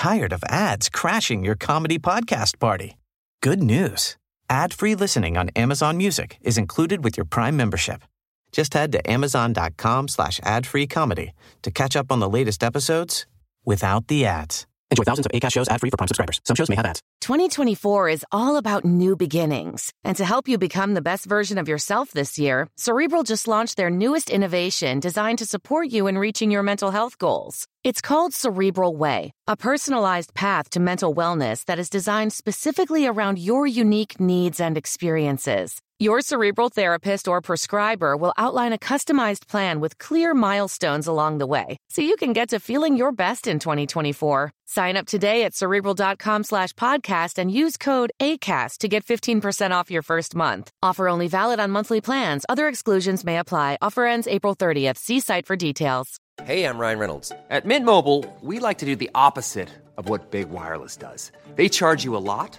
tired of ads crashing your comedy podcast party? Good news. Ad-free listening on Amazon Music is included with your Prime membership. Just head to amazon.com slash ad-free comedy to catch up on the latest episodes without the ads. Enjoy thousands of ACAST shows ad-free for Prime subscribers. Some shows may have ads. 2024 is all about new beginnings. And to help you become the best version of yourself this year, Cerebral just launched their newest innovation designed to support you in reaching your mental health goals. It's called Cerebral Way, a personalized path to mental wellness that is designed specifically around your unique needs and experiences. Your cerebral therapist or prescriber will outline a customized plan with clear milestones along the way, so you can get to feeling your best in 2024. Sign up today at cerebral.com slash podcast and use code ACAST to get 15% off your first month. Offer only valid on monthly plans. Other exclusions may apply. Offer ends April 30th. See site for details. Hey, I'm Ryan Reynolds. At Mint Mobile, we like to do the opposite of what Big Wireless does. They charge you a lot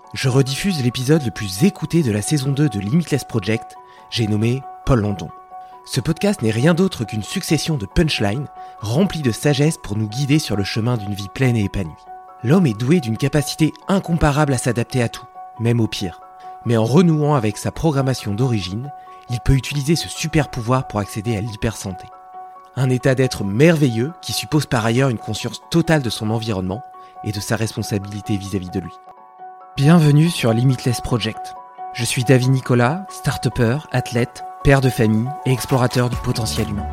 je rediffuse l'épisode le plus écouté de la saison 2 de Limitless Project, j'ai nommé Paul Landon. Ce podcast n'est rien d'autre qu'une succession de punchlines remplies de sagesse pour nous guider sur le chemin d'une vie pleine et épanouie. L'homme est doué d'une capacité incomparable à s'adapter à tout, même au pire. Mais en renouant avec sa programmation d'origine, il peut utiliser ce super pouvoir pour accéder à l'hypersanté. Un état d'être merveilleux qui suppose par ailleurs une conscience totale de son environnement et de sa responsabilité vis-à-vis -vis de lui. Bienvenue sur Limitless Project. Je suis David Nicolas, start athlète, père de famille et explorateur du potentiel humain.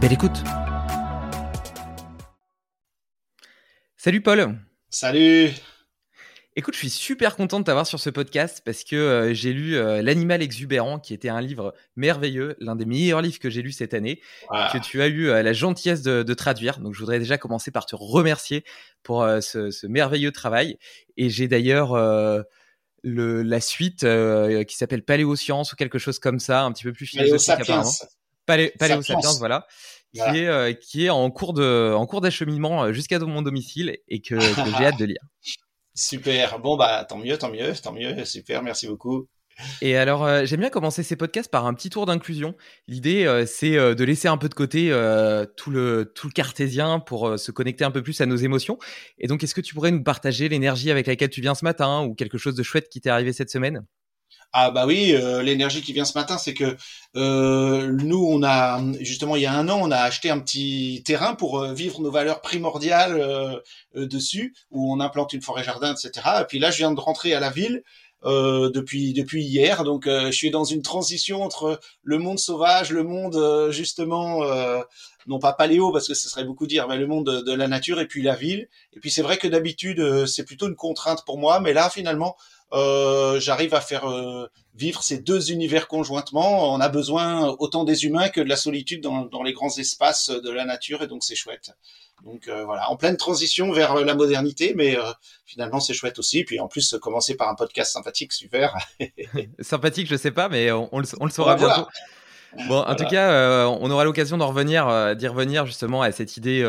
Belle écoute Salut Paul Salut Écoute, je suis super content de t'avoir sur ce podcast parce que euh, j'ai lu euh, L'animal exubérant, qui était un livre merveilleux, l'un des meilleurs livres que j'ai lu cette année, que tu as eu euh, la gentillesse de, traduire. Donc, je voudrais déjà commencer par te remercier pour ce, merveilleux travail. Et j'ai d'ailleurs la suite qui s'appelle Paléoscience ou quelque chose comme ça, un petit peu plus philosophique apparemment. Palé Paléosapiens, voilà. Qui, est, qui est en cours de en cours d'acheminement jusqu'à mon domicile et que j'ai hâte de lire. Super. Bon, bah, tant mieux, tant mieux, tant mieux. Super, merci beaucoup. Et alors, euh, j'aime bien commencer ces podcasts par un petit tour d'inclusion. L'idée, euh, c'est euh, de laisser un peu de côté tout, le, tout le cartésien pour se connecter un peu plus à nos émotions. Et donc, est-ce que tu pourrais nous partager l'énergie avec laquelle tu viens ce matin ou quelque chose de chouette qui t'est arrivé cette semaine? Ah bah oui, euh, l'énergie qui vient ce matin, c'est que euh, nous, on a justement il y a un an, on a acheté un petit terrain pour euh, vivre nos valeurs primordiales dessus, où on implante une forêt jardin, etc. Et puis là, je viens de rentrer à la ville depuis depuis hier, donc je suis dans une transition entre le monde sauvage, le monde justement non pas paléo parce que ce serait beaucoup dire, mais le monde de, de la nature et puis la ville. Et puis c'est vrai que d'habitude c'est plutôt une contrainte pour moi, mais là finalement euh, j'arrive à faire euh, vivre ces deux univers conjointement. On a besoin autant des humains que de la solitude dans, dans les grands espaces de la nature, et donc c'est chouette. Donc euh, voilà, en pleine transition vers la modernité, mais finalement c'est chouette aussi. Puis en plus, commencer par un podcast sympathique, super. sympathique, je sais pas, mais on, le, on le, saura bientôt. Bon, en tout cas, on aura l'occasion d'en revenir, d'y revenir justement à cette idée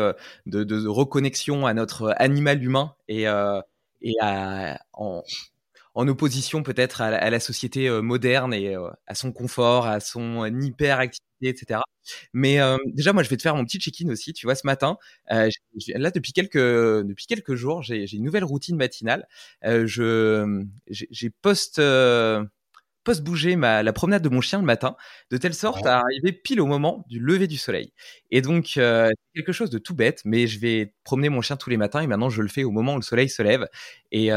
de, de, reconnexion à notre animal humain et, et à, en, en opposition peut-être à, la société euh, moderne et euh, à son confort, à son hyper-activité, etc. Mais euh, déjà, moi, je vais te faire mon petit check-in aussi. Tu vois, ce matin, là, depuis quelques, depuis quelques jours, j'ai une nouvelle routine matinale. je j'ai post post bouger ma, la promenade de mon chien le matin, de telle sorte à arriver pile au moment du lever du soleil. Et donc, c'est quelque chose de tout bête, mais je vais promener mon chien tous les matins et maintenant je le fais au moment où le soleil se lève. Et,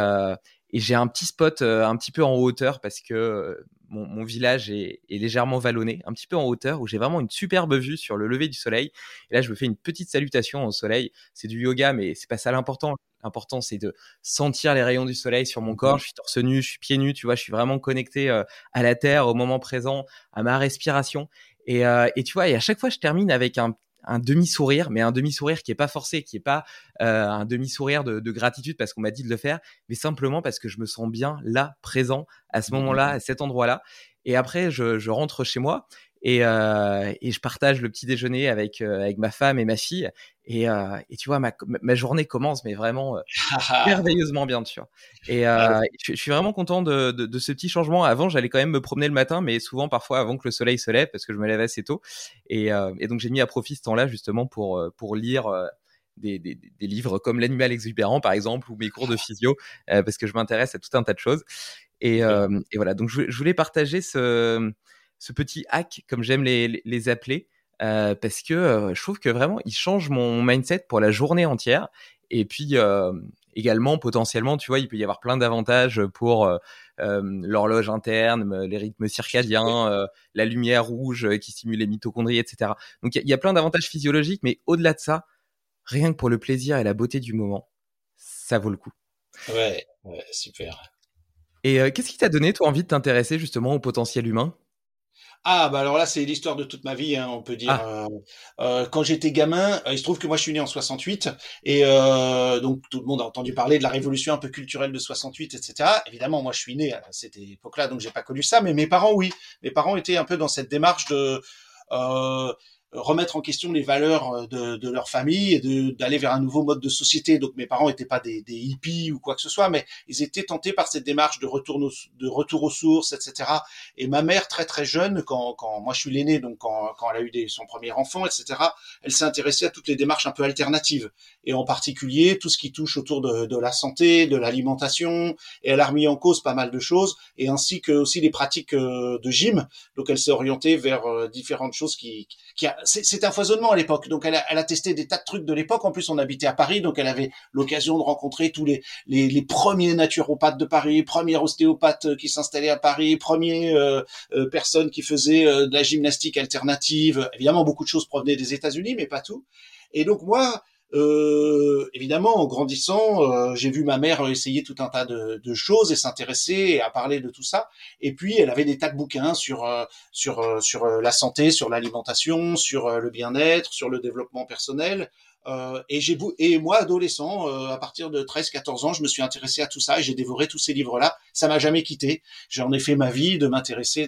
et j'ai un petit spot euh, un petit peu en hauteur parce que euh, mon, village est, légèrement vallonné, un petit peu en hauteur, où j'ai vraiment une superbe vue sur le lever du soleil. Et là, je me fais une petite salutation au soleil. C'est du yoga, mais c'est pas ça l'important. L'important, c'est de sentir les rayons du soleil sur mon corps. Je suis torse nu, je suis pieds nus, tu vois, je suis vraiment connecté euh, à la terre, au moment présent, à ma respiration. Et, et tu vois, et à chaque fois, je termine avec un, un demi-sourire, mais un demi-sourire qui est pas forcé, qui est pas euh, un demi-sourire de, de, gratitude parce qu'on m'a dit de le faire, mais simplement parce que je me sens bien là, présent, à ce moment-là, à cet endroit-là. Et après, je, je rentre chez moi et, euh, et, je partage le petit déjeuner avec euh, avec ma femme et ma fille. Et, euh, et tu vois ma, ma journée commence mais vraiment merveilleusement bien tu vois. Et euh, je, je, suis vraiment content de, de, de, ce petit changement. Avant j'allais quand même me promener le matin mais souvent parfois avant que le soleil se lève parce que je me lève assez tôt. Et, et donc j'ai mis à profit ce temps-là justement pour pour lire des, des, des, livres comme l'animal exubérant par exemple ou mes cours de physio parce que je m'intéresse à tout un tas de choses. Et, et voilà. Donc je, je voulais partager ce ce petit hack, comme j'aime les, les, appeler, euh, parce que euh, je trouve que vraiment, il change mon mindset pour la journée entière. Et puis, euh, également, potentiellement, tu vois, il peut y avoir plein d'avantages pour l'horloge interne, les rythmes circadiens, la lumière rouge qui stimule les mitochondries, etc. Donc, il y, y, a plein d'avantages physiologiques, mais au-delà de ça, rien que pour le plaisir et la beauté du moment, ça vaut le coup. Ouais, ouais super. Et qu'est-ce qui t'a donné, toi, envie de t'intéresser justement au potentiel humain? Ah, bah alors là, c'est l'histoire de toute ma vie, hein, on peut dire. Ah. Euh, euh, quand j'étais gamin, euh, il se trouve que moi, je suis né en 68, et euh, donc tout le monde a entendu parler de la révolution un peu culturelle de 68, etc. Évidemment, moi, je suis né à cette époque-là, donc j'ai pas connu ça, mais mes parents, oui. Mes parents étaient un peu dans cette démarche de... Euh, remettre en question les valeurs euh, de, de leur famille et d'aller vers un nouveau mode de société. Donc mes parents n'étaient pas des, des, hippies ou quoi que ce soit, mais ils étaient tentés par cette démarche de retour, de retour aux sources, etc. Et ma mère, très très jeune, quand, quand moi je suis l'aîné, donc quand, quand elle a eu des, son premier enfant, etc., elle s'est intéressée à toutes les démarches un peu alternatives, et en particulier tout ce qui touche autour de, de la santé, de l'alimentation, et elle a remis en cause pas mal de choses, et ainsi que aussi les pratiques euh, de gym. Donc elle s'est orientée vers euh, différentes choses qui a, c'est un foisonnement à l'époque. Donc elle a, elle a, testé des tas de trucs de l'époque. En plus, on habitait à Paris, donc elle avait l'occasion de rencontrer tous les, les, les, premiers naturopathes de Paris, premiers ostéopathes euh, qui s'installaient à Paris, premiers euh, euh, personnes qui faisaient euh, de la gymnastique alternative. Évidemment, beaucoup de choses provenaient des États-Unis, mais pas tout. Et donc moi, euh, évidemment, en grandissant, euh, j'ai vu ma mère essayer tout un tas de, de choses et s'intéresser à parler de tout ça. Et puis, elle avait des tas de bouquins sur euh, sur euh, sur la santé, sur l'alimentation, sur le bien-être, sur le développement personnel. et j'ai et moi, adolescent, à partir de 13-14 ans, je me suis intéressé à tout ça et j'ai dévoré tous ces livres-là. Ça m'a jamais quitté. J'en ai fait ma vie de m'intéresser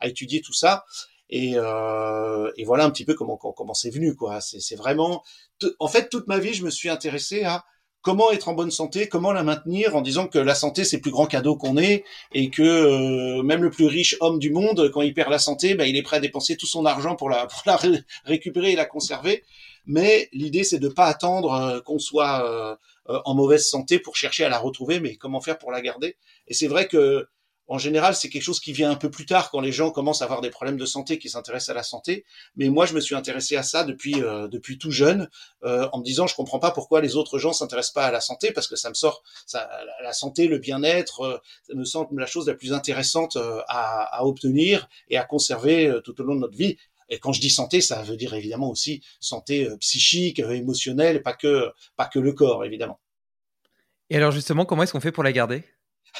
à étudier tout ça. Et, euh, et, voilà un petit peu comment comment c'est venu quoi. C'est vraiment, en fait, toute ma vie, je me suis intéressé à comment être en bonne santé, comment la maintenir, en disant que la santé c'est le plus grand cadeau qu'on ait et que euh, même le plus riche homme du monde, quand il perd la santé, ben, il est prêt à dépenser tout son argent pour la, pour la récupérer et la conserver. Mais l'idée c'est de pas attendre euh, qu'on soit euh, en mauvaise santé pour chercher à la retrouver, mais comment faire pour la garder. Et c'est vrai que en général, c'est quelque chose qui vient un peu plus tard quand les gens commencent à avoir des problèmes de santé, qui s'intéressent à la santé. Mais moi, je me suis intéressé à ça depuis euh, tout jeune, euh, en me disant, je comprends pas pourquoi les autres gens s'intéressent pas à la santé, parce que ça me sort, la santé, le bien-être, euh, ça me semble la chose la plus intéressante euh, à, obtenir et à conserver euh, tout au long de notre vie. Et quand je dis santé, ça veut dire évidemment aussi santé psychique, émotionnelle, pas que pas que le corps, évidemment. Et alors justement, comment est-ce qu'on fait pour la garder?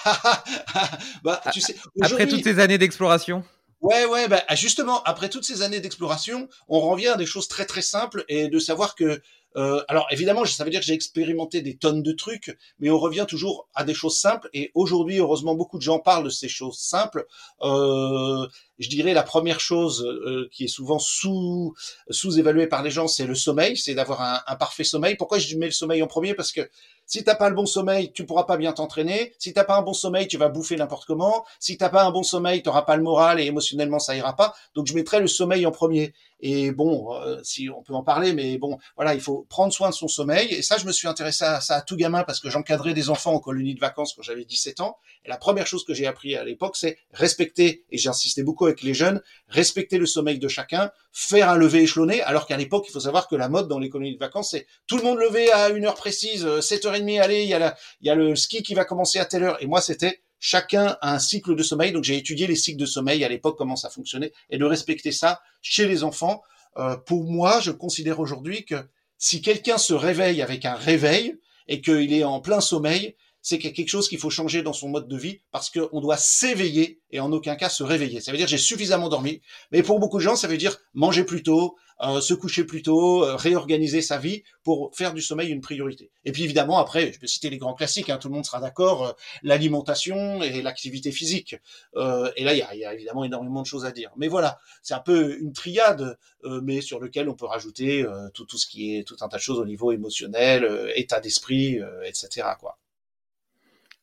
bah, tu sais, après toutes ces années d'exploration. Ouais, ouais, bah, justement, après toutes ces années d'exploration, on revient à des choses très très simples et de savoir que, euh, alors évidemment, ça veut dire que j'ai expérimenté des tonnes de trucs, mais on revient toujours à des choses simples. Et aujourd'hui, heureusement, beaucoup de gens parlent de ces choses simples. Euh, je dirais la première chose euh, qui est souvent sous sous-évaluée par les gens, c'est le sommeil, c'est d'avoir un, un, parfait sommeil. Pourquoi je mets le sommeil en premier? Parce que si t'as pas le bon sommeil, tu pourras pas bien t'entraîner. Si t'as pas un bon sommeil, tu vas bouffer n'importe comment. Si t'as pas un bon sommeil, t'auras pas le moral et émotionnellement ça ira pas. Donc je mettrai le sommeil en premier. Et bon, euh, si on peut en parler, mais bon, voilà, il faut prendre soin de son sommeil. Et ça, je me suis intéressé à ça à tout gamin parce que j'encadrais des enfants en colonie de vacances quand j'avais 17 ans. Et la première chose que j'ai appris à l'époque, c'est respecter, et j'insistais beaucoup avec les jeunes, respecter le sommeil de chacun, faire un lever échelonné, alors qu'à l'époque, il faut savoir que la mode dans les colonies de vacances, c'est tout le monde lever à une heure précise, 7h30, allez, il y a il y a le ski qui va commencer à telle heure. Et moi, c'était chacun a un cycle de sommeil. Donc j'ai étudié les cycles de sommeil à l'époque, comment ça fonctionnait, et de respecter ça chez les enfants. Euh, pour moi, je considère aujourd'hui que si quelqu'un se réveille avec un réveil et qu'il est en plein sommeil, c'est quelque chose qu'il faut changer dans son mode de vie parce qu'on doit s'éveiller et en aucun cas se réveiller. Ça veut dire j'ai suffisamment dormi, mais pour beaucoup de gens, ça veut dire manger plus tôt, euh, se coucher plus tôt, euh, réorganiser sa vie pour faire du sommeil une priorité. Et puis évidemment, après, je peux citer les grands classiques, hein, tout le monde sera d'accord, euh, l'alimentation et l'activité physique. et là, il y a, y a, évidemment énormément de choses à dire. Mais voilà, c'est un peu une triade, mais sur lequel on peut rajouter tout, tout ce qui est tout un tas de choses au niveau émotionnel, état d'esprit, etc. Quoi.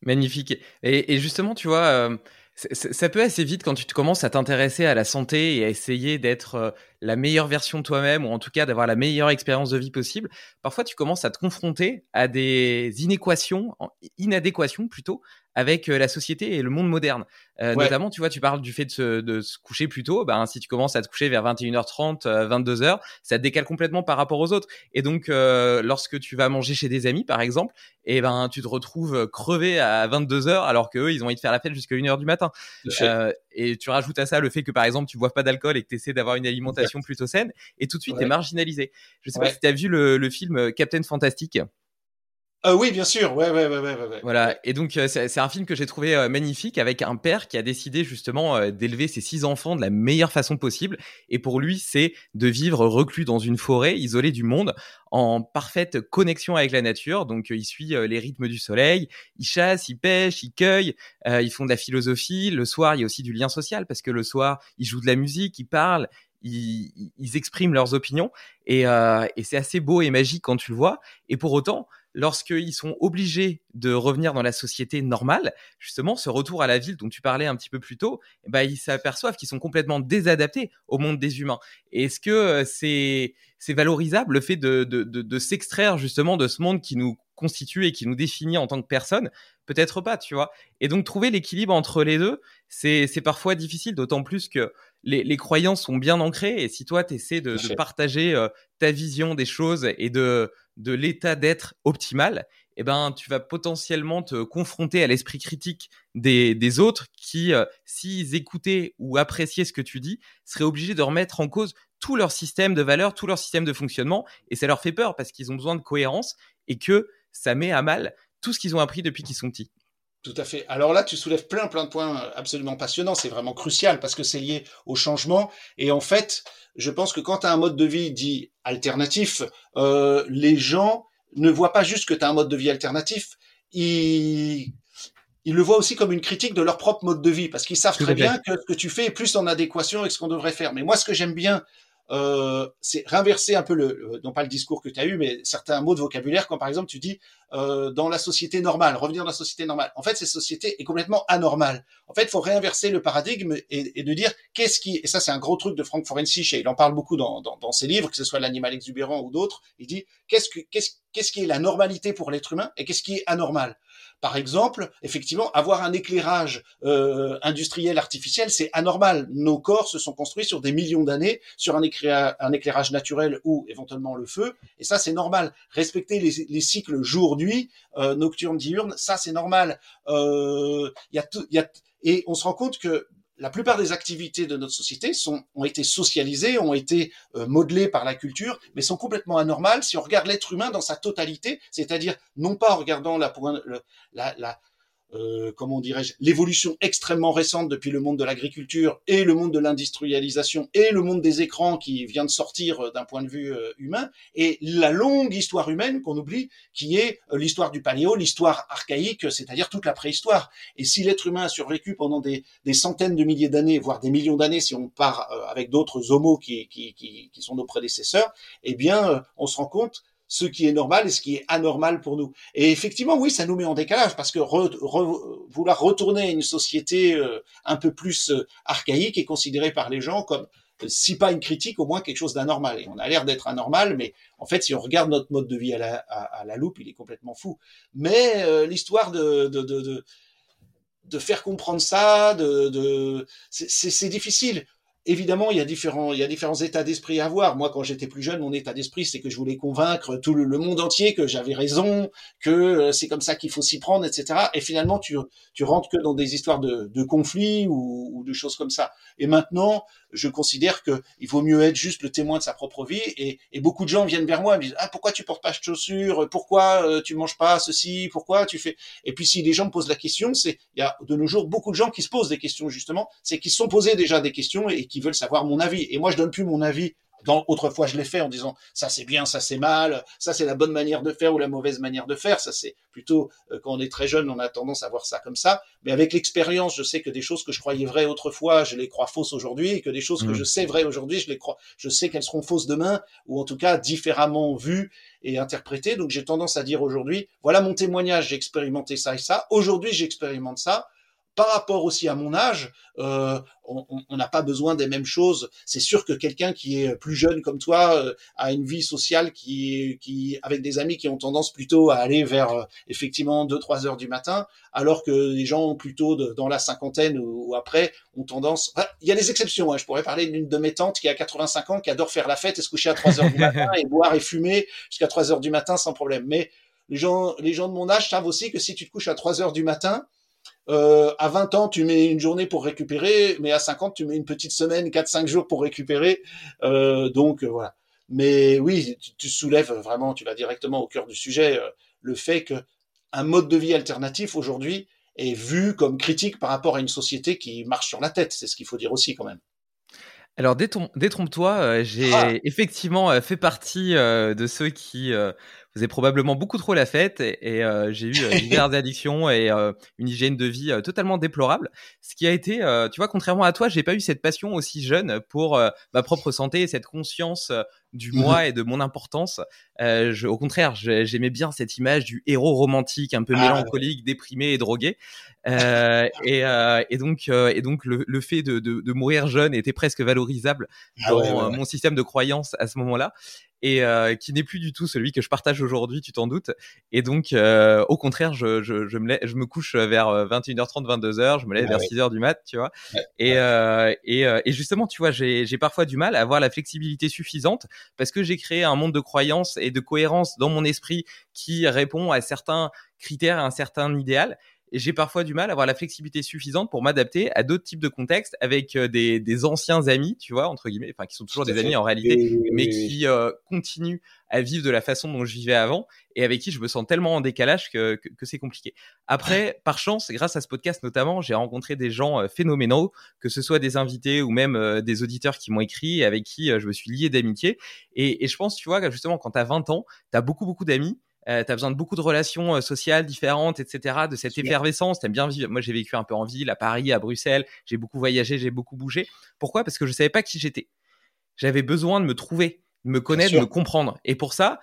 Magnifique. Et, justement, tu vois, ça peut assez vite quand tu te commences à t'intéresser à la santé et à essayer d'être euh, la meilleure version de toi-même ou en tout cas d'avoir la meilleure expérience de vie possible. Parfois, tu commences à te confronter à des inéquations, inadéquations plutôt, avec euh, la société et le monde moderne. Euh, Notamment, tu vois, tu parles du fait de se, de se coucher plus tôt. Ben, si tu commences à te coucher vers 21h30, 22h, ça te décale complètement par rapport aux autres. Et donc, euh, lorsque tu vas manger chez des amis, par exemple, et eh ben, tu te retrouves crevé à 22h alors qu'eux, ils ont envie de faire la fête jusqu'à 1h du matin. Euh, et tu rajoutes à ça le fait que, par exemple, tu bois pas d'alcool et que tu essaies d'avoir une alimentation plutôt saine, et tout de suite, tu es marginalisé. Je sais pas si tu as vu le, le film Captain Fantastic. Euh, oui, bien sûr. Ouais, ouais, ouais, ouais, ouais. Voilà. Et donc, euh, c'est un film que j'ai trouvé euh, magnifique avec un père qui a décidé justement d'élever ses six enfants de la meilleure façon possible. Et pour lui, c'est de vivre reclus dans une forêt, isolé du monde, en parfaite connexion avec la nature. Donc, il suit les rythmes du soleil. Il chasse, il pêche, il cueille. ils font de la philosophie. Le soir, il y a aussi du lien social parce que le soir, ils jouent de la musique, ils parlent. Ils, ils expriment leurs opinions et, et c'est assez beau et magique quand tu le vois. Et pour autant, lorsqu'ils sont obligés de revenir dans la société normale, justement, ce retour à la ville dont tu parlais un petit peu plus tôt, ben, ils s'aperçoivent qu'ils sont complètement désadaptés au monde des humains. Est-ce que euh, c'est c'est valorisable le fait de, de, de, s'extraire justement de ce monde qui nous constitue et qui nous définit en tant que personne? Peut-être pas, tu vois. Et donc trouver l'équilibre entre les deux, c'est parfois difficile, d'autant plus que les, les, croyances sont bien ancrées. Et si toi, tu essaies de, de partager euh, ta vision des choses et de, de l'état d'être optimal, eh ben, tu vas potentiellement te confronter à l'esprit critique des, des, autres qui, euh, s'ils écoutaient ou appréciaient ce que tu dis, seraient obligés de remettre en cause tout leur système de valeurs, tout leur système de fonctionnement. Et ça leur fait peur parce qu'ils ont besoin de cohérence et que ça met à mal tout ce qu'ils ont appris depuis qu'ils sont petits. Tout à fait. Alors là, tu soulèves plein, plein de points absolument passionnants. C'est vraiment crucial parce que c'est lié au changement. Et en fait, je pense que quand tu as un mode de vie dit alternatif, euh, les gens ne voient pas juste que tu as un mode de vie alternatif, ils, ils le voient aussi comme une critique de leur propre mode de vie parce qu'ils savent très bien que ce que tu fais est plus en adéquation avec ce qu'on devrait faire. Mais moi, ce que j'aime bien euh, c'est réinverser un peu le, non pas le discours que tu as eu, mais certains mots de vocabulaire, quand par exemple tu dis euh, dans la société normale, revenir dans la société normale. En fait, cette société est complètement anormale. En fait, il faut réinverser le paradigme et, et de dire qu'est-ce qui, et ça c'est un gros truc de Frank Forensic, et il en parle beaucoup dans, dans, dans ses livres, que ce soit l'animal exubérant ou d'autres, il dit qu'est-ce que, qu'est-ce, qu'est-ce qui est la normalité pour l'être humain et qu'est-ce qui est anormal? Par exemple, effectivement, avoir un éclairage euh, industriel artificiel, c'est anormal. Nos corps se sont construits sur des millions d'années sur un, un, éclairage naturel ou éventuellement le feu, et ça c'est normal. Respecter les, les cycles jour-nuit, euh, nocturne, diurne, ça c'est normal. Euh, y a, et on se rend compte que la plupart des activités de notre société sont, ont été socialisées, ont été euh, modelées par la culture, mais sont complètement anormales si on regarde l'être humain dans sa totalité, c'est-à-dire non pas en regardant la, la, la, euh, comment dirais-je, l'évolution extrêmement récente depuis le monde de l'agriculture et le monde de l'industrialisation et le monde des écrans qui vient de sortir euh, d'un point de vue euh, humain et la longue histoire humaine qu'on oublie, qui est l'histoire du paléo, l'histoire archaïque, c'est-à-dire toute la préhistoire. Et si l'être humain a survécu pendant des, centaines de milliers d'années, voire des millions d'années, si on part avec d'autres homos qui, qui, qui, sont nos prédécesseurs, eh bien, on se rend compte ce qui est normal et ce qui est anormal pour nous. Et effectivement, oui, ça nous met en décalage parce que vouloir retourner à une société euh, un peu plus euh, archaïque est considéré par les gens comme euh, si pas une critique, au moins quelque chose d'anormal. Et on a l'air d'être anormal, mais en fait, si on regarde notre mode de vie à la, à, la loupe, il est complètement fou. Mais l'histoire de, de, de, de, faire comprendre ça, de, de c'est difficile. Évidemment, il y a différents, il y a différents états d'esprit à avoir. Moi, quand j'étais plus jeune, mon état d'esprit, c'est que je voulais convaincre tout le, monde entier que j'avais raison, que euh, c'est comme ça qu'il faut s'y prendre, etc. Et finalement, tu, tu rentres que dans des histoires de, de conflits ou, ou, de choses comme ça. Et maintenant, je considère que il vaut mieux être juste le témoin de sa propre vie. Et, et beaucoup de gens viennent vers moi et me disent ah pourquoi tu portes pas de chaussures, pourquoi euh, tu manges pas ceci, pourquoi tu fais? Et puis si les gens me posent la question, c'est il y a de nos jours beaucoup de gens qui se posent des questions justement, c'est qu'ils se sont posés déjà des questions et qui veulent savoir mon avis. Et moi je donne plus mon avis dans, autrefois, je l'ai fait en disant ça c'est bien, ça c'est mal, ça c'est la bonne manière de faire ou la mauvaise manière de faire. Ça c'est plutôt euh, quand on est très jeune, on a tendance à voir ça comme ça. Mais avec l'expérience, je sais que des choses que je croyais vraies autrefois, je les crois fausses aujourd'hui, et que des choses que mmh. je sais vraies aujourd'hui, je les crois, je sais qu'elles seront fausses demain, ou en tout cas différemment vues et interprétées. Donc j'ai tendance à dire aujourd'hui, voilà mon témoignage, j'ai expérimenté ça et ça. Aujourd'hui, j'expérimente ça par rapport aussi à mon âge, euh, on n'a pas besoin des mêmes choses. C'est sûr que quelqu'un qui est plus jeune comme toi euh, a une vie sociale qui, avec des amis qui ont tendance plutôt à aller vers euh, effectivement 2-3 heures du matin, alors que les gens plutôt dans la cinquantaine ou, après ont tendance. il y a des exceptions. Hein. Je pourrais parler d'une de mes tantes qui a 85 ans, qui adore faire la fête et se coucher à 3 heures du matin et boire et fumer jusqu'à 3 heures du matin sans problème. Mais les gens, les gens de mon âge savent aussi que si tu te couches à 3 heures du matin, euh, à 20 ans, tu mets une journée pour récupérer, mais à 50, tu mets une petite semaine, 4-5 jours pour récupérer. Euh, donc euh, voilà. Mais oui, tu, soulèves vraiment, tu vas directement au cœur du sujet, le fait que un mode de vie alternatif aujourd'hui est vu comme critique par rapport à une société qui marche sur la tête. C'est ce qu'il faut dire aussi quand même. Alors détrompe-toi, j'ai ah. effectivement fait partie de ceux qui faisait probablement beaucoup trop la fête et, euh, j'ai eu euh, diverses addictions et euh, une hygiène de vie totalement déplorable. Ce qui a été, tu vois, contrairement à toi, j'ai pas eu cette passion aussi jeune pour ma propre santé et cette conscience du mmh moi et de mon importance. Je, au contraire, j'aimais bien cette image du héros romantique, un peu ah mélancolique, déprimé et drogué. et, et, donc, et donc le, le fait de, de, de, mourir jeune était presque valorisable ah dans mon système de croyance à ce moment-là et euh, qui n'est plus du tout celui que je partage aujourd'hui, tu t'en doutes. Et donc, euh, au contraire, je, je, je, me je me couche vers 21h30, euh, 22h, je me lève ah vers 6h du mat, tu vois. Et, et, et, justement, tu vois, j'ai parfois du mal à avoir la flexibilité suffisante parce que j'ai créé un monde de croyances et de cohérence dans mon esprit qui répond à certains critères, à un certain idéal et j'ai parfois du mal à avoir la flexibilité suffisante pour m'adapter à d'autres types de contextes avec euh, des, des, anciens amis, tu vois, entre guillemets, enfin qui sont toujours des amis en réalité, mais qui euh, continuent à vivre de la façon dont je vivais avant et avec qui je me sens tellement en décalage que, que, c'est compliqué. Après, par chance, grâce à ce podcast notamment, j'ai rencontré des gens euh, phénoménaux, que ce soit des invités ou même des auditeurs qui m'ont écrit et avec qui je me suis lié d'amitié. Et, et je pense, tu vois, justement, quand tu as 20 ans, tu as beaucoup, beaucoup d'amis euh, tu as besoin de beaucoup de relations euh, sociales différentes, etc., de cette effervescence. T'aimes bien vivre. Moi, j'ai vécu un peu en ville, à Paris, à Bruxelles. J'ai beaucoup voyagé, j'ai beaucoup bougé. Pourquoi? Parce que je savais pas qui j'étais. J'avais besoin de me trouver, de me connaître, de me comprendre. Et pour ça,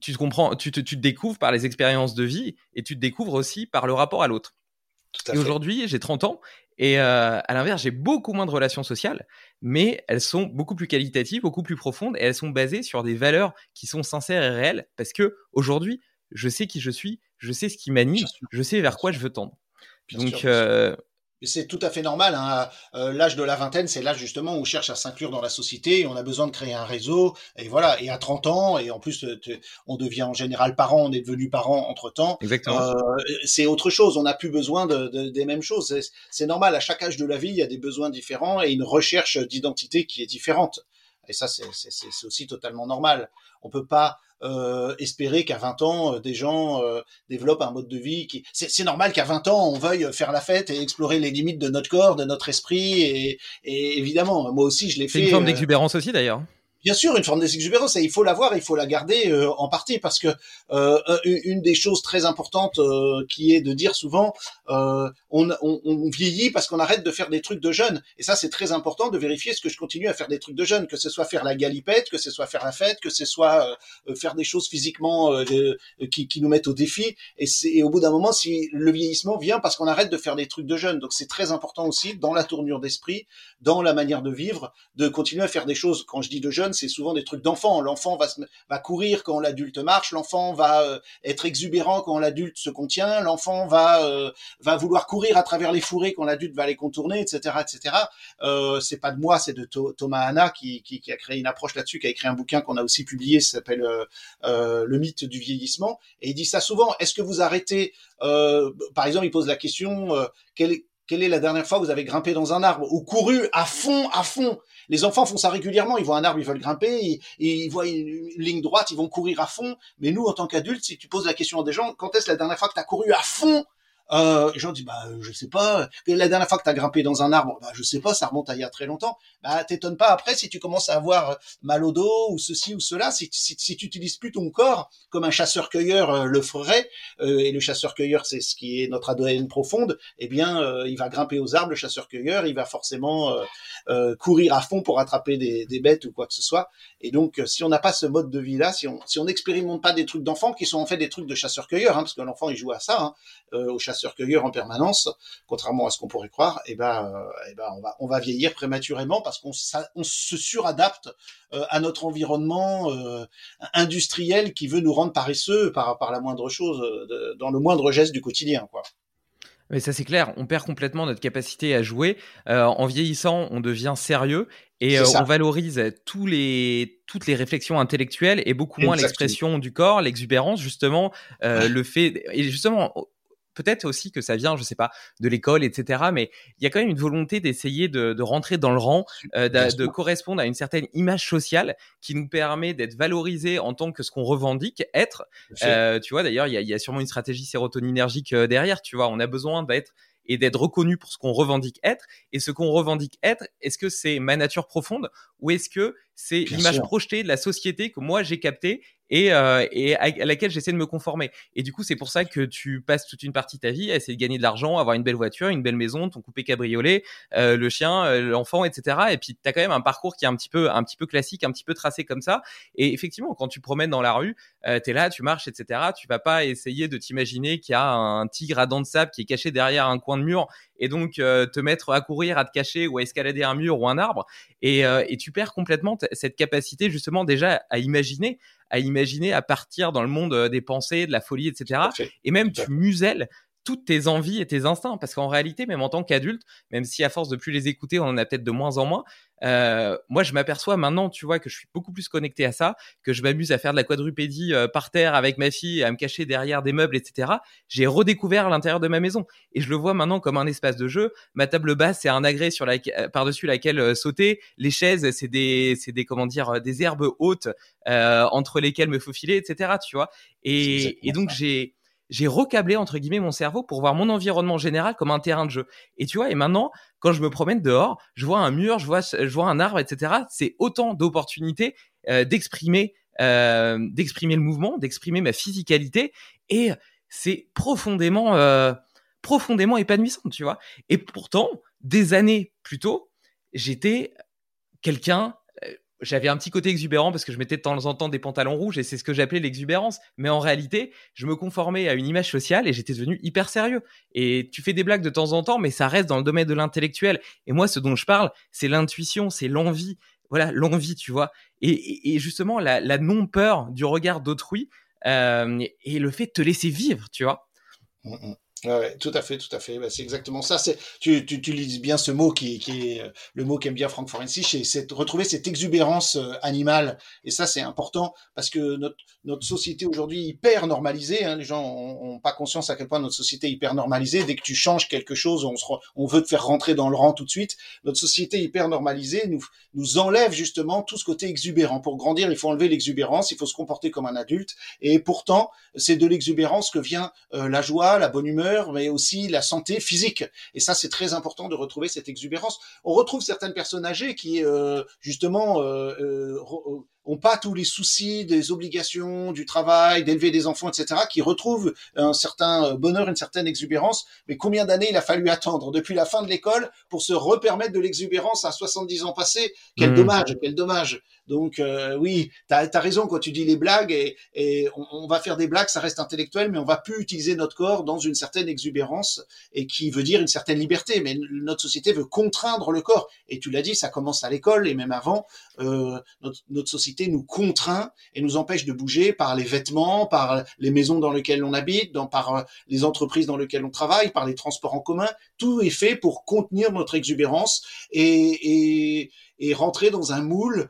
tu te comprends, tu te, tu te découvres par les expériences de vie et tu te découvres aussi par le rapport à l'autre. Et aujourd'hui, j'ai 30 ans et euh, à l'inverse, j'ai beaucoup moins de relations sociales, mais elles sont beaucoup plus qualitatives, beaucoup plus profondes, et elles sont basées sur des valeurs qui sont sincères et réelles, parce que aujourd'hui, je sais qui je suis, je sais ce qui m'anime, je sais vers quoi je veux tendre. Donc, euh, c'est tout à fait normal. Hein. Euh, l'âge de la vingtaine, c'est l'âge justement où on cherche à s'inclure dans la société on a besoin de créer un réseau. Et voilà. Et à 30 ans, et en plus, on devient en général parent, on est devenu parent entre temps. Exactement. Euh, c'est autre chose. On n'a plus besoin de, de, des mêmes choses. C'est normal. À chaque âge de la vie, il y a des besoins différents et une recherche d'identité qui est différente. Et ça, c'est aussi totalement normal. On peut pas euh, espérer qu'à 20 ans, euh, des gens euh, développent un mode de vie qui... C'est normal qu'à 20 ans, on veuille faire la fête et explorer les limites de notre corps, de notre esprit. Et, et évidemment, moi aussi, je l'ai fait. C'est une forme d'exubérance aussi, d'ailleurs bien sûr une forme d'exubérance il faut l'avoir, il faut la garder euh, en partie parce que euh, une des choses très importantes euh, qui est de dire souvent on, on, on, vieillit parce qu'on arrête de faire des trucs de jeunes. Et ça c'est très important de vérifier ce que je continue à faire des trucs de jeunes, que ce soit faire la galipette, que ce soit faire la fête, que ce soit faire des choses physiquement qui, qui, nous mettent au défi. Et, et au bout d'un moment si le vieillissement vient parce qu'on arrête de faire des trucs de jeunes. Donc c'est très important aussi dans la tournure d'esprit, dans la manière de vivre, de continuer à faire des choses quand je dis de jeunes c'est souvent des trucs d'enfant. L'enfant va, courir quand l'adulte marche, l'enfant va euh, être exubérant quand l'adulte se contient, l'enfant va euh, va vouloir courir à travers les fourrés quand l'adulte va les contourner, etc., etc. Euh, c'est pas de moi, c'est de Thomas Hanna qui, qui, qui, a créé une approche là-dessus, qui a écrit un bouquin qu'on a aussi publié, ça s'appelle Le mythe du vieillissement, et il dit ça souvent. Est-ce que vous arrêtez Par exemple, il pose la question quelle est quelle est la dernière fois que vous avez grimpé dans un arbre ou couru à fond, à fond? Les enfants font ça régulièrement. Ils voient un arbre, ils veulent grimper, ils, voient une, ligne droite, ils vont courir à fond. Mais nous, en tant qu'adultes, si tu poses la question à des gens, quand est-ce la dernière fois que tu as couru à fond euh, les gens disent bah je sais pas. La dernière fois que tu as grimpé dans un arbre, bah je sais pas, ça remonte à il y a très longtemps. Bah t'étonnes pas après si tu commences à avoir mal au dos ou ceci ou cela, si, si, si tu utilises plus ton corps comme un chasseur-cueilleur euh, le ferait, euh, et le chasseur-cueilleur c'est ce qui est notre ADN profonde, eh bien euh, il va grimper aux arbres, le chasseur-cueilleur, il va forcément courir à fond pour attraper des, des, bêtes ou quoi que ce soit. Et donc si on n'a pas ce mode de vie là, si on si on n'expérimente pas des trucs d'enfants qui sont en fait des trucs de chasseur-cueilleur, hein, parce que l'enfant il joue à ça, hein, au chasseur chasseur-cueilleur en permanence, contrairement à ce qu'on pourrait croire, eh ben, euh, eh ben on va on va vieillir prématurément parce qu'on on se suradapte euh, à notre environnement euh, industriel qui veut nous rendre paresseux par par la moindre chose, dans le moindre geste du quotidien, quoi. Mais ça c'est clair, on perd complètement notre capacité à jouer. en vieillissant, on devient sérieux et on valorise tous les, toutes les réflexions intellectuelles et beaucoup moins l'expression du corps, l'exubérance justement, le fait et justement peut-être aussi que ça vient, je sais pas, de l'école, etc. Mais il y a quand même une volonté d'essayer de, de, rentrer dans le rang, euh, de, correspondre à une certaine image sociale qui nous permet d'être valorisé en tant que ce qu'on revendique être. Euh, tu vois, d'ailleurs, il y a, y a, sûrement une stratégie sérotoninergique euh, derrière. Tu vois, on a besoin d'être et d'être reconnu pour ce qu'on revendique être. Et ce qu'on revendique être, est-ce que c'est ma nature profonde ou est-ce que c'est l'image projetée de la société que moi j'ai captée et, euh, et à, laquelle j'essaie de me conformer. Et du coup, c'est pour ça que tu passes toute une partie de ta vie à essayer de gagner de l'argent, avoir une belle voiture, une belle maison, ton coupé cabriolet, euh, le chien, euh, l'enfant, etc. Et puis, tu as quand même un parcours qui est un petit peu, un petit peu classique, un petit peu tracé comme ça. Et effectivement, quand tu promènes dans la rue, tu es là, tu marches, etc. Tu vas pas essayer de t'imaginer qu'il y a un tigre à dents de sable qui est caché derrière un coin de mur et donc te mettre à courir, à te cacher ou à escalader un mur ou un arbre. Et, et tu perds complètement cette capacité justement déjà à imaginer, à imaginer à partir dans le monde euh, des pensées, de la folie, etc. Et même tu muselles toutes tes envies et tes instincts. Parce qu'en réalité, même en tant qu'adulte, même si à force de plus les écouter, on en a peut-être de moins en moins, euh, moi, je m'aperçois maintenant, tu vois, que je suis beaucoup plus connecté à ça, que je m'amuse à faire de la quadrupédie euh, par terre avec ma fille, à me cacher derrière des meubles, etc. J'ai redécouvert l'intérieur de ma maison et je le vois maintenant comme un espace de jeu. Ma table basse, c'est un agrès sur la, euh, par-dessus laquelle euh, sauter. Les chaises, c'est des, c'est des, comment dire, des herbes hautes entre lesquelles me faufiler, etc. Tu vois. Et, et donc j'ai j'ai recablé entre guillemets mon cerveau pour voir mon environnement général comme un terrain de jeu. Et tu vois, et maintenant, quand je me promène dehors, je vois un mur, je vois, je vois un arbre, etc. C'est autant d'opportunités euh, d'exprimer, euh, d'exprimer le mouvement, d'exprimer ma physicalité, et c'est profondément, euh, profondément épanouissant, tu vois. Et pourtant, des années plus tôt, j'étais quelqu'un j'avais un petit côté exubérant parce que je mettais de temps en temps des pantalons rouges et c'est ce que j'appelais l'exubérance. Mais en réalité, je me conformais à une image sociale et j'étais devenu hyper sérieux. Et tu fais des blagues de temps en temps, mais ça reste dans le domaine de l'intellectuel. Et moi, ce dont je parle, c'est l'intuition, c'est l'envie. Voilà, l'envie, tu vois. Et, justement, la, non-peur du regard d'autrui euh, et le fait de te laisser vivre, tu vois. Mmh, mmh. Ouais, tout à fait, tout à fait. Bah, c'est exactement ça. C'est tu, tu, tu lis bien ce mot qui, qui est euh, le mot qu'aime bien Frank Forensic, c'est retrouver cette exubérance euh, animale. Et ça, c'est important parce que notre notre société aujourd'hui hyper normalisée, hein, les gens ont, pas conscience à quel point notre société est hyper normalisée. Dès que tu changes quelque chose, on se on veut te faire rentrer dans le rang tout de suite. Notre société hyper normalisée nous nous enlève justement tout ce côté exubérant. Pour grandir, il faut enlever l'exubérance, il faut se comporter comme un adulte. Et pourtant, c'est de l'exubérance que vient euh, la joie, la bonne humeur mais aussi la santé physique. Et ça, c'est très important de retrouver cette exubérance. On retrouve certaines personnes âgées qui, euh, justement, euh, euh, ont pas tous les soucis des obligations, du travail, d'élever des enfants, etc., qui retrouvent un certain bonheur, une certaine exubérance. Mais combien d'années il a fallu attendre? Depuis la fin de l'école pour se repermettre de l'exubérance à 70 ans passés? Quel mmh. dommage, quel dommage. Donc euh, oui, tu as, raison quand tu dis les blagues et, et on, on, va faire des blagues, ça reste intellectuel, mais on va plus utiliser notre corps dans une certaine exubérance et qui veut dire une certaine liberté. Mais notre société veut contraindre le corps. Et tu l'as dit, ça commence à l'école et même avant. Euh, notre, notre, société nous contraint et nous empêche de bouger par les vêtements, par les maisons dans lesquelles on habite, par les entreprises dans lesquelles on travaille, par les transports en commun. Tout est fait pour contenir notre exubérance et rentrer dans un moule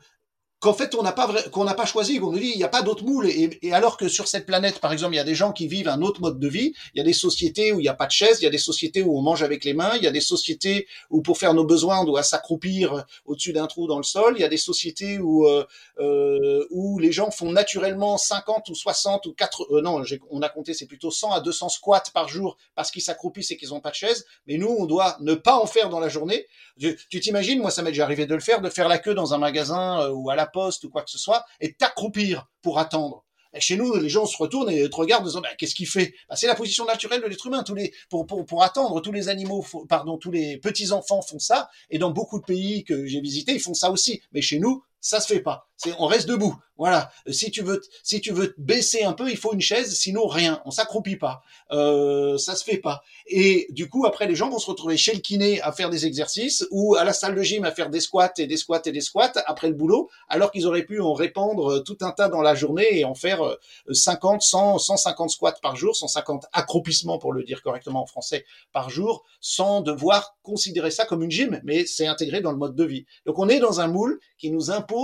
qu'en fait on n'a pas qu'on n'a pas choisi qu'on nous dit il n'y a pas d'autre moule et, alors que sur cette planète par exemple il y a des gens qui vivent un autre mode de vie il y a des sociétés où il n'y a pas de chaise il y a des sociétés où on mange avec les mains il y a des sociétés où pour faire nos besoins on doit s'accroupir au-dessus d'un trou dans le sol il y a des sociétés où euh, euh où les gens font naturellement 50 ou 60 ou 4 euh, non on a compté c'est plutôt 100 à 200 squats par jour parce qu'ils s'accroupissent et qu'ils n'ont pas de chaise. Mais nous on doit ne pas en faire dans la journée. Tu t'imagines moi ça m'est déjà arrivé de le faire de faire la queue dans un magasin euh, ou à la poste ou quoi que ce soit, et t'accroupir pour attendre. Chez nous, les gens se retournent et te regardent en disant bah, qu'est-ce qu'il fait? Bah, C'est la position naturelle de l'être humain. Tous les pour, pour, pour attendre, tous les animaux, pardon, tous les petits enfants font ça. Et dans beaucoup de pays que j'ai visités, ils font ça aussi. Mais chez nous, ça se fait pas. On reste debout. Voilà. Si tu veux, si tu veux baisser un peu, il faut une chaise. Sinon rien. On s'accroupit pas. Euh, ça se fait pas. Et du coup, après, les gens vont se retrouver chez le kiné à faire des exercices ou à la salle de gym à faire des squats et des squats et des squats après le boulot, alors qu'ils auraient pu en répandre tout un tas dans la journée et en faire 50, 100, 150 squats par jour, 150 accroupissements pour le dire correctement en français par jour, sans devoir considérer ça comme une gym, mais c'est intégré dans le mode de vie. Donc on est dans un moule qui nous impose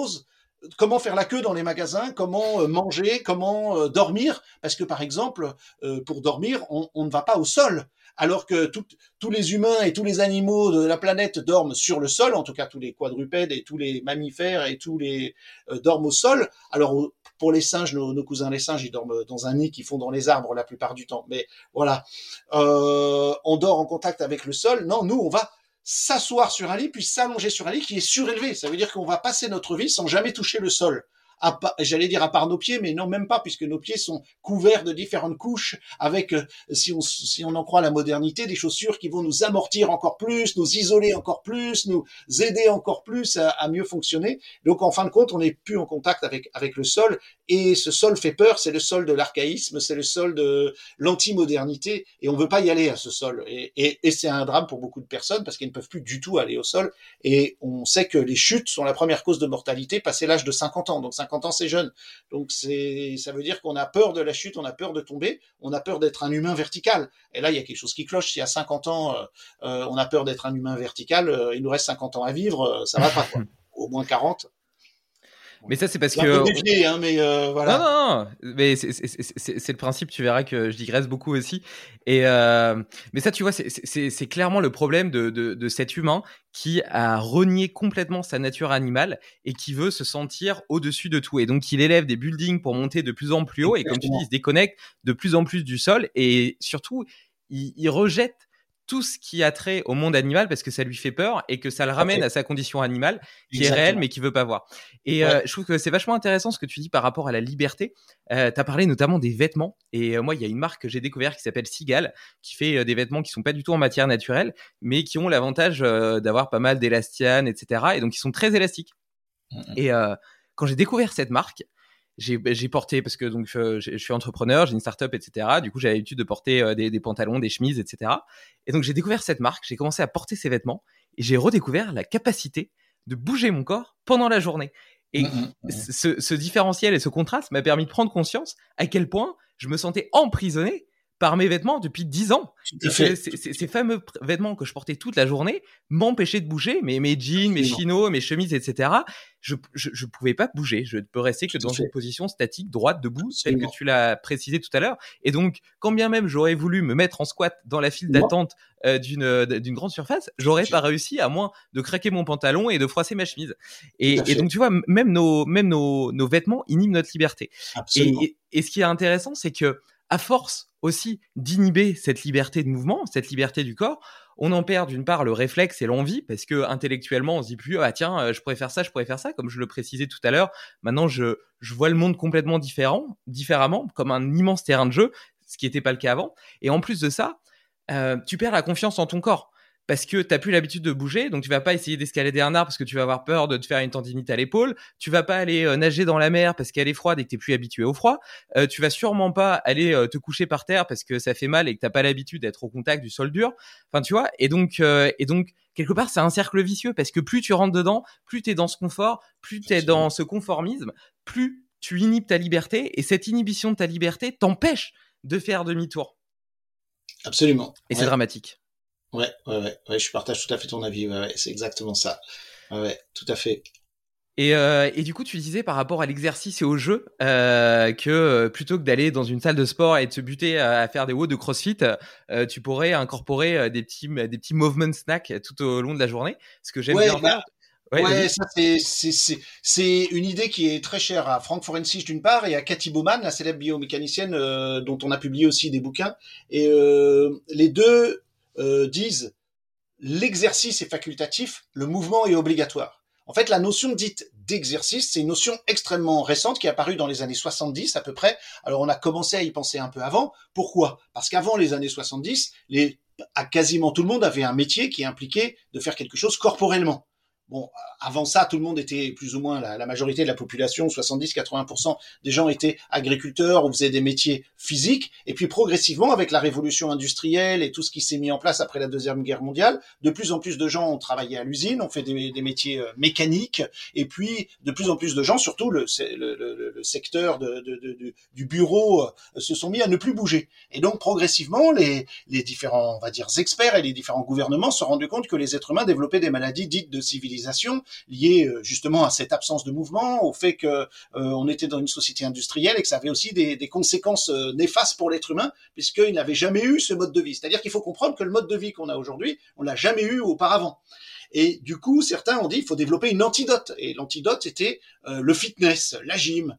comment faire la queue dans les magasins, comment euh, manger, comment euh, dormir, parce que par exemple, euh, pour dormir, on, ne va pas au sol, alors que tous les humains et tous les animaux de la planète dorment sur le sol, en tout cas tous les quadrupèdes et tous les mammifères et tous les dorment au sol. Alors pour les singes, nos, nos, cousins les singes, ils dorment dans un nid qu'ils font dans les arbres la plupart du temps. Mais voilà, on dort en contact avec le sol. Non, nous, on va s'asseoir sur un lit, puis s'allonger sur un lit qui est surélevé. Ça veut dire qu'on va passer notre vie sans jamais toucher le sol j'allais dire à part nos pieds, mais non même pas, puisque nos pieds sont couverts de différentes couches, avec, euh, si on, si on en croit la modernité, des chaussures qui vont nous amortir encore plus, nous isoler encore plus, nous aider encore plus à, mieux fonctionner. Donc en fin de compte, on n'est plus en contact avec, avec le sol, et ce sol fait peur, c'est le sol de l'archaïsme, c'est le sol de l'anti-modernité, et on veut pas y aller à ce sol. Et, et, c'est un drame pour beaucoup de personnes, parce qu'elles ne peuvent plus du tout aller au sol, et on sait que les chutes sont la première cause de mortalité passé l'âge de 50 ans. Donc 50 50 ans, c'est jeune. Donc c'est, ça veut dire qu'on a peur de la chute, on a peur de tomber, on a peur d'être un humain vertical. Et là, il y a quelque chose qui cloche. Si à 50 ans, euh, euh, on a peur d'être un humain vertical, euh, il nous reste 50 ans à vivre, ça va pas, quoi. Au moins 40. Mais ça, c'est parce que. Défier, hein, mais euh, voilà. Non, non, non. Mais c'est le principe. Tu verras que je digresse beaucoup aussi. Et euh, mais ça, tu vois, c'est clairement le problème de, de, de, cet humain qui a renié complètement sa nature animale et qui veut se sentir au-dessus de tout. Et donc, il élève des buildings pour monter de plus en plus haut. Et comme tu dis, il se déconnecte de plus en plus du sol. Et surtout, il, il rejette tout ce qui a trait au monde animal parce que ça lui fait peur et que ça le ramène à sa condition animale qui est réelle mais qui veut pas voir. Et euh, je trouve que c'est vachement intéressant ce que tu dis par rapport à la liberté. Euh, tu as parlé notamment des vêtements et euh, moi il y a une marque que j'ai découvert qui s'appelle Sigal qui fait euh, des vêtements qui sont pas du tout en matière naturelle mais qui ont l'avantage d'avoir pas mal d'élastiane etc. et donc ils sont très élastiques. Mmh. Et quand j'ai découvert cette marque, j'ai porté parce que donc je, je suis entrepreneur, j'ai une startup, etc. Du coup, j'avais l'habitude de porter euh, des, des, pantalons, des chemises, etc. Et donc j'ai découvert cette marque, j'ai commencé à porter ces vêtements et j'ai redécouvert la capacité de bouger mon corps pendant la journée. Et mmh, mmh, mmh. ce, ce différentiel et ce contraste m'a permis de prendre conscience à quel point je me sentais emprisonné par mes vêtements depuis 10 ans. Ces, fameux vêtements que je portais toute la journée m'empêchaient de bouger, mes, mes jeans, mes chinos, mes chemises, etc. Je, je, pouvais pas bouger. Je ne peux rester que dans une position statique, droite, debout, telle que tu l'as précisé tout à l'heure. Et donc, quand bien même j'aurais voulu me mettre en squat dans la file d'attente euh, d'une euh, d'une grande surface, j'aurais pas réussi à moins de craquer mon pantalon et de froisser ma chemise. Et, et donc, tu vois, même nos, même nos, nos vêtements inhibent notre liberté. Et, et, et ce qui est intéressant, c'est que à force aussi d'inhiber cette liberté de mouvement, cette liberté du corps, on en perd d'une part le réflexe et l'envie parce que intellectuellement on se dit plus ah tiens euh, je pourrais faire ça je pourrais faire ça comme je le précisais tout à l'heure. Maintenant je je vois le monde complètement différent différemment comme un immense terrain de jeu ce qui n'était pas le cas avant. Et en plus de ça euh, tu perds la confiance en ton corps parce que t'as plus l'habitude de bouger, donc tu vas pas essayer d'escalader un arbre parce que tu vas avoir peur de te faire une tendinite à l'épaule. Tu vas pas aller euh, nager dans la mer parce qu'elle est froide et que t'es plus habitué au froid. Euh, tu vas sûrement pas aller euh, te coucher par terre parce que ça fait mal et que t'as pas l'habitude d'être au contact du sol dur. Enfin, tu vois. Et donc, et donc quelque part, c'est un cercle vicieux parce que plus tu rentres dedans, plus t'es dans ce confort, plus t'es dans ce conformisme, plus tu inhibes ta liberté et cette inhibition de ta liberté t'empêche de faire demi-tour. Absolument. Et c'est dramatique. Ouais, ouais, ouais, ouais, je partage tout à fait ton avis. Ouais, ouais c'est exactement ça. Ouais, ouais, tout à fait. Et, euh, et, du coup, tu disais par rapport à l'exercice et au jeu euh, que euh, plutôt que d'aller dans une salle de sport et de se buter à, faire des hauts de CrossFit, euh, tu pourrais incorporer des petits des petits movement snacks tout au long de la journée. Ce que j'aime bien bah, faire. Ouais, ça c'est c'est une idée qui est très chère à Frank Forensich d'une part et à Cathy Bowman, la célèbre biomécanicienne euh, dont on a publié aussi des bouquins. Et euh, les deux euh, disent l'exercice est facultatif, le mouvement est obligatoire. En fait, la notion dite d'exercice, c'est une notion extrêmement récente qui est apparue dans les années 70 à peu près. Alors on a commencé à y penser un peu avant. Pourquoi? Parce qu'avant les années 70, les, à quasiment tout le monde avait un métier qui impliquait de faire quelque chose corporellement. Bon, avant ça, tout le monde était plus ou moins la, majorité de la population, 70-80% des gens étaient agriculteurs ou faisaient des métiers physiques. Et puis progressivement, avec la révolution industrielle et tout ce qui s'est mis en place après la deuxième guerre mondiale, de plus en plus de gens ont travaillé à l'usine, ont fait des, métiers euh, mécaniques. Et puis de plus en plus de gens, surtout le, le, le secteur de, de, de, du bureau, euh, se sont mis à ne plus bouger. Et donc progressivement, les, les différents, on va dire, experts et les différents gouvernements se sont rendus compte que les êtres humains développaient des maladies dites de civilisation liées euh, justement à cette absence de mouvement, au fait que euh, on était dans une société industrielle et que ça avait aussi des, conséquences euh, néfastes pour l'être humain puisqu'il n'avait jamais eu ce mode de vie. C'est-à-dire qu'il faut comprendre que le mode de vie qu'on a aujourd'hui, on l'a jamais eu auparavant. Et du coup, certains ont dit il faut développer une antidote. Et l'antidote était le fitness, la gym,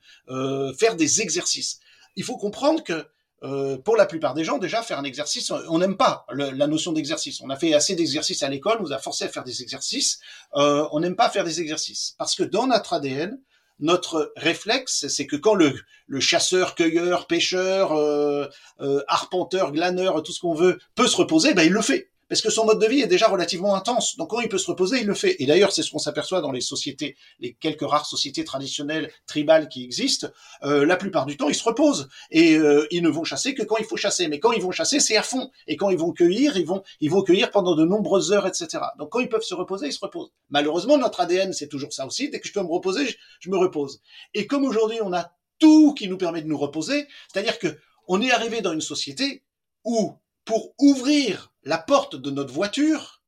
faire des exercices. Il faut comprendre que euh, pour la plupart des gens, déjà, faire un exercice, on n'aime pas la notion d'exercice. On a fait assez d'exercices à l'école, on nous a forcé à faire des exercices. Euh, on n'aime pas faire des exercices. Parce que dans notre ADN, notre réflexe, c'est que quand le, le chasseur, cueilleur, pêcheur, euh, euh arpenteur, glaneur, tout ce qu'on veut, peut se reposer, ben il le fait parce que son mode de vie est déjà relativement intense. Donc quand il peut se reposer, il le fait. Et d'ailleurs, c'est ce qu'on s'aperçoit dans les sociétés, les quelques rares sociétés traditionnelles tribales qui existent. Euh, la plupart du temps, ils se reposent et euh, ils ne vont chasser que quand il faut chasser. Mais quand ils vont chasser, c'est à fond. Et quand ils vont cueillir, ils vont ils vont cueillir pendant de nombreuses heures, etc. Donc quand ils peuvent se reposer, ils se reposent. Malheureusement, notre ADN, c'est toujours ça aussi. Dès que je peux me reposer, je, je me repose. Et comme aujourd'hui, on a tout qui nous permet de nous reposer, c'est-à-dire que on est arrivé dans une société où pour ouvrir la porte de notre voiture,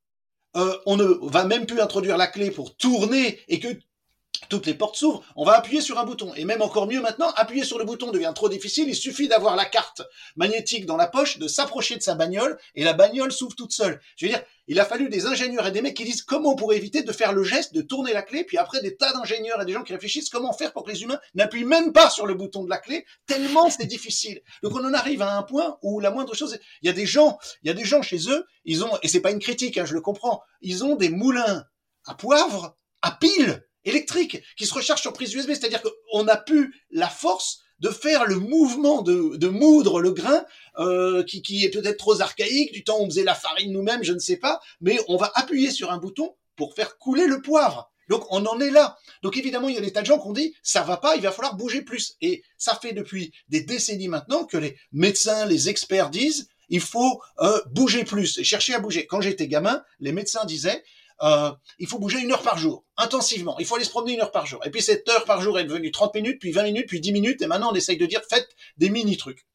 euh, on ne va même plus introduire la clé pour tourner et que toutes les portes s'ouvrent, on va appuyer sur un bouton. Et même encore mieux maintenant, appuyer sur le bouton devient trop difficile, il suffit d'avoir la carte magnétique dans la poche, de s'approcher de sa bagnole, et la bagnole s'ouvre toute seule. Je veux dire, il a fallu des ingénieurs et des mecs qui disent comment on pourrait éviter de faire le geste de tourner la clé, puis après des tas d'ingénieurs et des gens qui réfléchissent comment faire pour que les humains n'appuient même pas sur le bouton de la clé, tellement c'est difficile. Donc on en arrive à un point où la moindre chose, il y a des gens, il y a des gens chez eux, ils ont, et c'est pas une critique, hein, je le comprends, ils ont des moulins à poivre, à pile, électrique qui se recharge sur prise USB, c'est-à-dire qu'on a pu la force de faire le mouvement de, de moudre le grain euh, qui, qui est peut-être trop archaïque, du temps où on faisait la farine nous-mêmes, je ne sais pas, mais on va appuyer sur un bouton pour faire couler le poivre. Donc on en est là. Donc évidemment, il y a des tas de gens qui ont dit ça va pas, il va falloir bouger plus. Et ça fait depuis des décennies maintenant que les médecins, les experts disent il faut euh, bouger plus et chercher à bouger. Quand j'étais gamin, les médecins disaient euh, il faut bouger une heure par jour, intensivement. Il faut aller se promener une heure par jour. Et puis cette heure par jour est devenue 30 minutes, puis 20 minutes, puis 10 minutes, et maintenant on essaye de dire faites des mini-trucs.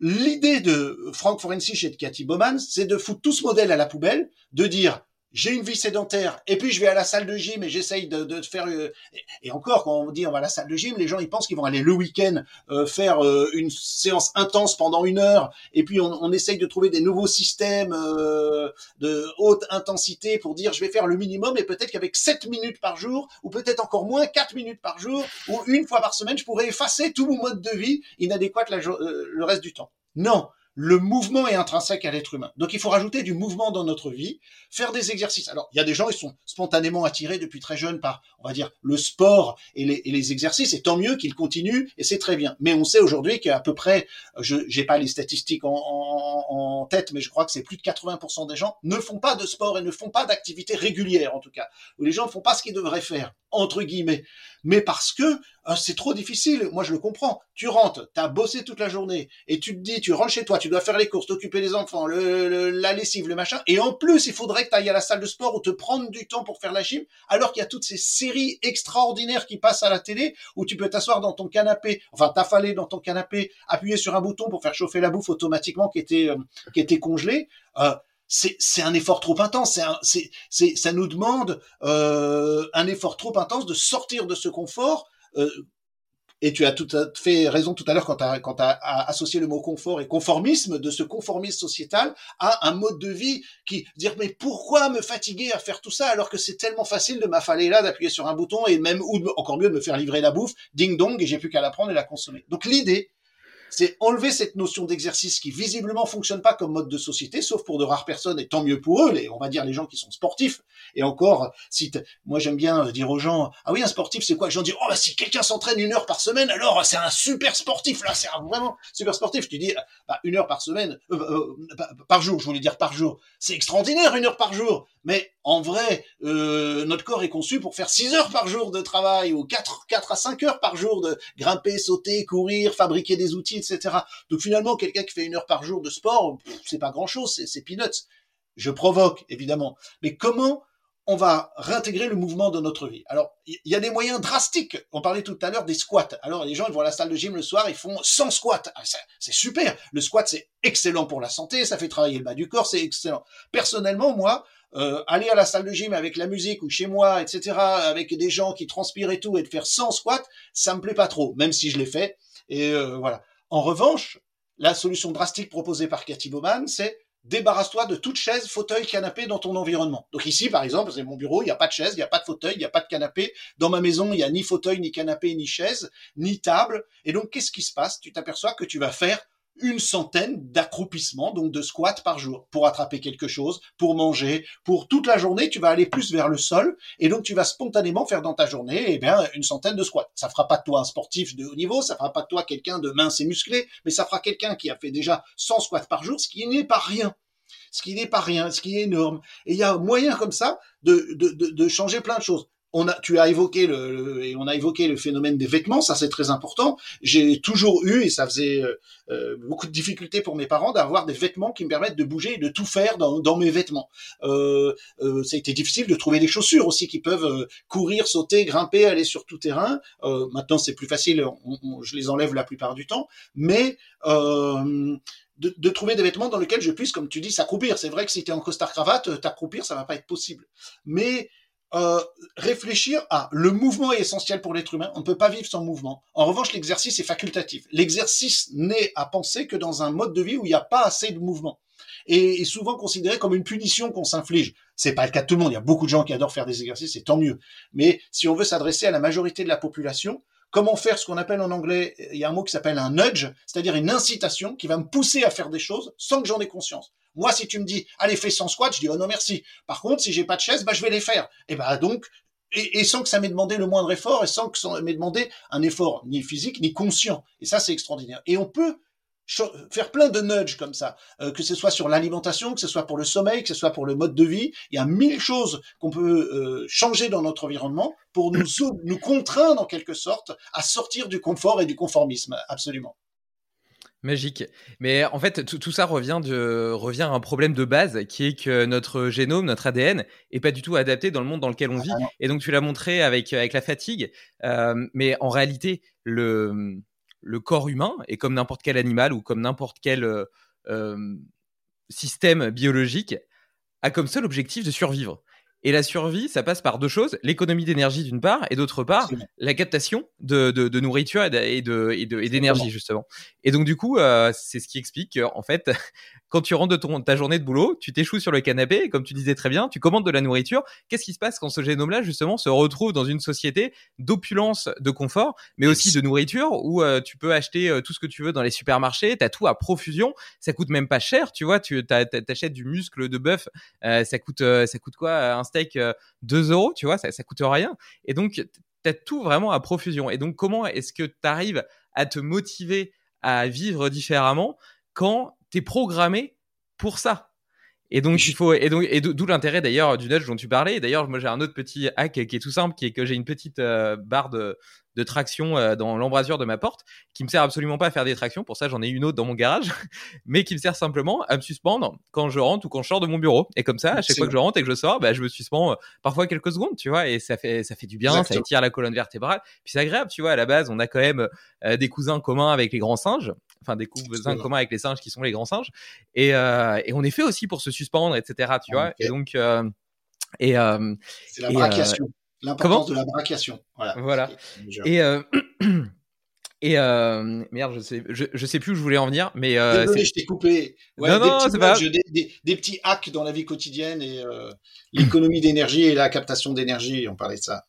L'idée de Frank Forensich et de Cathy Bowman, c'est de foutre tout ce modèle à la poubelle, de dire j'ai une vie sédentaire et puis je vais à la salle de gym et j'essaye de, de, faire euh, et encore quand on dit on va à la salle de gym les gens ils pensent qu'ils vont aller le week-end euh, faire euh, une séance intense pendant une heure et puis on, on essaye de trouver des nouveaux systèmes de haute intensité pour dire je vais faire le minimum et peut-être qu'avec 7 minutes par jour ou peut-être encore moins 4 minutes par jour ou une fois par semaine je pourrais effacer tout mon mode de vie inadéquat le reste du temps. Non le mouvement est intrinsèque à l'être humain. Donc il faut rajouter du mouvement dans notre vie, faire des exercices. Alors il y a des gens, ils sont spontanément attirés depuis très jeune par, on va dire, le sport et les, exercices, et tant mieux qu'ils continuent, et c'est très bien. Mais on sait aujourd'hui qu'à peu près, je n'ai pas les statistiques en, tête, mais je crois que c'est plus de 80% des gens ne font pas de sport et ne font pas d'activité régulière en tout cas, où les gens ne font pas ce qu'ils devraient faire, entre guillemets mais parce que euh, c'est trop difficile. Moi, je le comprends. Tu rentres, tu as bossé toute la journée, et tu te dis, tu rentres chez toi, tu dois faire les courses, t'occuper des enfants, le, la lessive, le machin, et en plus, il faudrait que tu ailles à la salle de sport ou te prendre du temps pour faire la gym, alors qu'il y a toutes ces séries extraordinaires qui passent à la télé, où tu peux t'asseoir dans ton canapé, enfin t'affaler dans ton canapé, appuyer sur un bouton pour faire chauffer la bouffe automatiquement qui était, euh, qui était congelée. Euh, c'est un effort trop intense. C'est ça nous demande euh, un effort trop intense de sortir de ce confort. Euh, et tu as tout à fait raison tout à l'heure quand tu as associé le mot confort et conformisme, de ce conformisme sociétal à un mode de vie qui dire mais pourquoi me fatiguer à faire tout ça alors que c'est tellement facile de m'affaler là, d'appuyer sur un bouton et même ou encore mieux de me faire livrer la bouffe, ding dong et j'ai plus qu'à la prendre et la consommer. Donc l'idée, c'est enlever cette notion d'exercice qui visiblement fonctionne pas comme mode de société, sauf pour de rares personnes, et tant mieux pour eux, les, on va dire les gens qui sont sportifs. Et encore, si moi j'aime bien dire aux gens, ah oui, un sportif, c'est quoi? Les gens disent, oh bah si quelqu'un s'entraîne une heure par semaine, alors c'est un super sportif, là, c'est vraiment super sportif. Tu dis, bah, une heure par semaine, euh, euh, par jour, je voulais dire par jour, c'est extraordinaire, une heure par jour. Mais en vrai, euh, notre corps est conçu pour faire 6 heures par jour de travail ou 4, 4 à 5 heures par jour de grimper, sauter, courir, fabriquer des outils, etc. Donc finalement, quelqu'un qui fait une heure par jour de sport, c'est pas grand-chose, c'est peanuts. Je provoque, évidemment. Mais comment on va réintégrer le mouvement de notre vie? Alors, il y a des moyens drastiques. On parlait tout à l'heure des squats. Alors, les gens, ils vont à la salle de gym le soir, ils font 100 squats. Ah, c'est super. Le squat, c'est excellent pour la santé, ça fait travailler le bas du corps, c'est excellent. Personnellement, moi, euh, aller à la salle de gym avec la musique ou chez moi, etc., avec des gens qui transpirent et tout, et de faire 100 squats, ça me plaît pas trop, même si je l'ai fait. Et euh, voilà. En revanche, la solution drastique proposée par Cathy Bowman, c'est débarrasse-toi de toute chaise, fauteuil, canapé dans ton environnement. Donc ici, par exemple, c'est mon bureau, il n'y a pas de chaise, il n'y a pas de fauteuil, il n'y a pas de canapé. Dans ma maison, il n'y a ni fauteuil, ni canapé, ni chaise, ni table. Et donc, qu'est-ce qui se passe? Tu t'aperçois que tu vas faire une centaine d'accroupissements, donc de squats par jour, pour attraper quelque chose, pour manger, pour toute la journée, tu vas aller plus vers le sol, et donc tu vas spontanément faire dans ta journée, eh bien, une centaine de squats. Ça fera pas de toi un sportif de haut niveau, ça fera pas de toi quelqu'un de mince et musclé, mais ça fera quelqu'un qui a fait déjà 100 squats par jour, ce qui n'est pas rien ce qui n'est pas rien, ce qui est énorme. Et il y a moyen comme ça de, de, de, de changer plein de choses on a, tu as évoqué le, et on a évoqué le phénomène des vêtements, ça c'est très important. J'ai toujours eu et ça faisait euh, euh, beaucoup de difficultés pour mes parents d'avoir des vêtements qui me permettent de bouger et de tout faire dans, dans mes vêtements. Euh, euh, ça a été difficile de trouver des chaussures aussi qui peuvent euh, courir, sauter, grimper, aller sur tout terrain. maintenant c'est plus facile, je les enlève la plupart du temps, mais de, de, trouver des vêtements dans lesquels je puisse, comme tu dis, s'accroupir. C'est vrai que si tu es en costard cravate, t'accroupir, ça va pas être possible. Mais euh, réfléchir à le mouvement est essentiel pour l'être humain. On ne peut pas vivre sans mouvement. En revanche, l'exercice est facultatif. L'exercice n'est à penser que dans un mode de vie où il n'y a pas assez de mouvement et est souvent considéré comme une punition qu'on s'inflige. C'est pas le cas de tout le monde. Il y a beaucoup de gens qui adorent faire des exercices, et tant mieux. Mais si on veut s'adresser à la majorité de la population, comment faire ce qu'on appelle en anglais, il y a un mot qui s'appelle un nudge, c'est-à-dire une incitation qui va me pousser à faire des choses sans que j'en ai conscience. Moi, si tu me dis, allez, fais 100 squats, je dis, oh non, merci. Par contre, si j'ai pas de chaise, bah, je vais les faire. Et bah, donc, et, sans que ça m'ait demandé le moindre effort et sans que ça m'ait demandé un effort ni physique ni conscient. Et ça, c'est extraordinaire. Et on peut faire plein de nudges comme ça, euh, que ce soit sur l'alimentation, que ce soit pour le sommeil, que ce soit pour le mode de vie. Il y a mille choses qu'on peut euh, changer dans notre environnement pour nous, nous contraindre en quelque sorte à sortir du confort et du conformisme. Absolument. Magique. Mais en fait, tout, ça revient, de, revient à un problème de base qui est que notre génome, notre ADN, est pas du tout adapté dans le monde dans lequel on vit. Et donc, tu l'as montré avec, avec la fatigue. Euh, mais en réalité, le, le corps humain est comme n'importe quel animal ou comme n'importe quel euh, euh, système biologique, a comme seul objectif de survivre. Et la survie, ça passe par deux choses l'économie d'énergie d'une part, et d'autre part, la captation de, de, nourriture et d'énergie, justement. Et donc, du coup, euh, c'est ce qui explique qu'en fait, quand tu rentres de ton, ta journée de boulot, tu t'échoues sur le canapé et comme tu disais très bien, tu commandes de la nourriture. Qu'est-ce qui se passe quand ce génome-là, justement, se retrouve dans une société d'opulence, de confort, mais aussi de nourriture où euh, tu peux acheter euh, tout ce que tu veux dans les supermarchés, tu as tout à profusion, ça coûte même pas cher, tu vois, tu t'achètes du muscle de bœuf, euh, ça coûte ça coûte quoi un steak 2 euros, tu vois, ça, ça coûte rien. Et donc, tu as tout vraiment à profusion. Et donc, comment est-ce que tu arrives à te motiver à vivre différemment quand tu es programmé pour ça. Et donc, il faut, et donc, et d'où l'intérêt d'ailleurs du nudge dont tu parlais. D'ailleurs, moi, j'ai un autre petit hack qui est tout simple, qui est que j'ai une petite euh, barre de, de traction euh, dans l'embrasure de ma porte, qui me sert absolument pas à faire des tractions. Pour ça, j'en ai une autre dans mon garage, mais qui me sert simplement à me suspendre quand je rentre ou quand je sors de mon bureau. Et comme ça, à chaque fois que je rentre et que je sors, bah, je me suspends euh, parfois quelques secondes, tu vois, et ça fait, ça fait du bien, ça étire la colonne vertébrale. Puis c'est agréable, tu vois. À la base, on a quand même des cousins communs avec les grands singes enfin des cousins communs avec les singes qui sont les grands singes. Et, euh, et on est fait aussi pour se suspendre, etc. Tu vois. Et donc euh, et euh, c'est la brachiation. L'importance de la brachiation. Voilà. Voilà. Et Et merde, je sais, je, sais plus où je voulais en venir, mais désolé, je t'ai coupé. Ouais, non, non, c'est pas. Des, des, petits hacks dans la vie quotidienne et l'économie d'énergie et la captation d'énergie. On parlait de ça.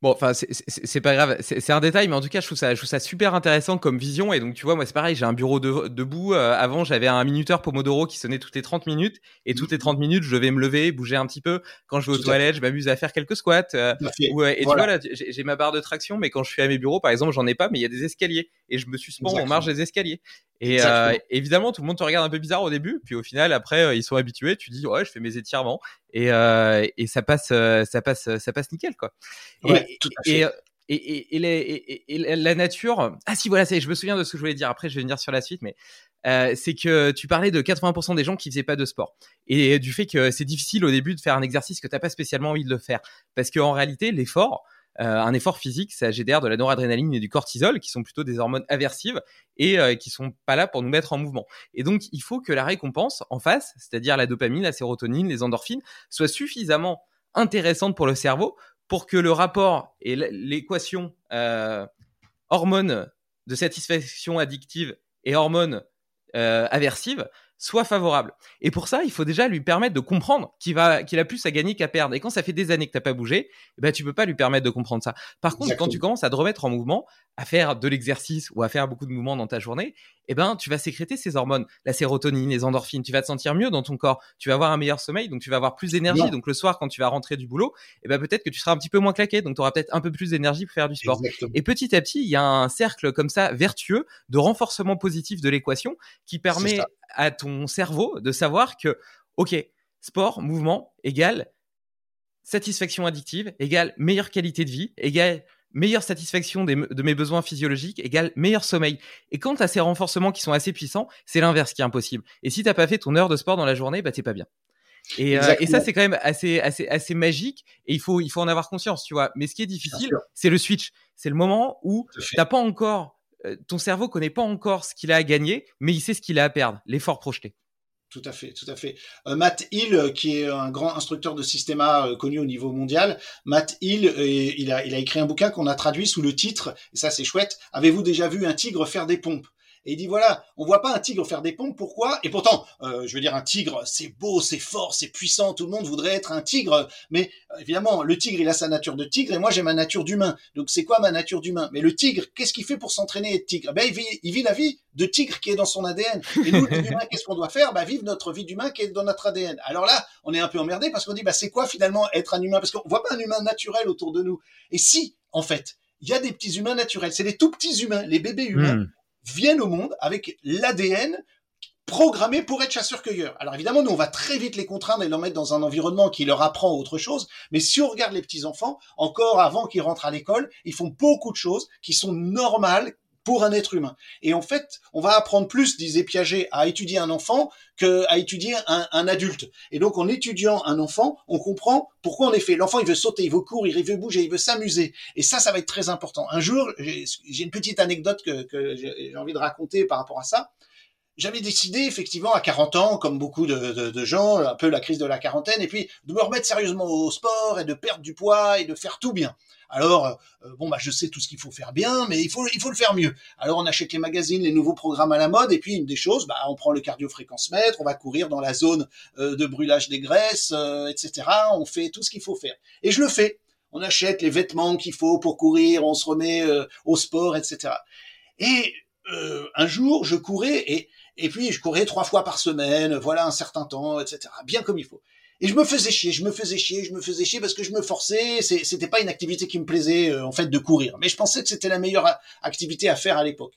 Bon, enfin, c'est pas grave, c'est un détail, mais en tout cas, je trouve ça, je trouve ça super intéressant comme vision. Et donc, tu vois, moi, c'est pareil, j'ai un bureau de, debout. Euh, avant, j'avais un minuteur Pomodoro qui sonnait toutes les 30 minutes. Et toutes les 30 minutes, je devais me lever, bouger un petit peu. Quand je vais aux toilettes, je m'amuse à faire quelques squats. Euh, et tu vois, là, j'ai ma barre de traction, mais quand je suis à mes bureaux, par exemple, j'en ai pas, mais il y a des escaliers. Et je me suspends en marge des escaliers. Et euh, évidemment, tout le monde te regarde un peu bizarre au début. Puis au final, après, ils sont habitués. Tu dis, ouais, je fais mes étirements. Et, et ça passe, ça passe, ça passe nickel, quoi. Tout à fait et, et, la nature. Ah si, voilà, je me souviens de ce que je voulais dire. Après, je vais venir sur la suite, mais euh, c'est que tu parlais de 80% des gens qui faisaient pas de sport et du fait que c'est difficile au début de faire un exercice que t'as pas spécialement envie de le faire, parce qu'en réalité, l'effort, euh, un effort physique, ça génère de la noradrénaline et du cortisol, qui sont plutôt des hormones aversives et euh, qui sont pas là pour nous mettre en mouvement. Et donc, il faut que la récompense en face, c'est-à-dire la dopamine, la sérotonine, les endorphines, soit suffisamment intéressante pour le cerveau pour que le rapport et l'équation euh, hormone de satisfaction addictive et hormone euh, aversive soit favorable. Et pour ça, il faut déjà lui permettre de comprendre qu'il va, qu'il a plus à gagner qu'à perdre. Et quand ça fait des années que t'as pas bougé, eh ben tu peux pas lui permettre de comprendre ça. Par contre, quand tu commences à te remettre en mouvement, à faire de l'exercice ou à faire beaucoup de mouvements dans ta journée, eh ben tu vas sécréter ces hormones, la sérotonine, les endorphines. Tu vas te sentir mieux dans ton corps. Tu vas avoir un meilleur sommeil, donc tu vas avoir plus d'énergie. Donc le soir, quand tu vas rentrer du boulot, eh ben peut-être que tu seras un petit peu moins claqué, donc tu auras peut-être un peu plus d'énergie pour faire du sport. Et petit à petit, il y a un cercle comme ça vertueux de renforcement positif de l'équation qui permet à ton cerveau de savoir que, ok, sport, mouvement égale satisfaction addictive, égale meilleure qualité de vie, égale meilleure satisfaction de mes besoins physiologiques, égale meilleur sommeil. Et quand tu as ces renforcements qui sont assez puissants, c'est l'inverse qui est impossible. Et si t'as pas fait ton heure de sport dans la journée, bah t'es pas bien. Et, euh, et, ça, c'est quand même assez, assez, assez magique et il faut, il faut en avoir conscience, tu vois. Mais ce qui est difficile, c'est le switch. C'est le moment où t'as pas encore ton cerveau connaît pas encore ce qu'il a à gagner, mais il sait ce qu'il a à perdre, l'effort projeté. Tout à fait, tout à fait. Euh, Matt Hill, euh, qui est un grand instructeur de systéma connu au niveau mondial, Matt Hill, il, il a écrit un bouquin qu'on a traduit sous le titre, et ça c'est chouette, Avez-vous déjà vu un tigre faire des pompes? Et il dit voilà, on voit pas un tigre faire des pompes, pourquoi? Et pourtant, euh, je veux dire, un tigre, c'est beau, c'est fort, c'est puissant, tout le monde voudrait être un tigre, mais euh, évidemment, le tigre, il a sa nature de tigre, et moi j'ai ma nature d'humain. Donc c'est quoi ma nature d'humain? Mais le tigre, qu'est-ce qu'il fait pour s'entraîner être tigre? Ben il vit, il vit la vie de tigre qui est dans son ADN. Et nous, les humains, qu'est-ce qu'on doit faire? Ben vivre notre vie d'humain qui est dans notre ADN. Alors là, on est un peu emmerdé parce qu'on dit, bah c'est quoi finalement être un humain? Parce qu'on voit pas un humain naturel autour de nous. Et si, en fait, il y a des petits humains naturels, c'est les tout petits humains, les bébés humains. Hmm viennent au monde avec l'ADN programmé pour être chasseurs-cueilleurs. Alors évidemment, nous, on va très vite les contraindre et les mettre dans un environnement qui leur apprend autre chose. Mais si on regarde les petits-enfants, encore avant qu'ils rentrent à l'école, ils font beaucoup de choses qui sont normales, pour un être humain. Et en fait, on va apprendre plus, disait Piaget, à étudier un enfant qu'à étudier un, adulte. Et donc, en étudiant un enfant, on comprend pourquoi en effet l'enfant il veut sauter, il veut courir, il veut bouger, il veut s'amuser. Et ça, ça va être très important. Un jour, j'ai une petite anecdote que, que j'ai envie de raconter par rapport à ça. J'avais décidé effectivement à 40 ans, comme beaucoup de, gens, un peu la crise de la quarantaine, et puis de me remettre sérieusement au sport et de perdre du poids et de faire tout bien. Alors euh, bon bah je sais tout ce qu'il faut faire bien, mais il faut il faut le faire mieux. Alors on achète les magazines, les nouveaux programmes à la mode, et puis une des choses, bah on prend le cardio-fréquence-mètre, on va courir dans la zone euh, de brûlage des graisses, euh, etc. On fait tout ce qu'il faut faire. Et je le fais. On achète les vêtements qu'il faut pour courir, on se remet au sport, etc. Et un jour, je courais et et puis, je courais trois fois par semaine, voilà un certain temps, etc. Bien comme il faut. Et je me faisais chier, je me faisais chier, je me faisais chier parce que je me forçais. C'était pas une activité qui me plaisait euh, en fait de courir, mais je pensais que c'était la meilleure activité à faire à l'époque.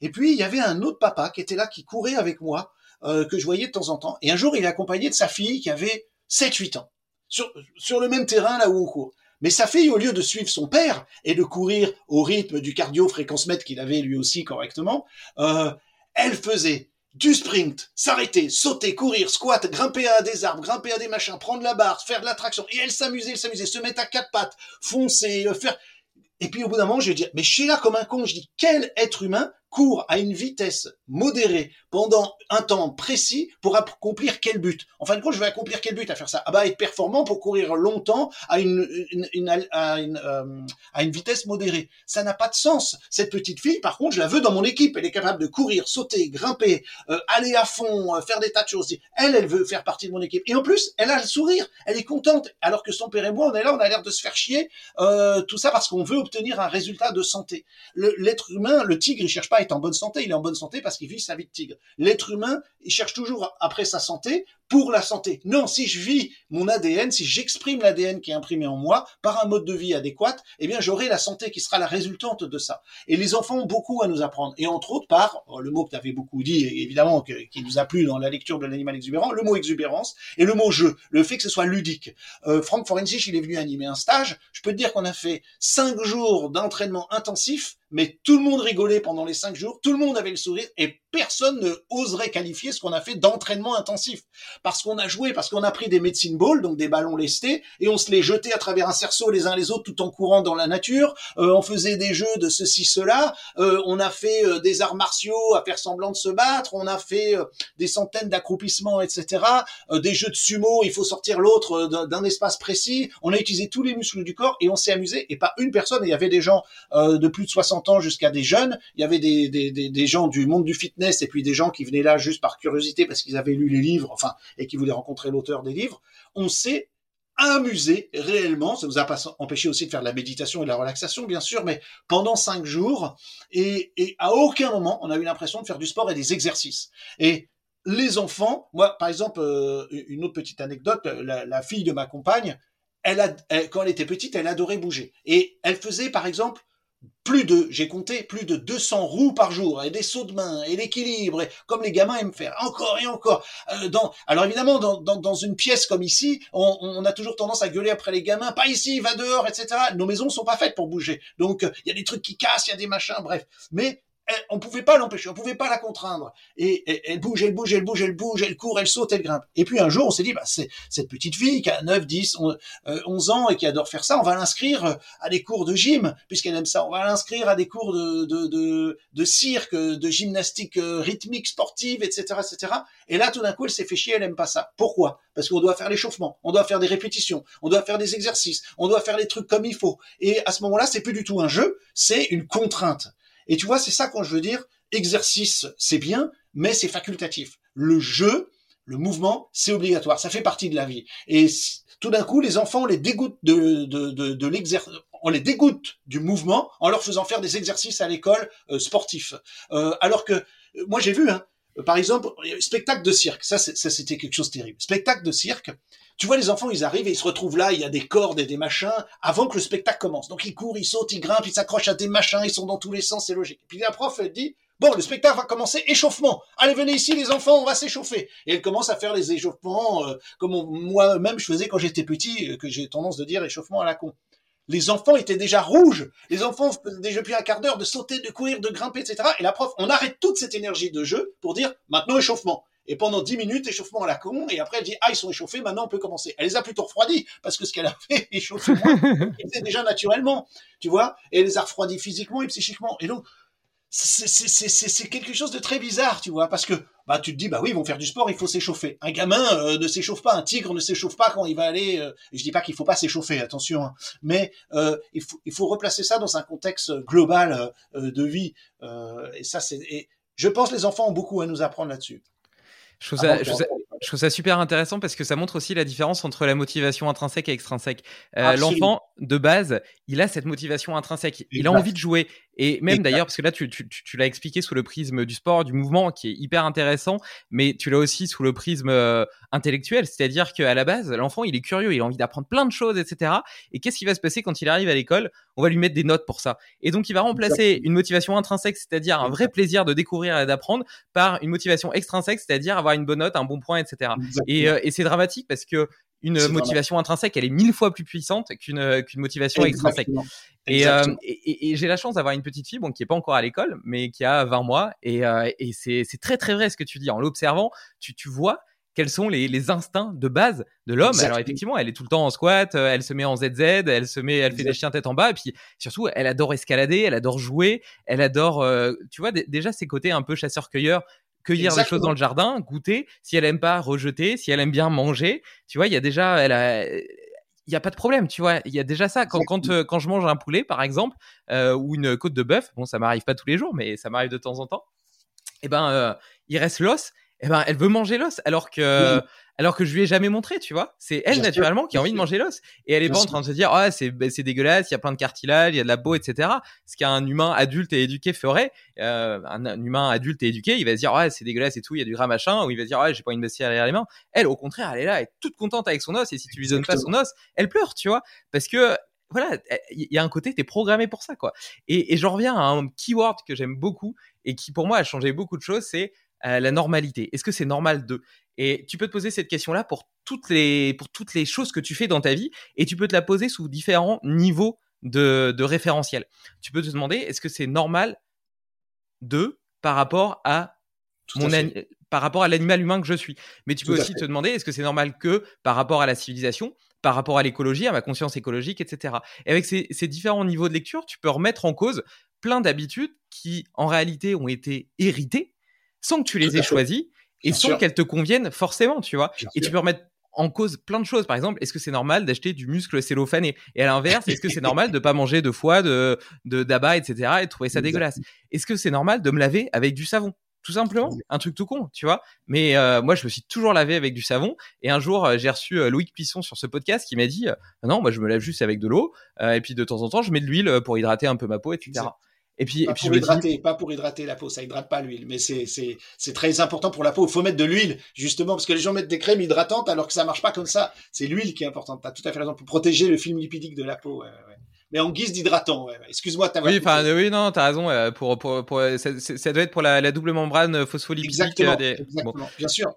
Et puis il y avait un autre papa qui était là, qui courait avec moi, euh, que je voyais de temps en temps. Et un jour, il est accompagné de sa fille qui avait 7-8 ans, sur, le même terrain là où on court. Mais sa fille, au lieu de suivre son père et de courir au rythme du cardio fréquence mètre qu'il avait lui aussi correctement, euh, elle faisait du sprint, s'arrêter, sauter, courir, squat, grimper à des arbres, grimper à des machins, prendre la barre, faire de la traction. Et elle s'amusait, elle s'amusait, se mettre à quatre pattes, foncer, euh, faire... Et puis au bout d'un moment, je vais dire, mais je suis là comme un con. Je dis, quel être humain court à une vitesse modérée pendant un temps précis pour accomplir quel but? En fin de compte, je vais accomplir quel but à faire ça? Ah bah être performant pour courir longtemps à une, à, une euh, à une vitesse modérée. Ça n'a pas de sens. Cette petite fille, par contre, je la veux dans mon équipe. Elle est capable de courir, sauter, grimper, euh, aller à fond, euh, faire des tas de choses. Elle, elle veut faire partie de mon équipe. Et en plus, elle a le sourire. Elle est contente. Alors que son père et moi, on est là, on a l'air de se faire chier. tout ça parce qu'on veut obtenir un résultat de santé. L'être humain, le tigre, il cherche pas à en bonne santé, il est en bonne santé parce qu'il vit sa vie de tigre. L'être humain, il cherche toujours après sa santé pour la santé. Non, si je vis mon ADN, si j'exprime l'ADN qui est imprimé en moi par un mode de vie adéquat, eh bien j'aurai la santé qui sera la résultante de ça. Et les enfants ont beaucoup à nous apprendre. Et entre autres par oh, le mot que tu avais beaucoup dit, évidemment, qui nous a plu dans la lecture de l'animal exubérant, le mot exubérance et le mot jeu, le fait que ce soit ludique. Euh, Franck Forensich, il est venu animer un stage. Je peux te dire qu'on a fait cinq jours d'entraînement intensif mais tout le monde rigolait pendant les cinq jours, tout le monde avait le sourire et personne ne oserait qualifier ce qu'on a fait d'entraînement intensif. Parce qu'on a joué, parce qu'on a pris des medicine balls, donc des ballons lestés, et on se les jetait à travers un cerceau les uns les autres tout en courant dans la nature. Euh, on faisait des jeux de ceci, cela. Euh, on a fait euh, des arts martiaux à faire semblant de se battre. On a fait des centaines d'accroupissements, etc. des jeux de sumo, il faut sortir l'autre d'un espace précis. On a utilisé tous les muscles du corps et on s'est amusé. Et pas une personne, il y avait des gens de plus de 60 ans jusqu'à des jeunes. Il y avait des, des, des, des gens du monde du fitness et puis des gens qui venaient là juste par curiosité parce qu'ils avaient lu les livres, enfin, et qui voulaient rencontrer l'auteur des livres, on s'est amusé réellement. Ça nous a pas empêché aussi de faire de la méditation et de la relaxation, bien sûr, mais pendant cinq jours. Et, à aucun moment, on a eu l'impression de faire du sport et des exercices. Et les enfants, moi, par exemple, euh, une autre petite anecdote, la, fille de ma compagne, elle a, quand elle était petite, elle adorait bouger. Et elle faisait, par exemple, plus de, j'ai compté, plus de 200 roues par jour, et des sauts de main, et l'équilibre, et comme les gamins aiment faire, encore et encore. Euh, dans, alors évidemment, dans, dans, une pièce comme ici, on, a toujours tendance à gueuler après les gamins, pas ici, va dehors, etc. Nos maisons sont pas faites pour bouger, donc il y a des trucs qui cassent, il y a des machins, bref. Mais on pouvait pas l'empêcher, on pouvait pas la contraindre. Et, elle bouge, elle bouge, elle bouge, elle bouge, elle court, elle saute, elle grimpe. Et puis un jour, on s'est dit, bah, c'est cette petite fille qui a 9, 10, 11 ans et qui adore faire ça, on va l'inscrire euh, à des cours de gym, puisqu'elle aime ça. On va l'inscrire à des cours de, de, de, de, cirque, de gymnastique euh, rythmique, sportive, etc., etc. Et là, tout d'un coup, elle s'est fait chier, elle aime pas ça. Pourquoi? Parce qu'on doit faire l'échauffement, on doit faire des répétitions, on doit faire des exercices, on doit faire les trucs comme il faut. Et à ce moment-là, c'est plus du tout un jeu, c'est une contrainte. Et tu vois, c'est ça quand je veux dire, exercice, c'est bien, mais c'est facultatif. Le jeu, le mouvement, c'est obligatoire, ça fait partie de la vie. Et tout d'un coup, les enfants, on les dégoûte de, de, de, de l'exercice, on les dégoûte du mouvement en leur faisant faire des exercices à l'école euh, sportifs. Euh, alors que, moi j'ai vu, hein, par exemple, spectacle de cirque, ça c'était quelque chose de terrible. Spectacle de cirque, tu vois, les enfants, ils arrivent et ils se retrouvent là, il y a des cordes et des machins, avant que le spectacle commence. Donc ils courent, ils sautent, ils grimpent, ils s'accrochent à des machins, ils sont dans tous les sens, c'est logique. puis la prof, elle dit, bon, le spectacle va commencer, échauffement. Allez, venez ici, les enfants, on va s'échauffer. Et elle commence à faire les échauffements, euh, comme moi-même je faisais quand j'étais petit, euh, que j'ai tendance de dire échauffement à la con. Les enfants étaient déjà rouges. Les enfants déjà depuis un quart d'heure de sauter, de courir, de grimper, etc. Et la prof, on arrête toute cette énergie de jeu pour dire maintenant échauffement. Et pendant dix minutes, échauffement à la con, et après elle dit, ah, ils sont échauffés, maintenant on peut commencer. Elle les a plutôt refroidis, parce que ce qu'elle a fait, échauffer déjà naturellement, tu vois, et elle les a refroidis physiquement et psychiquement. Et donc, c'est quelque chose de très bizarre, tu vois, parce que bah tu te dis bah oui ils vont faire du sport, il faut s'échauffer. Un gamin euh, ne s'échauffe pas, un tigre ne s'échauffe pas quand il va aller. Euh, je dis pas qu'il faut pas s'échauffer, attention, hein, mais euh, il faut il faut replacer ça dans un contexte global euh, de vie. et ça c'est je pense les enfants ont beaucoup à nous apprendre là-dessus. Je trouve, ça, je, trouve ça, super intéressant parce que ça montre aussi la différence entre la motivation intrinsèque et extrinsèque. L'enfant, de base, il a cette motivation intrinsèque. Il a envie de jouer. Et même d'ailleurs, parce que là, tu, tu, tu l'as expliqué sous le prisme du sport, du mouvement, qui est hyper intéressant, mais tu l'as aussi sous le prisme euh, intellectuel, c'est-à-dire qu'à la base, l'enfant, il est curieux, il a envie d'apprendre plein de choses, etc. Et qu'est-ce qui va se passer quand il arrive à l'école? On va lui mettre des notes pour ça. Et donc, il va remplacer une motivation intrinsèque, c'est-à-dire un vrai plaisir de découvrir et d'apprendre, par une motivation extrinsèque, c'est-à-dire avoir une bonne note, un bon point, etc. Et, euh, et c'est dramatique parce que une motivation intrinsèque, elle est mille fois plus puissante qu'une qu'une motivation extrinsèque. Euh, et, et, j'ai la chance d'avoir une petite fille, bon, qui est pas encore à l'école, mais qui a 20 mois. Et, euh, et c'est très très vrai ce que tu dis. En l'observant, tu, tu vois quels sont les, les, instincts de base de l'homme. Alors effectivement, elle est tout le temps en squat, euh, elle se met en ZZ, elle se met, elle fait des chiens tête en bas, et puis surtout, elle adore escalader, elle adore jouer, elle adore, tu vois, déjà ces côtés un peu chasseur-cueilleur cueillir des choses dans le jardin, goûter. Si elle aime pas, rejeter. Si elle aime bien manger, tu vois, il y a déjà, elle a, il y a pas de problème, tu vois. Il y a déjà ça. Quand, quand, euh, quand je mange un poulet, par exemple, euh, ou une côte de bœuf, bon, ça m'arrive pas tous les jours, mais ça m'arrive de temps en temps. Et eh ben, euh, il reste l'os. Et eh ben, elle veut manger l'os, alors que alors que je lui ai jamais montré, tu vois. C'est elle naturellement qui a envie de manger l'os et elle est pas en train de se dire ah c'est bah, c'est dégueulasse, il y a plein de cartilage, il y a de la peau, etc. Ce qu'un humain adulte et éduqué ferait, euh, un, humain adulte et éduqué, il va se dire ouais c'est dégueulasse et tout, il y a du gras machin, ou il va se dire ouais j'ai pas une bestiole derrière les mains. Elle au contraire, elle est là, elle est toute contente avec son os et si tu lui donnes pas son os, elle pleure, tu vois, parce que voilà, il y a un côté, t'es programmé pour ça, quoi. Et, et j'en reviens à un keyword que j'aime beaucoup et qui pour moi a changé beaucoup de choses, c'est euh, la normalité. Est-ce que c'est normal de Et tu peux te poser cette question-là pour toutes les pour toutes les choses que tu fais dans ta vie et tu peux te la poser sous différents niveaux de, de référentiel. Tu peux te demander est-ce que c'est normal de par rapport à mon par rapport à l'animal humain que je suis? Mais tu peux aussi te demander est-ce que c'est normal que par rapport à la civilisation, par rapport à l'écologie, à ma conscience écologique, etc. Et avec ces, ces différents niveaux de lecture, tu peux remettre en cause plein d'habitudes qui, en réalité, ont été héritées sans que tu les aies choisis et sans qu'elles te conviennent forcément, tu vois. et tu peux remettre en cause plein de choses. Par exemple, est-ce que c'est normal d'acheter du muscle cellophané? Et à l'inverse, est-ce que c'est normal de pas manger de foie, de d'abat, etc. et de trouver ça dégueulasse? Est-ce que c'est normal de me laver avec du savon? Tout simplement, un truc tout con, tu vois. Mais euh, moi, je me suis toujours lavé avec du savon. Et un jour, euh, j'ai reçu euh, Loïc Puisson sur ce podcast qui m'a dit non, moi, je me lave juste avec de l'eau. et puis de temps en temps, je mets de l'huile pour hydrater un peu ma peau, etc. Et puis, pas, et puis pour hydrater, pas pour hydrater la peau, ça hydrate pas l'huile, mais c'est, c'est, c'est très important pour la peau. Il faut mettre de l'huile, justement, parce que les gens mettent des crèmes hydratantes alors que ça marche pas comme ça. C'est l'huile qui est importante. Tu as tout à fait raison pour protéger le film lipidique de la peau. Ouais, ouais. Mais en guise d'hydratant. Excuse-moi, t'as Oui, enfin, oui, non, t'as raison. Pour, pour, pour, ça, ça, doit être pour la, la double membrane phospholipidique. Exactement, des... exactement. bien sûr.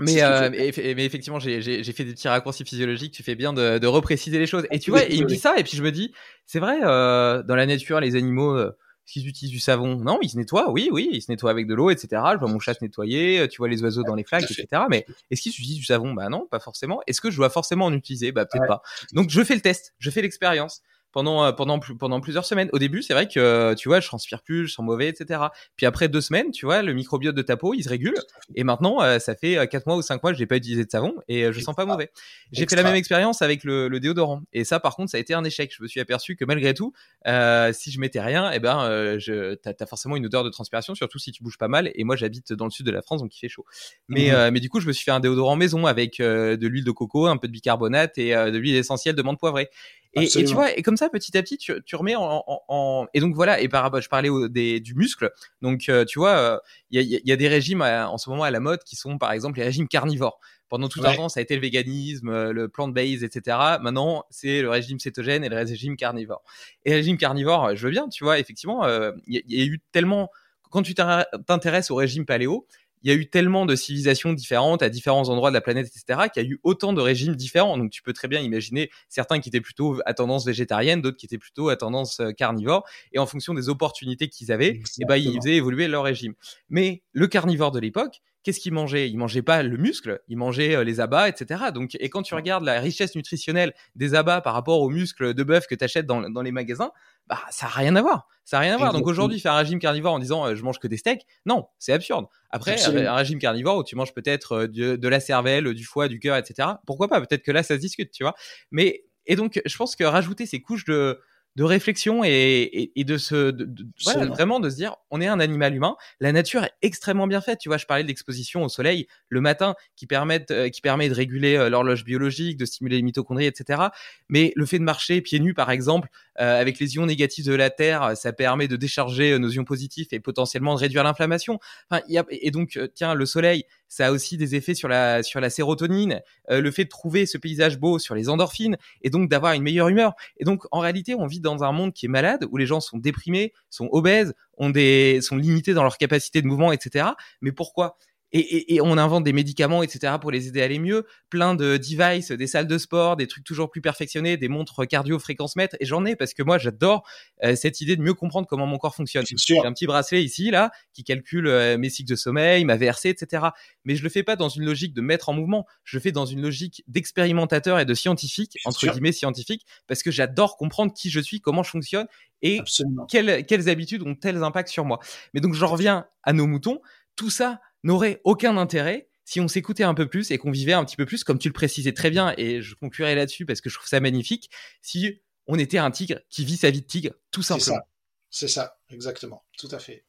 Mais, euh, mais, effectivement, j'ai fait des petits raccourcis physiologiques. Tu fais bien de, de repréciser les choses. Et tu vois, il me dit ça, et puis je me dis, c'est vrai, euh, dans la nature, les animaux, euh, est-ce qu'ils utilisent du savon Non, ils se nettoient, oui, oui, ils se nettoient avec de l'eau, etc. Je vois mon chat se nettoyer, euh, tu vois les oiseaux dans les flaques, etc. Mais est-ce qu'ils utilisent du savon? Bah non, pas forcément. Est-ce que je dois forcément en utiliser? Bah peut-être pas. Donc je fais le test, je fais l'expérience pendant euh, pendant pendant plusieurs semaines. Au début, c'est vrai que euh, tu vois, je transpire plus, je sens mauvais, etc. Puis après deux semaines, tu vois, le microbiote de ta peau, il se régule. Et maintenant, euh, ça fait quatre mois ou cinq mois que j'ai pas utilisé de savon et je sens pas mauvais. J'ai fait la même expérience avec le, le, déodorant. Et ça, par contre, ça a été un échec. Je me suis aperçu que malgré tout, si je mettais rien, eh ben, je t'as as forcément une odeur de transpiration, surtout si tu bouges pas mal. Et moi, j'habite dans le sud de la France, donc il fait chaud. Mais mmh. mais du coup, je me suis fait un déodorant maison avec de l'huile de coco, un peu de bicarbonate et de l'huile essentielle de menthe poivrée. Et, et, tu vois, et comme ça, petit à petit, tu, tu remets en, en, en, Et donc voilà, et par rapport, je parlais au, des, du muscle. Donc euh, tu vois, il y, a, y, a, des régimes en ce moment à la mode qui sont par exemple les régimes carnivores. Pendant tout un temps, ça a été le véganisme, euh, le plant-based, etc. Maintenant, c'est le régime cétogène et le régime carnivore. Et le régime carnivore, je veux bien, tu vois, effectivement, euh, il y, y, a eu tellement... Quand tu t'intéresses au régime paléo, il y a eu tellement de civilisations différentes à différents endroits de la planète, etc., qu'il y a eu autant de régimes différents. Donc, tu peux très bien imaginer certains qui étaient plutôt à tendance végétarienne, d'autres qui étaient plutôt à tendance euh, carnivore. Et en fonction des opportunités qu'ils avaient, eh ben, ils faisaient évoluer leur régime. Mais le carnivore de l'époque, qu'est-ce qu'ils mangeaient Ils mangeaient pas le muscle, ils mangeaient les abats, etc. Donc, et quand tu regardes la richesse nutritionnelle des abats par rapport aux muscles de bœuf que tu achètes dans, dans les magasins, bah ça a rien à voir. Ça a rien à voir. Donc aujourd'hui, faire un régime carnivore en disant je mange que des steaks, non, c'est absurde. Après, un régime carnivore où tu manges peut-être de, de, la cervelle, du foie, du cœur, etc. Pourquoi pas? Peut-être que là, ça se discute, tu vois. Mais et donc, je pense que rajouter ces couches de de réflexion et, et, de se de, vraiment de se dire on est un animal humain la nature est extrêmement bien faite. Tu vois je parlais de l'exposition au soleil le matin qui permet euh, qui permet de réguler euh, l'horloge biologique de stimuler les mitochondries etc mais le fait de marcher pieds nus par exemple euh, avec les ions négatifs de la terre ça permet de décharger nos ions positifs et potentiellement de réduire l'inflammation. Enfin, y a, et donc tiens le soleil ça a aussi des effets sur la sur la sérotonine, le fait de trouver ce paysage beau sur les endorphines et donc d'avoir une meilleure humeur. Et donc en réalité, on vit dans un monde qui est malade, où les gens sont déprimés, sont obèses, ont des, sont limités dans leur capacité de mouvement, etc. Mais pourquoi? Et, on invente des médicaments, etc., pour les aider à aller mieux. Plein de devices, des salles de sport, des trucs toujours plus perfectionnés, des montres cardio fréquence mètre. Et j'en ai parce que moi, j'adore euh, cette idée de mieux comprendre comment mon corps fonctionne. J'ai un petit bracelet ici, là, qui calcule euh, mes cycles de sommeil, ma VRC, etc. Mais je le fais pas dans une logique de mettre en mouvement. Je le fais dans une logique d'expérimentateur et de scientifique, entre guillemets scientifique, parce que j'adore comprendre qui je suis, comment je fonctionne et quelles, quelles habitudes ont tels impacts sur moi. Mais donc, j'en reviens à nos moutons. Tout ça, n'aurait aucun intérêt si on s'écoutait un peu plus et qu'on vivait un petit peu plus, comme tu le précisais très bien, et je conclurai là-dessus parce que je trouve ça magnifique, si on était un tigre qui vit sa vie de tigre, tout simplement. C'est ça, ça, exactement, tout à fait.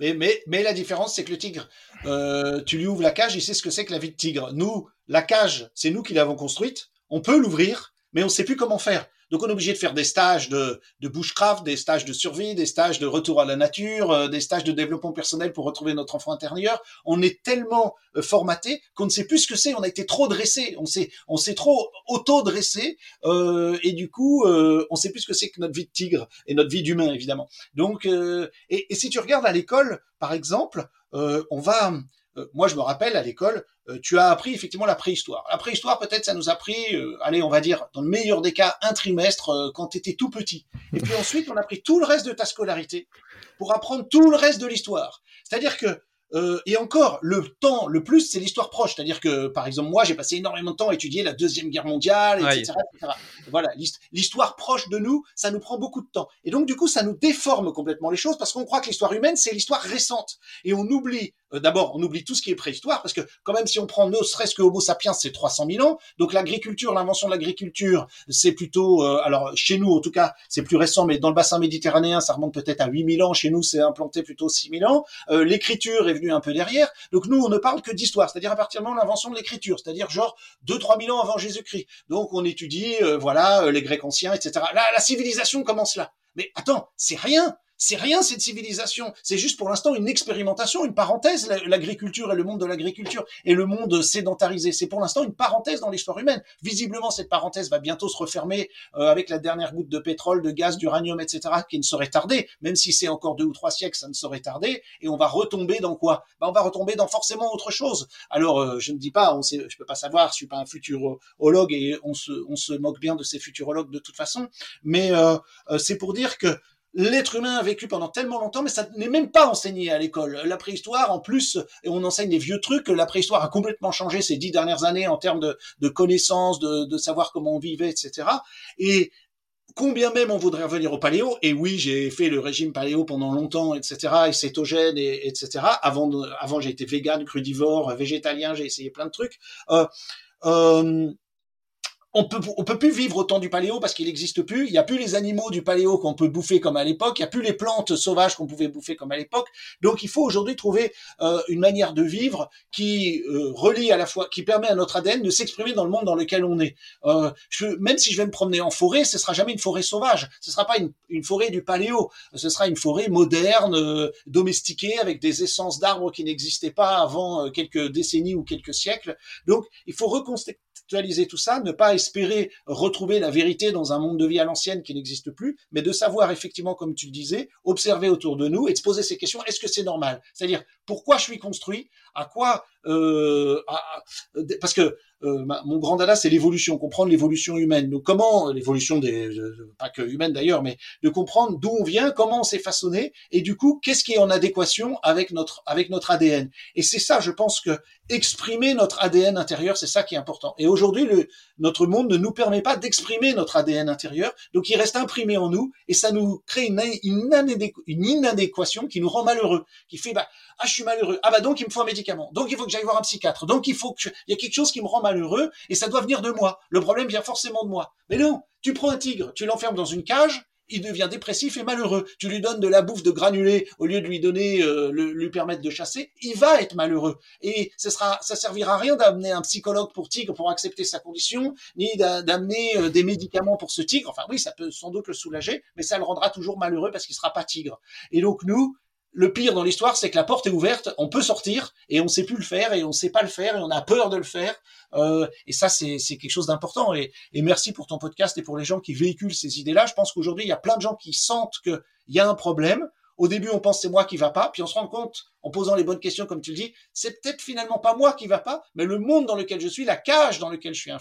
Mais, mais, mais la différence, c'est que le tigre, euh, tu lui ouvres la cage, il sait ce que c'est que la vie de tigre. Nous, la cage, c'est nous qui l'avons construite, on peut l'ouvrir, mais on ne sait plus comment faire. Donc on est obligé de faire des stages de, de bushcraft, des stages de survie, des stages de retour à la nature, euh, des stages de développement personnel pour retrouver notre enfant intérieur. On est tellement euh, formaté qu'on ne sait plus ce que c'est. On a été trop dressé, on s'est on s'est trop auto dressé euh, et du coup euh, on sait plus ce que c'est que notre vie de tigre et notre vie d'humain évidemment. Donc et, et, si tu regardes à l'école par exemple, on va euh, moi, je me rappelle à l'école, euh, tu as appris effectivement la préhistoire. La préhistoire, peut-être, ça nous a pris, euh, allez, on va dire, dans le meilleur des cas, un trimestre quand tu étais tout petit. Et puis ensuite, on a pris tout le reste de ta scolarité pour apprendre tout le reste de l'histoire. C'est-à-dire que euh, et encore, le temps le plus, c'est l'histoire proche. C'est-à-dire que, par exemple, moi, j'ai passé énormément de temps à étudier la Deuxième Guerre mondiale, etc. etc. Voilà, l'histoire proche de nous, ça nous prend beaucoup de temps. Et donc, du coup, ça nous déforme complètement les choses parce qu'on croit que l'histoire humaine, c'est l'histoire récente. Et on oublie, euh, d'abord, on oublie tout ce qui est préhistoire parce que, quand même, si on prend ne serait-ce que Homo sapiens, c'est 300 000 ans. Donc, l'agriculture, l'invention de l'agriculture, c'est plutôt, euh, alors, chez nous, en tout cas, c'est plus récent, mais dans le bassin méditerranéen, ça remonte peut-être à 8000 ans. Chez nous, c'est implanté plutôt 6000 ans. L'écriture est un peu derrière. Donc nous, on ne parle que d'histoire, c'est-à-dire à partir de l'invention de l'écriture, c'est-à-dire genre 2-3 000 ans avant Jésus-Christ. Donc on étudie, euh, voilà, euh, les Grecs anciens, etc. Là, la civilisation commence là. Mais attends, c'est rien c'est rien cette civilisation. C'est juste pour l'instant une expérimentation, une parenthèse, l'agriculture et le monde de l'agriculture et le monde sédentarisé. C'est pour l'instant une parenthèse dans l'histoire humaine. Visiblement, cette parenthèse va bientôt se refermer euh, avec la dernière goutte de pétrole, de gaz, d'uranium, etc., qui ne saurait tarder. Même si c'est encore deux ou trois siècles, ça ne saurait tarder. Et on va retomber dans quoi? Ben, On va retomber dans forcément autre chose. Alors, euh, je ne dis pas, on sait, je peux pas savoir, je suis pas un futurologue et on se, on se moque bien de ces futurologues de toute façon. Mais euh, c'est pour dire que l'être humain a vécu pendant tellement longtemps, mais ça n'est même pas enseigné à l'école. La préhistoire, en plus, on enseigne des vieux trucs, la préhistoire a complètement changé ces dix dernières années en termes de, connaissances, de, savoir comment on vivait, etc. Et combien même on voudrait revenir au paléo, et oui, j'ai fait le régime paléo pendant longtemps, etc., et cétogène, et, etc. Avant, avant j'ai été vegan, crudivore, végétalien, j'ai essayé plein de trucs. Euh, euh, on peut on peut plus vivre au temps du paléo parce qu'il n'existe plus. Il y a plus les animaux du paléo qu'on peut bouffer comme à l'époque. Il y a plus les plantes sauvages qu'on pouvait bouffer comme à l'époque. Donc il faut aujourd'hui trouver euh, une manière de vivre qui euh, relie à la fois, qui permet à notre ADN de s'exprimer dans le monde dans lequel on est. Euh, je, même si je vais me promener en forêt, ce sera jamais une forêt sauvage. Ce sera pas une, une forêt du paléo. Ce sera une forêt moderne, euh, domestiquée avec des essences d'arbres qui n'existaient pas avant quelques décennies ou quelques siècles. Donc il faut reconstruire tout ça, ne pas espérer retrouver la vérité dans un monde de vie à l'ancienne qui n'existe plus, mais de savoir effectivement, comme tu le disais, observer autour de nous et de se poser ces questions, est-ce que c'est normal? C'est-à-dire, pourquoi je suis construit, à quoi, euh, parce que euh, mon grand dada, c'est l'évolution, comprendre l'évolution humaine. Donc comment l'évolution des, pas que humaine d'ailleurs, mais de comprendre d'où on vient, comment on s'est façonné, et du coup, qu'est-ce qui est en adéquation avec notre avec notre ADN. Et c'est ça, je pense que exprimer notre ADN intérieur, c'est ça qui est important. Et aujourd'hui, notre monde ne nous permet pas d'exprimer notre ADN intérieur, donc il reste imprimé en nous, et ça nous crée une, une, une inadéquation qui nous rend malheureux, qui fait bah ah je suis malheureux, ah bah donc il me faut un médicament, donc il faut que j'aille voir un psychiatre, donc il faut que il y a quelque chose qui me rend malheureux, et ça doit venir de moi. Le problème vient forcément de moi. Mais non, tu prends un tigre, tu l'enfermes dans une cage, il devient dépressif et malheureux. Tu lui donnes de la bouffe de granulés au lieu de lui donner, euh, lui permettre de chasser, il va être malheureux. Et ce sera, ça servira à rien d'amener un psychologue pour tigre pour accepter sa condition, ni d'amener euh, des médicaments pour ce tigre. Enfin oui, ça peut sans doute le soulager, mais ça le rendra toujours malheureux parce qu'il sera pas tigre. Et donc nous, le pire dans l'histoire, c'est que la porte est ouverte, on peut sortir et on sait plus le faire et on sait pas le faire et on a peur de le faire. Euh, et ça, c'est quelque chose d'important. Et, et, merci pour ton podcast et pour les gens qui véhiculent ces idées-là. Je pense qu'aujourd'hui, il y a plein de gens qui sentent qu'il y a un problème. Au début, on pense c'est moi qui va pas, puis on se rend compte en posant les bonnes questions, comme tu le dis, c'est peut-être finalement pas moi qui va pas, mais le monde dans lequel je suis, la cage dans lequel je suis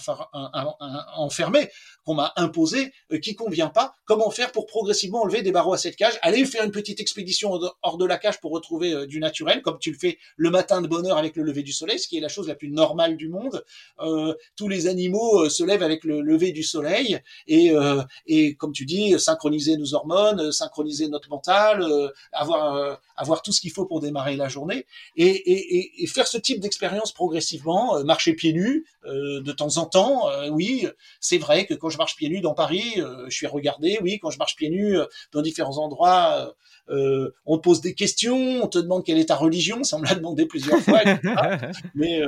enfermé, qu'on m'a imposé, euh, qui convient pas. Comment faire pour progressivement enlever des barreaux à cette cage Aller faire une petite expédition hors de la cage pour retrouver euh, du naturel, comme tu le fais le matin de bonne heure avec le lever du soleil, ce qui est la chose la plus normale du monde. Euh, tous les animaux se lèvent avec le lever du soleil et, comme tu dis, synchroniser nos hormones, synchroniser notre mental, avoir tout ce qu'il faut pour démarrer la journée et, faire ce type d'expérience progressivement, euh, marcher pieds nus euh, de temps en temps. Euh, oui, c'est vrai que quand je marche pieds nus dans Paris, je suis regardé. Oui, quand je marche pieds nus dans différents endroits, on te pose des questions, on te demande quelle est ta religion. Ça me l'a demandé plusieurs fois. mais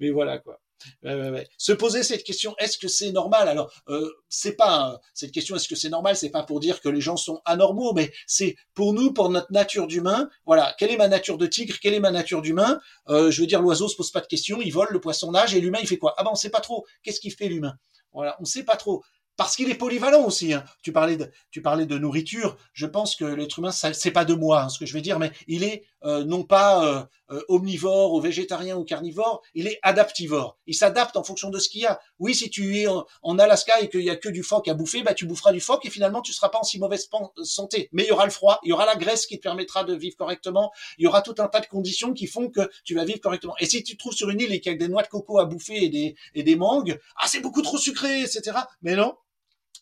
mais voilà quoi. Se poser cette question, est-ce que c'est normal? Alors, euh, c'est pas cette question, est-ce que c'est normal? C'est pas pour dire que les gens sont anormaux, mais c'est pour nous, pour notre nature d'humain. Voilà, quelle est ma nature de tigre? Quelle est ma nature d'humain? Euh, Je veux dire, l'oiseau se pose pas de questions, il vole, le poisson nage, et l'humain il fait quoi? Ah ben on sait pas trop. Qu'est-ce qu'il fait l'humain? Voilà, on sait pas trop parce qu'il est polyvalent aussi. Hein. Tu parlais de, tu parlais de nourriture. Je pense que l'être humain, c'est pas de moi, hein, ce que je vais dire, mais il est euh, non pas euh, euh, omnivore ou végétarien ou carnivore, il est adaptivore. Il s'adapte en fonction de ce qu'il y a. Oui, si tu es en, Alaska et qu'il y a que du phoque à bouffer, bah tu boufferas du phoque et finalement tu seras pas en si mauvaise santé. Mais il y aura le froid, il y aura la graisse qui te permettra de vivre correctement. Il y aura tout un tas de conditions qui font que tu vas vivre correctement. Et si tu te trouves sur une île et qu'il y a des noix de coco à bouffer et des et des mangues, ah c'est beaucoup trop sucré, etc. Mais non,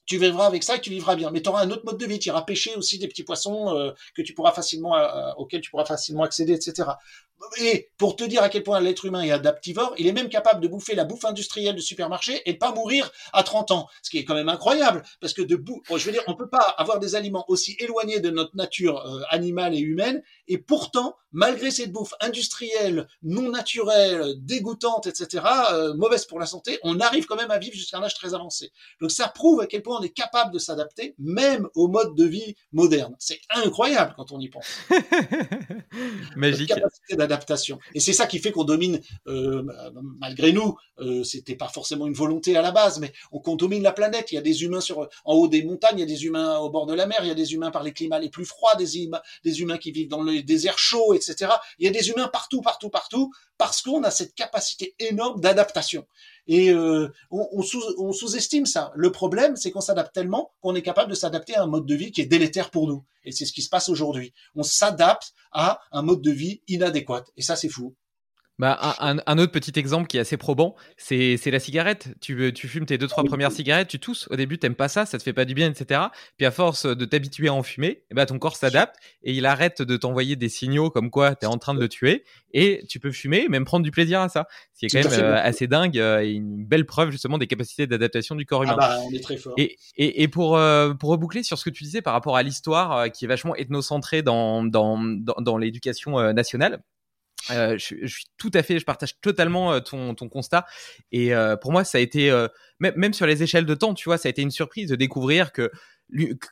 tu vivras avec ça et tu vivras bien. Mais tu auras un autre mode de vie. Tu iras pêcher aussi des petits poissons euh, que tu pourras facilement, euh, auxquels tu pourras facilement accéder, etc. Et pour te dire à quel point l'être humain est adaptivore, il est même capable de bouffer la bouffe industrielle du supermarché et de pas mourir à 30 ans. Ce qui est quand même incroyable, parce que de bout, je veux dire, on peut pas avoir des aliments aussi éloignés de notre nature euh, animale et humaine, et pourtant, malgré cette bouffe industrielle, non naturelle, dégoûtante, etc., euh, mauvaise pour la santé, on arrive quand même à vivre jusqu'à un âge très avancé. Donc ça prouve à quel point on est capable de s'adapter, même au mode de vie moderne. C'est incroyable quand on y pense. Magique. Et c'est ça qui fait qu'on domine, euh, malgré nous, euh, c'était pas forcément une volonté à la base, mais on, domine la planète. Il y a des humains en haut des montagnes, il y a des humains au bord de la mer, il y a des humains par les climats les plus froids, des, des humains qui vivent dans les déserts chauds, etc. Il y a des humains partout, partout, partout, parce qu'on a cette capacité énorme d'adaptation. Et euh, on, on sous-estime ça. Le problème, c'est qu'on s'adapte tellement qu'on est capable de s'adapter à un mode de vie qui est délétère pour nous. Et c'est ce qui se passe aujourd'hui. On s'adapte à un mode de vie inadéquat. Et ça, c'est fou. Bah, un, autre petit exemple qui est assez probant, c'est la cigarette. Tu, tu fumes tes deux, trois premières cigarettes, tu tousses. Au début, t'aimes pas ça, ça te fait pas du bien, etc. Puis à force de t'habituer à en fumer, eh ben, ton corps s'adapte et il arrête de t'envoyer des signaux comme quoi tu es en train de le tuer. Et tu peux fumer, même prendre du plaisir à ça. Ce qui est quand même euh, assez dingue euh, et une belle preuve justement des capacités d'adaptation du corps ah humain. bah, on est très fort. Et, et, et pour, euh, pour reboucler sur ce que tu disais par rapport à l'histoire qui est vachement ethnocentrée dans, dans, dans, dans l'éducation nationale, euh, je, suis tout à fait, je partage totalement euh, ton, ton constat. Et euh, pour moi, ça a été, même, même sur les échelles de temps, tu vois, ça a été une surprise de découvrir que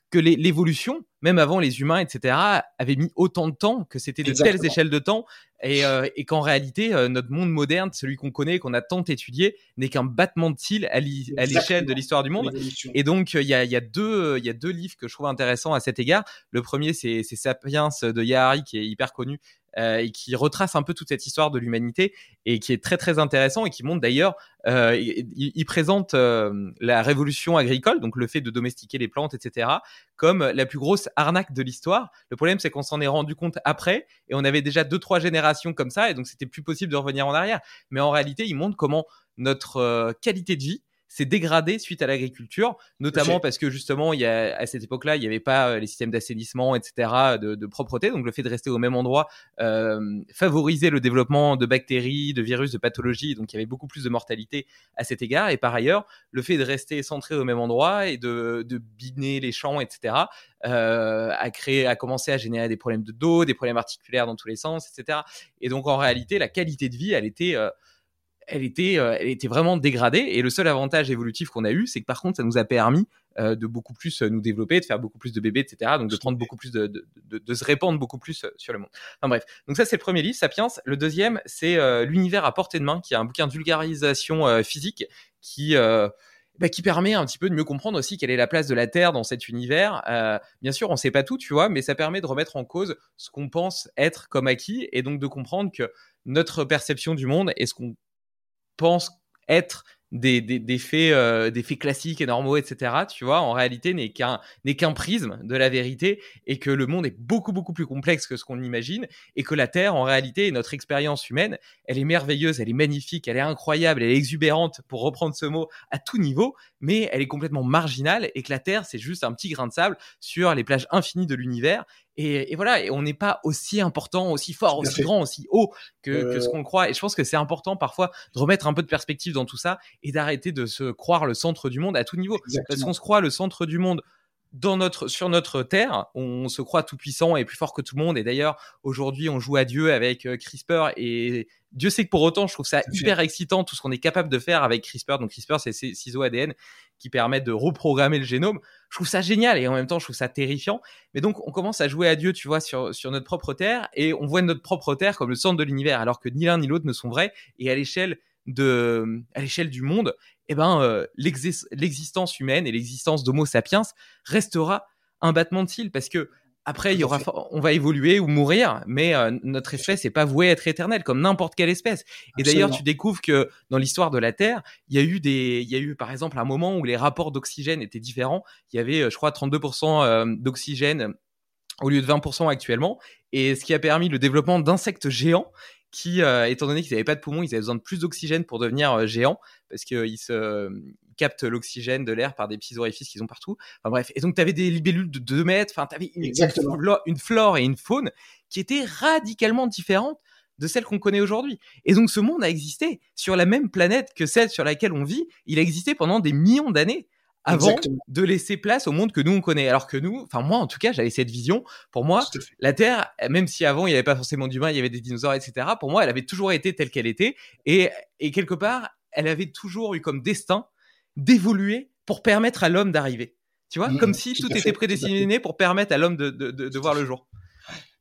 que l'évolution, même avant les humains, etc., avait mis autant de temps, que c'était de telles échelles de temps, et, et qu'en réalité, notre monde moderne, celui qu'on connaît, qu'on a tant étudié, n'est qu'un battement de cils à l'échelle de l'histoire du monde. Et donc, il y a, y, a deux, y a deux livres que je trouve intéressants à cet égard. Le premier, c'est Sapiens de Yahari, qui est hyper connu, euh, et qui retrace un peu toute cette histoire de l'humanité et qui est très très intéressant et qui montre d'ailleurs, euh, il, présente euh, la révolution agricole, donc le fait de domestiquer les plantes, etc., comme la plus grosse arnaque de l'histoire. Le problème, c'est qu'on s'en est rendu compte après et on avait déjà deux trois générations comme ça et donc c'était plus possible de revenir en arrière. Mais en réalité, il montre comment notre qualité de vie s'est dégradé suite à l'agriculture, notamment parce que justement, il y a, à cette époque-là, il n'y avait pas euh, les systèmes d'assainissement, etc., de, de, propreté. Donc le fait de rester au même endroit euh, favorisait le développement de bactéries, de virus, de pathologies. Donc il y avait beaucoup plus de mortalité à cet égard. Et par ailleurs, le fait de rester centré au même endroit et de, de biner les champs, etc., euh, a créé, a commencé à générer des problèmes de dos, des problèmes articulaires dans tous les sens, etc. Et donc en réalité, la qualité de vie, elle était euh, elle était, euh, elle était vraiment dégradée. Et le seul avantage évolutif qu'on a eu, c'est que par contre, ça nous a permis euh, de beaucoup plus euh, nous développer, de faire beaucoup plus de bébés, etc. Donc de prendre beaucoup plus de, de, se répandre beaucoup plus sur le monde. Enfin bref. Donc ça, c'est le premier livre, Sapiens. Le deuxième, c'est L'univers à portée de main, qui est un bouquin de vulgarisation physique qui bah, qui permet un petit peu de mieux comprendre aussi quelle est la place de la Terre dans cet univers. bien sûr, on ne sait pas tout, tu vois, mais ça permet de remettre en cause ce qu'on pense être comme acquis et donc de comprendre que notre perception du monde et ce qu'on pense être des, des, faits, euh, des faits classiques et normaux, etc., tu vois, en réalité n'est qu'un, prisme de la vérité et que le monde est beaucoup, beaucoup plus complexe que ce qu'on imagine et que la Terre, en réalité, notre expérience humaine, elle est merveilleuse, elle est magnifique, elle est incroyable, elle est exubérante, pour reprendre ce mot, à tout niveau, mais elle est complètement marginale et que la Terre, c'est juste un petit grain de sable sur les plages infinies de l'univers et, voilà, et on n'est pas aussi important, aussi fort, aussi grand, aussi haut que, ce euh. qu'on croit. Et je pense que c'est important parfois de remettre un peu de perspective dans tout ça et d'arrêter de se croire le centre du monde à tout niveau. Parce qu'on se croit le centre du monde dans notre, sur notre terre, on se croit tout puissant et plus fort que tout le monde. Et d'ailleurs, aujourd'hui, on joue à Dieu avec euh, CRISPR et Dieu sait que pour autant, je trouve ça hyper excitant tout ce qu'on est capable de faire avec CRISPR. Donc CRISPR, c'est ces ciseaux ADN qui permettent de reprogrammer le génome. Je trouve ça génial et en même temps, je trouve ça terrifiant. Mais donc, on commence à jouer à Dieu, tu vois, sur, sur notre propre terre et on voit notre propre terre comme le centre de l'univers, alors que ni l'un ni l'autre ne sont vrais. Et à l'échelle de, à l'échelle du monde, eh ben, euh, l'existence humaine et l'existence d'Homo sapiens restera un battement de cils parce que après, il y aura, on va évoluer ou mourir, mais euh, notre espèce n'est pas vouée à être éternelle, comme n'importe quelle espèce. Et d'ailleurs, tu découvres que dans l'histoire de la Terre, il y a eu des, il y a eu par exemple un moment où les rapports d'oxygène étaient différents. Il y avait, euh, je crois, 32% d'oxygène au lieu de 20% actuellement, et ce qui a permis le développement d'insectes géants qui, euh, étant donné qu'ils n'avaient pas de poumons, ils avaient besoin de plus d'oxygène pour devenir euh, géants, parce qu'ils se captent l'oxygène de l'air par des petits orifices qu'ils ont partout. Enfin bref, et donc tu avais des libellules de 2 mètres, enfin tu avais une, une, flore et une faune qui étaient radicalement différentes de celles qu'on connaît aujourd'hui. Et donc ce monde a existé sur la même planète que celle sur laquelle on vit, il a existé pendant des millions d'années avant de laisser place au monde que nous on connaît. Alors que nous, enfin moi en tout cas, j'avais cette vision. Pour moi, la Terre, même si avant il n'y avait pas forcément d'humains, il y avait des dinosaures, etc. Pour moi, elle avait toujours été telle qu'elle était, et, et quelque part, elle avait toujours eu comme destin d'évoluer pour permettre à l'homme d'arriver. Tu vois, mmh, comme si tout, était prédestiné pour permettre à l'homme de, de, de, de voir le jour.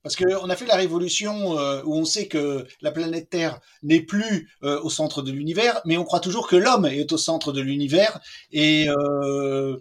Parce qu'on a fait la révolution euh, où on sait que la planète Terre n'est plus euh, au centre de l'univers, mais on croit toujours que l'homme est au centre de l'univers. Et, euh,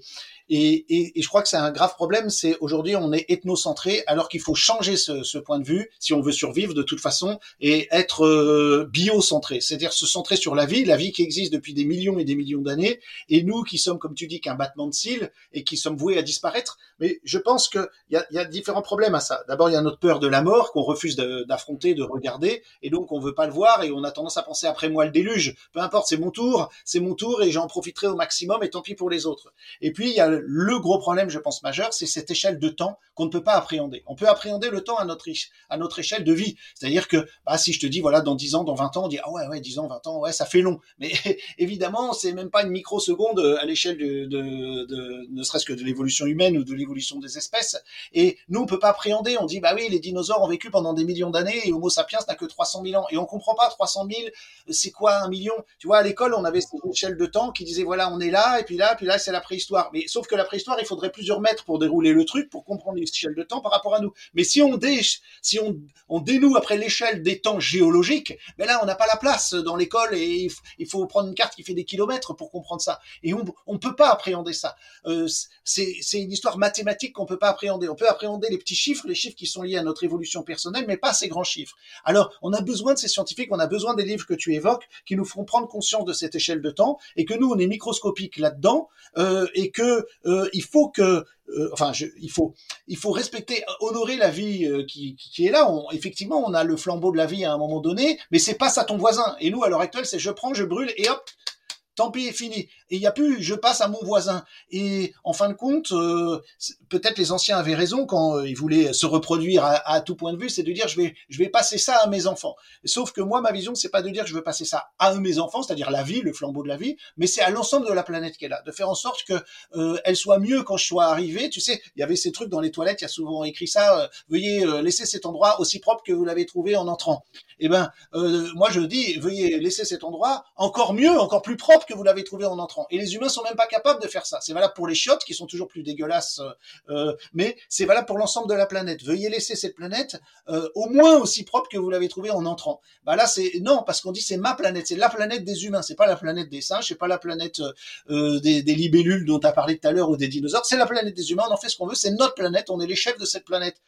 et, et, et, je crois que c'est un grave problème. C'est aujourd'hui on est ethnocentré, alors qu'il faut changer ce, ce, point de vue si on veut survivre de toute façon et être euh, biocentré, c'est-à-dire se centrer sur la vie, la vie qui existe depuis des millions et des millions d'années, et nous qui sommes, comme tu dis, qu'un battement de cils et qui sommes voués à disparaître. Mais je pense qu'il y a, y a différents problèmes à ça. D'abord, il y a notre peur de la mort qu'on refuse d'affronter, de, regarder, et donc on veut pas le voir et on a tendance à penser après moi le déluge. Peu importe, c'est mon tour, c'est mon tour et j'en profiterai au maximum et tant pis pour les autres. Et puis il y a le gros problème, je pense, majeur, c'est cette échelle de temps qu'on ne peut pas appréhender. On peut appréhender le temps à notre, à notre échelle de vie. C'est-à-dire que, bah, si je te dis, voilà, dans 10 ans, dans 20 ans, on dit, ah ouais, ouais, 10 ans, 20 ans, ouais, ça fait long. Mais évidemment, c'est même pas une microseconde à l'échelle de, ne serait-ce que de l'évolution humaine ou de l'évolution des espèces. Et nous, on peut pas appréhender. On dit, bah oui, les dinosaures ont vécu pendant des millions d'années et Homo sapiens n'a que 300 000 ans. Et on comprend pas 300 000, c'est quoi un million? Tu vois, à l'école, on avait cette échelle de temps qui disait, voilà, on est là, et puis là, puis là, c'est la préhistoire. Mais sauf que la préhistoire, il faudrait plusieurs mètres pour dérouler le truc, pour comprendre l'échelle de temps par rapport à nous. Mais si on, dénoue après l'échelle des temps géologiques, ben là, on n'a pas la place dans l'école et il faut prendre une carte qui fait des kilomètres pour comprendre ça. Et on ne peut pas appréhender ça. Euh, c'est une histoire mathématique qu'on peut pas appréhender. On peut appréhender les petits chiffres, les chiffres qui sont liés à notre évolution personnelle, mais pas ces grands chiffres. Alors, on a besoin de ces scientifiques, on a besoin des livres que tu évoques, qui nous feront prendre conscience de cette échelle de temps, et que nous, on est microscopique là-dedans, euh, et que euh, il faut que euh, enfin, il faut, il faut respecter, honorer la vie euh, qui, est là. Effectivement, on a le flambeau de la vie à un moment donné, mais c'est pas ça ton voisin. Et nous, à l'heure actuelle, c'est je prends, je brûle et hop, tant pis, est fini. Et il n'y a plus, je passe à mon voisin. Et en fin de compte, euh, peut-être les anciens avaient raison quand euh, ils voulaient se reproduire à, tout point de vue, c'est de dire je vais, je vais passer ça à mes enfants. Sauf que moi, ma vision, c'est pas de dire je veux passer ça à mes enfants, c'est-à-dire la vie, le flambeau de la vie, mais c'est à l'ensemble de la planète est là, de faire en sorte que euh, elle soit mieux quand je sois arrivé. Tu sais, il y avait ces trucs dans les toilettes, il y a souvent écrit ça. veuillez laisser cet endroit aussi propre que vous l'avez trouvé en entrant. Eh ben, moi je dis veuillez laisser cet endroit encore mieux, encore plus propre que vous l'avez trouvé en entrant. Et les humains sont même pas capables de faire ça. C'est valable pour les chiottes qui sont toujours plus dégueulasses, euh, euh, mais c'est valable pour l'ensemble de la planète. Veuillez laisser cette planète euh, au moins aussi propre que vous l'avez trouvée en entrant. Bah là c'est non parce qu'on dit c'est ma planète, c'est la planète des humains, c'est pas la planète des singes, c'est pas la planète des, des, libellules dont as parlé tout à l'heure ou des dinosaures. C'est la planète des humains. On en fait ce qu'on veut. C'est notre planète. On est les chefs de cette planète.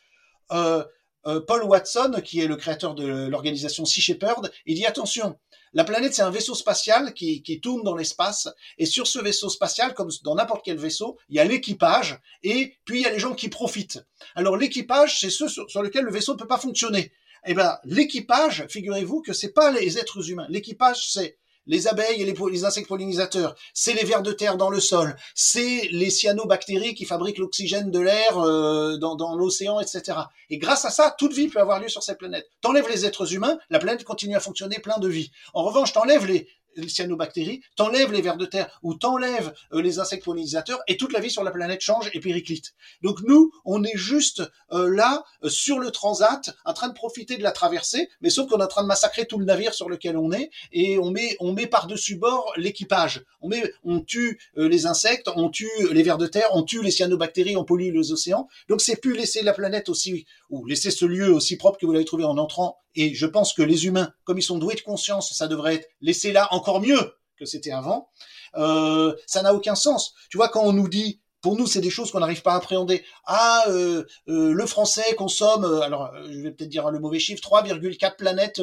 Paul Watson, qui est le créateur de l'organisation Sea Shepherd, il dit attention, la planète, c'est un vaisseau spatial qui, qui tourne dans l'espace. Et sur ce vaisseau spatial, comme dans n'importe quel vaisseau, il y a l'équipage et puis il y a les gens qui profitent. Alors l'équipage, c'est ceux sur, lesquels le vaisseau ne peut pas fonctionner. Eh ben, l'équipage, figurez-vous que c'est pas les êtres humains. L'équipage, c'est les abeilles et les, insectes pollinisateurs, c'est les vers de terre dans le sol, c'est les cyanobactéries qui fabriquent l'oxygène de l'air euh, dans, dans l'océan, etc. Et grâce à ça, toute vie peut avoir lieu sur cette planète. T'enlèves les êtres humains, la planète continue à fonctionner plein de vie. En revanche, t'enlèves les, les cyanobactéries, t'enlèves les vers de terre ou t'enlèves euh, les insectes pollinisateurs et toute la vie sur la planète change et périclite. Donc nous, on est juste euh, là euh, sur le transat, en train de profiter de la traversée, mais sauf qu'on est en train de massacrer tout le navire sur lequel on est et on met on met par dessus bord l'équipage. On met on tue les insectes, on tue les vers de terre, on tue les cyanobactéries, on pollue les océans. Donc c'est plus laisser la planète aussi ou laisser ce lieu aussi propre que vous l'avez trouvé en entrant. Et je pense que les humains, comme ils sont doués de conscience, ça devrait être laissé là encore mieux que c'était avant. Euh, ça n'a aucun sens. Tu vois, quand on nous dit pour nous, c'est des choses qu'on n'arrive pas à appréhender. Ah, euh, euh, le français consomme, euh, alors je vais peut-être dire le mauvais chiffre, 3,4 planètes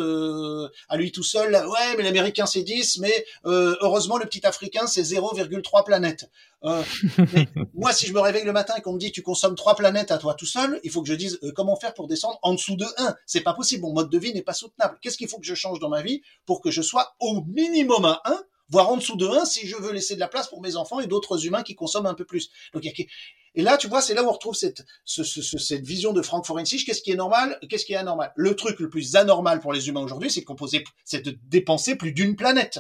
à lui tout seul. Ouais, mais l'américain c'est 10, mais heureusement le petit africain c'est 0,3 planètes. moi, si je me réveille le matin et qu'on me dit tu consommes 3 planètes à toi tout seul, il faut que je dise comment faire pour descendre en dessous de 1. C'est pas possible, mon mode de vie n'est pas soutenable. Qu'est-ce qu'il faut que je change dans ma vie pour que je sois au minimum à 1 voire en dessous de 1 si je veux laisser de la place pour mes enfants et d'autres humains qui consomment un peu plus. Donc, et là, tu vois, c'est là où on retrouve cette, cette vision de Frank Forensich. Qu'est-ce qui est normal? Qu'est-ce qui est anormal? Le truc le plus anormal pour les humains aujourd'hui, c'est de composer, c'est de dépenser plus d'une planète.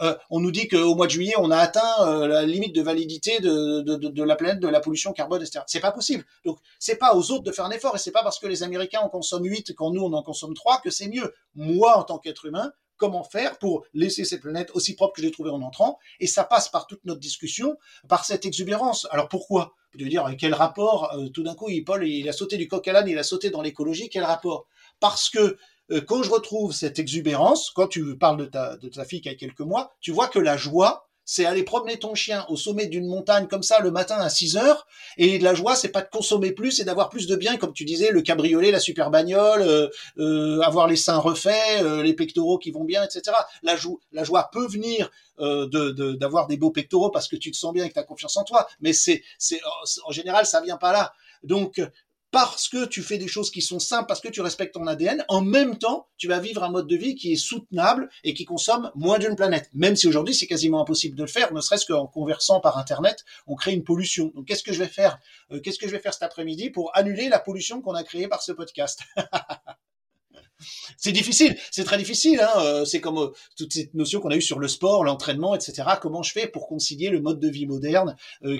Euh, on nous dit qu'au mois de juillet, on a atteint euh, la limite de validité de, de, de, la planète, de la pollution carbone, etc. C'est pas possible. Donc, c'est pas aux autres de faire un effort, et c'est pas parce que les Américains en consomment 8 quand nous on en consomme 3 que c'est mieux. Moi, en tant qu'être humain, comment faire pour laisser cette planète aussi propre que je l'ai trouvée en entrant. Et ça passe par toute notre discussion, par cette exubérance. Alors pourquoi? Veux dire, quel rapport euh, Tout d'un coup, Paul, il a sauté du coq à l'âne, il a sauté dans l'écologie. Quel rapport? Parce que euh, quand je retrouve cette exubérance, quand tu parles de de ta fille qui a quelques mois, tu vois que la joie, c'est aller promener ton chien au sommet d'une montagne comme ça le matin à 6 heures. Et de la joie, c'est pas de consommer plus, c'est d'avoir plus de biens, comme tu disais, le cabriolet, la super bagnole, euh, euh, avoir les seins refaits, euh, les pectoraux qui vont bien, etc. La, joie peut venir de d'avoir des beaux pectoraux parce que tu te sens bien et que tu as confiance en toi, mais c'est c'est en général ça vient pas là. Donc parce que tu fais des choses qui sont simples, parce que tu respectes ton ADN, en même temps, tu vas vivre un mode de vie qui est soutenable et qui consomme moins d'une planète. Même si aujourd'hui, c'est quasiment impossible de le faire, ne serait-ce qu'en conversant par Internet, on crée une pollution. Donc, qu'est-ce que je vais faire? Euh, Qu'est-ce que je vais faire cet après-midi pour annuler la pollution qu'on a créée par ce podcast? c'est difficile, c'est très difficile. Hein. Euh, c'est comme euh, toute cette notion qu'on a eue sur le sport, l'entraînement, etc. Comment je fais pour concilier le mode de vie moderne, euh,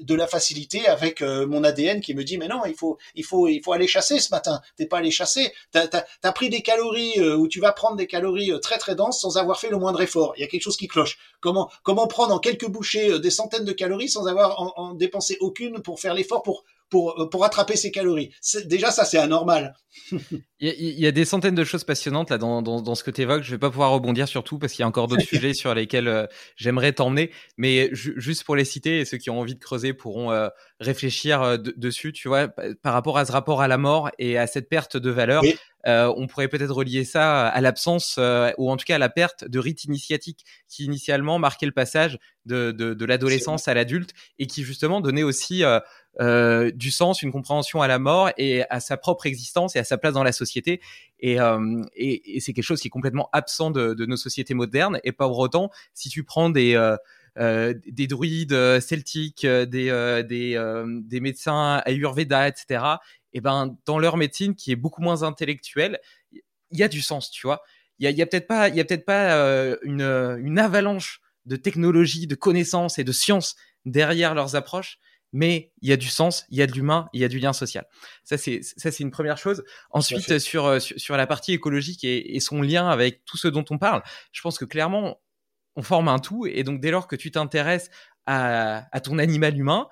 de la facilité, avec mon ADN qui me dit mais non, il faut, il faut, il faut aller chasser ce matin. T'es pas allé chasser. T'as as, pris des calories ou tu vas prendre des calories très très denses sans avoir fait le moindre effort. Il y a quelque chose qui cloche. Comment, comment prendre en quelques bouchées des centaines de calories sans avoir en, en dépensé aucune pour faire l'effort pour pour, euh, pour attraper ses calories. Déjà, ça, c'est anormal. il, y a, des centaines de choses passionnantes là dans, dans, dans ce que tu évoques. Je vais pas pouvoir rebondir sur tout parce qu'il y a encore d'autres sujets sur lesquels euh, j'aimerais t'emmener. Mais juste pour les citer, et ceux qui ont envie de creuser pourront euh, réfléchir dessus, tu vois, par rapport à ce rapport à la mort et à cette perte de valeur. On pourrait peut-être relier ça à l'absence ou en tout cas à la perte de rites initiatiques qui initialement marquaient le passage de, de, de l'adolescence à l'adulte et qui justement donnait aussi euh, du sens, une compréhension à la mort et à sa propre existence et à sa place dans la société. Et, euh, et, et c'est quelque chose qui est complètement absent de, de, nos sociétés modernes. Et pas pour autant, si tu prends des euh, euh des druides euh, celtiques, des des, des médecins ayurveda, etc. Et ben dans leur médecine qui est beaucoup moins intellectuelle, il y a du sens, tu vois. Il y a, y a peut-être pas, il y a peut-être pas une, une avalanche de technologie, de connaissances et de sciences derrière leurs approches, mais il y a du sens, il y a de l'humain, il y a du lien social. Ça c'est ça c'est une première chose. Ensuite sur, euh, sur, sur la partie écologique et, et, son lien avec tout ce dont on parle, je pense que clairement on forme un tout et donc dès lors que tu t'intéresses à, à ton animal humain,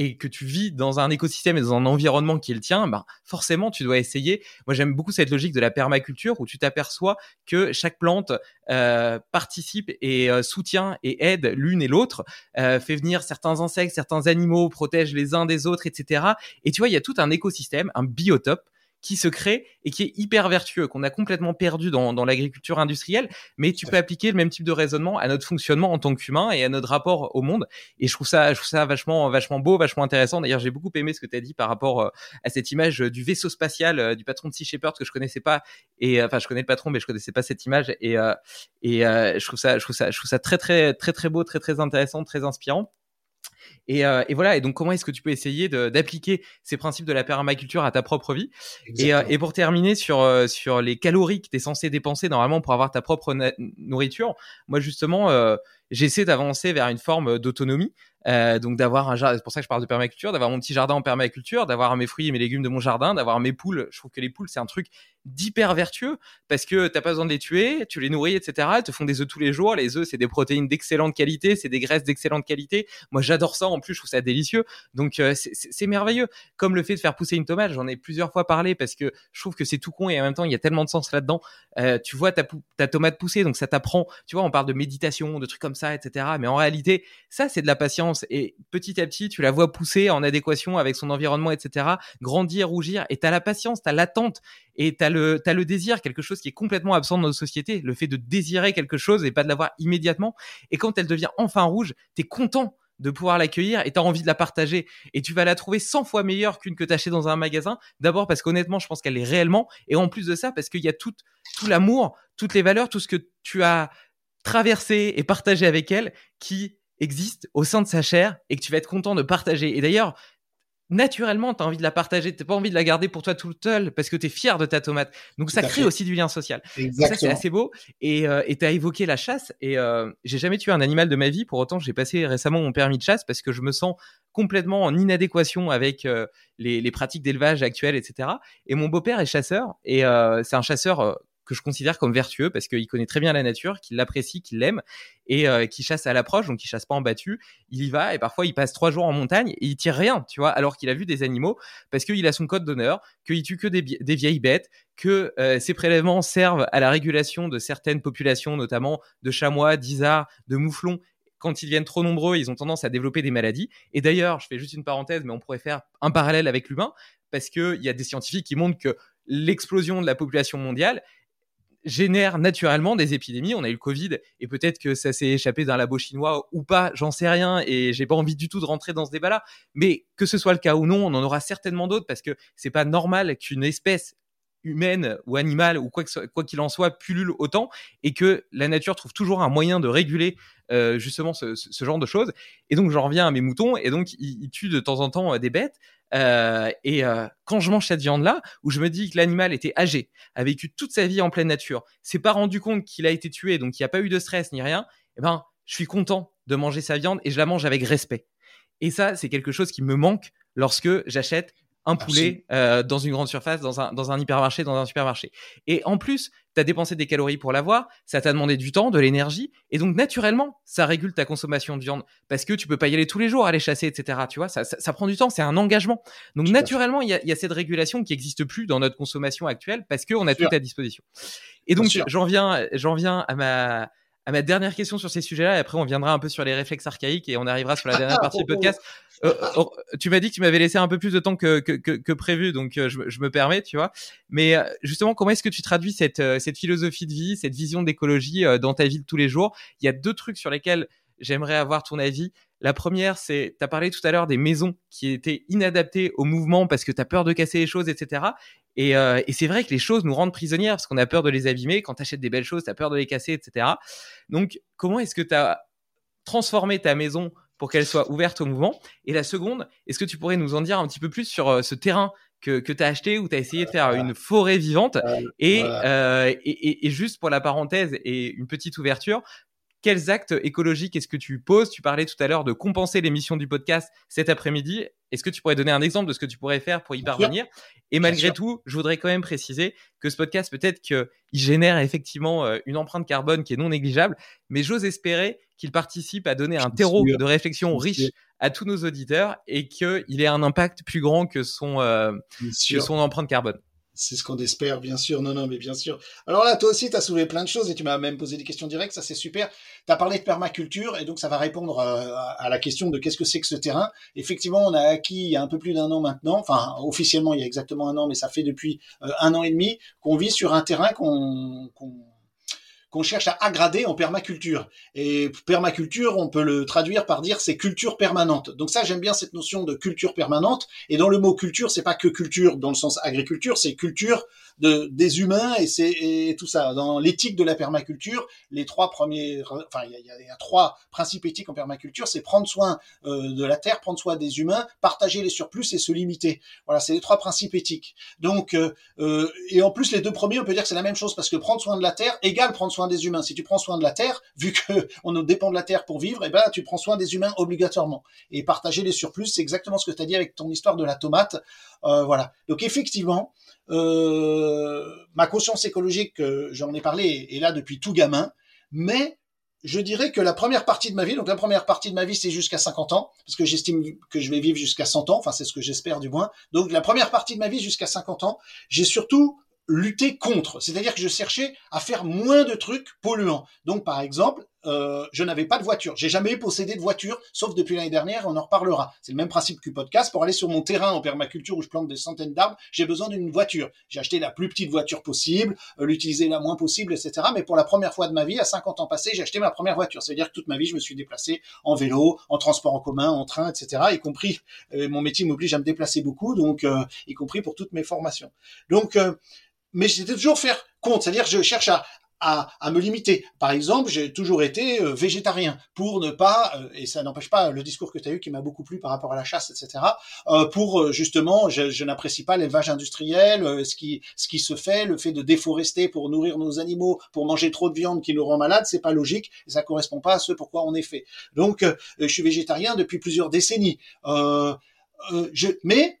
et que tu vis dans un écosystème et dans un environnement qui est le tien, ben forcément tu dois essayer. Moi j'aime beaucoup cette logique de la permaculture où tu t'aperçois que chaque plante euh, participe et euh, soutient et aide l'une et l'autre, euh, fait venir certains insectes, certains animaux, protège les uns des autres, etc. Et tu vois il y a tout un écosystème, un biotope qui se crée et qui est hyper vertueux, qu'on a complètement perdu dans, dans l'agriculture industrielle, mais tu peux appliquer le même type de raisonnement à notre fonctionnement en tant qu'humain et à notre rapport au monde. Et je trouve ça, je trouve ça vachement, vachement beau, vachement intéressant. D'ailleurs, j'ai beaucoup aimé ce que tu as dit par rapport euh, à cette image du vaisseau spatial euh, du patron de Sea Shepherd que je connaissais pas. Et euh, enfin, je connais le patron, mais je connaissais pas cette image. Et, et je trouve ça, je trouve ça, je trouve ça très, très, très, très beau, très, très intéressant, très inspirant. Et, euh, et, voilà. Et donc, comment est-ce que tu peux essayer d'appliquer ces principes de la permaculture à ta propre vie? Et, euh, et, pour terminer sur euh, sur les calories que tu es censé dépenser normalement pour avoir ta propre nourriture, moi justement, j'essaie d'avancer vers une forme d'autonomie. Euh, donc d'avoir un jardin, c'est pour ça que je parle de permaculture, d'avoir mon petit jardin en permaculture, d'avoir mes fruits et mes légumes de mon jardin, d'avoir mes poules. Je trouve que les poules c'est un truc d'hyper vertueux parce que t'as pas besoin de les tuer, tu les nourris, etc. Elles te font des œufs tous les jours. Les œufs c'est des protéines d'excellente qualité, c'est des graisses d'excellente qualité. Moi j'adore ça en plus, je trouve ça délicieux. Donc euh, c'est merveilleux. Comme le fait de faire pousser une tomate, j'en ai plusieurs fois parlé parce que je trouve que c'est tout con et en même temps il y a tellement de sens là-dedans. Euh, tu vois ta, ta tomate pousser, donc ça t'apprend. Tu vois, on parle de méditation, de trucs comme ça, etc. Mais en réalité, ça c'est de la patience et petit à petit, tu la vois pousser en adéquation avec son environnement, etc., grandir, rougir, et tu as la patience, tu as l'attente, et tu as le, le désir, quelque chose qui est complètement absent de notre société, le fait de désirer quelque chose et pas de l'avoir immédiatement. Et quand elle devient enfin rouge, tu es content de pouvoir l'accueillir et tu as envie de la partager. Et tu vas la trouver 100 fois meilleure qu'une que tu acheté dans un magasin. D'abord parce qu'honnêtement, je pense qu'elle est réellement. Et en plus de ça, parce qu'il y a tout, tout l'amour, toutes les valeurs, tout ce que tu as traversé et partagé avec elle qui existe au sein de sa chair et que tu vas être content de partager. Et d'ailleurs, naturellement, tu as envie de la partager, tu pas envie de la garder pour toi tout seul parce que tu es fier de ta tomate. Donc ça crée aussi du lien social. Ça, c'est assez beau. Et euh, tu as évoqué la chasse. Et euh, j'ai jamais tué un animal de ma vie. Pour autant, j'ai passé récemment mon permis de chasse parce que je me sens complètement en inadéquation avec euh, les, les, pratiques d'élevage actuelles, etc. Et mon beau-père est chasseur. Et euh, c'est un chasseur que je considère comme vertueux parce qu'il connaît très bien la nature, qu'il l'apprécie, qu'il l'aime et euh, qui chasse à l'approche, donc il chasse pas en battu. Il y va et parfois il passe trois jours en montagne et il tire rien, tu vois, alors qu'il a vu des animaux parce qu'il a son code d'honneur, qu'il tue que des, vieilles bêtes, que euh, ces prélèvements servent à la régulation de certaines populations, notamment de chamois, d'isards, de mouflons quand ils viennent trop nombreux, ils ont tendance à développer des maladies. Et d'ailleurs, je fais juste une parenthèse, mais on pourrait faire un parallèle avec l'humain, parce qu'il y a des scientifiques qui montrent que l'explosion de la population mondiale génère naturellement des épidémies. On a eu le Covid et peut-être que ça s'est échappé d'un labo chinois ou pas, j'en sais rien et j'ai pas envie du tout de rentrer dans ce débat-là. Mais que ce soit le cas ou non, on en aura certainement d'autres parce que c'est pas normal qu'une espèce humaine ou animale ou quoi qu'il en soit pullule autant et que la nature trouve toujours un moyen de réguler euh, justement ce, genre de choses. Et donc j'en reviens à mes moutons et donc ils, tuent de temps en temps euh, des bêtes. Euh, et quand je mange cette viande-là, où je me dis que l'animal était âgé, a vécu toute sa vie en pleine nature, s'est pas rendu compte qu'il a été tué, donc il n'y a pas eu de stress ni rien, eh ben je suis content de manger sa viande et je la mange avec respect. Et ça, c'est quelque chose qui me manque lorsque j'achète un poulet euh, dans une grande surface, dans un, dans un hypermarché, dans un supermarché. Et en plus, tu as dépensé des calories pour l'avoir, ça t'a demandé du temps, de l'énergie, et donc naturellement, ça régule ta consommation de viande, parce que tu peux pas y aller tous les jours, aller chasser, etc. Tu vois, ça, ça, prend du temps, c'est un engagement. Donc naturellement, il y a, y a, cette régulation qui n'existe plus dans notre consommation actuelle, parce qu'on a tout à disposition. Et donc, j'en viens, j'en viens à ma à ma dernière question sur ces sujets-là, et après on viendra un peu sur les réflexes archaïques et on arrivera sur la dernière partie du podcast. Euh, oh, tu m'as dit que tu m'avais laissé un peu plus de temps que, que, que, prévu, donc euh, je, je, me permets, tu vois. Mais euh, justement, comment est-ce que tu traduis cette, cette philosophie de vie, cette vision d'écologie dans ta vie de tous les jours? Il y a deux trucs sur lesquels j'aimerais avoir ton avis. La première, c'est, tu as parlé tout à l'heure des maisons qui étaient inadaptées au mouvement parce que tu as peur de casser les choses, etc. Et, euh, et c'est vrai que les choses nous rendent prisonnières parce qu'on a peur de les abîmer. Quand tu achètes des belles choses, tu as peur de les casser, etc. Donc, comment est-ce que tu as transformé ta maison pour qu'elle soit ouverte au mouvement? Et la seconde, est-ce que tu pourrais nous en dire un petit peu plus sur euh, ce terrain que, que tu as acheté où tu as essayé de faire une forêt vivante? Et, euh, et, et, et, juste pour la parenthèse et une petite ouverture, quels actes écologiques est-ce que tu poses? Tu parlais tout à l'heure de compenser l'émission du podcast cet après-midi. Est-ce que tu pourrais donner un exemple de ce que tu pourrais faire pour y parvenir? Et malgré tout, je voudrais quand même préciser que ce podcast, peut-être qu'il génère effectivement euh, une empreinte carbone qui est non négligeable, mais j'ose espérer qu'il participe à donner un terreau de réflexion riche à tous nos auditeurs et qu'il ait un impact plus grand que son, euh, que son empreinte carbone. C'est ce qu'on espère, bien sûr. Non, non, mais bien sûr. Alors là, toi aussi, tu as soulevé plein de choses et tu m'as même posé des questions directes. Ça, c'est super. Tu as parlé de permaculture et donc ça va répondre euh, à, la question de qu'est-ce que c'est que ce terrain. Effectivement, on a acquis il y a un peu plus d'un an maintenant, enfin, officiellement, il y a exactement un an, mais ça fait depuis euh, un an et demi qu'on vit sur un terrain qu'on qu'on cherche à aggrader en permaculture. Et permaculture, on peut le traduire par dire c'est culture permanente. Donc ça, j'aime bien cette notion de culture permanente. Et dans le mot culture, c'est pas que culture dans le sens agriculture, c'est culture de, des humains et c'est tout ça. Dans l'éthique de la permaculture, les trois premiers, enfin il y, y a, trois principes éthiques en permaculture, c'est prendre soin euh, de la terre, prendre soin des humains, partager les surplus et se limiter. Voilà, c'est les trois principes éthiques. Donc euh, euh, et en plus les deux premiers, on peut dire que c'est la même chose parce que prendre soin de la terre égale prendre soin des humains. Si tu prends soin de la terre, vu que on dépend de la terre pour vivre, eh ben tu prends soin des humains obligatoirement. Et partager les surplus, c'est exactement ce que tu as dit avec ton histoire de la tomate. voilà. Donc effectivement. Euh, ma conscience écologique, j'en ai parlé, est là depuis tout gamin, mais je dirais que la première partie de ma vie, donc la première partie de ma vie, c'est jusqu'à 50 ans, parce que j'estime que je vais vivre jusqu'à 100 ans, enfin c'est ce que j'espère du moins. Donc la première partie de ma vie jusqu'à 50 ans, j'ai surtout lutter contre. C'est-à-dire que je cherchais à faire moins de trucs polluants. Donc, par exemple, euh, je n'avais pas de voiture. J'ai jamais possédé de voiture, sauf depuis l'année dernière, on en reparlera. C'est le même principe que podcast. Pour aller sur mon terrain en permaculture où je plante des centaines d'arbres, j'ai besoin d'une voiture. J'ai acheté la plus petite voiture possible, euh, l'utiliser la moins possible, etc. Mais pour la première fois de ma vie, à 50 ans passés, j'ai acheté ma première voiture. C'est-à-dire que toute ma vie, je me suis déplacé en vélo, en transport en commun, en train, etc. Y compris, euh, mon métier m'oblige à me déplacer beaucoup, donc y compris pour toutes mes formations. Donc mais j'étais toujours faire compte, c'est-à-dire je cherche à, à, à, me limiter. Par exemple, j'ai toujours été euh, végétarien pour ne pas, euh, et ça n'empêche pas le discours que tu as eu qui m'a beaucoup plu par rapport à la chasse, etc., euh, pour justement, je, je n'apprécie pas l'élevage industriel, ce, qui, ce qui se fait, le fait de déforester pour nourrir nos animaux, pour manger trop de viande qui nous rend malades, c'est pas logique, et ça correspond pas à ce pourquoi on est fait. Donc, je suis végétarien depuis plusieurs décennies. je, mais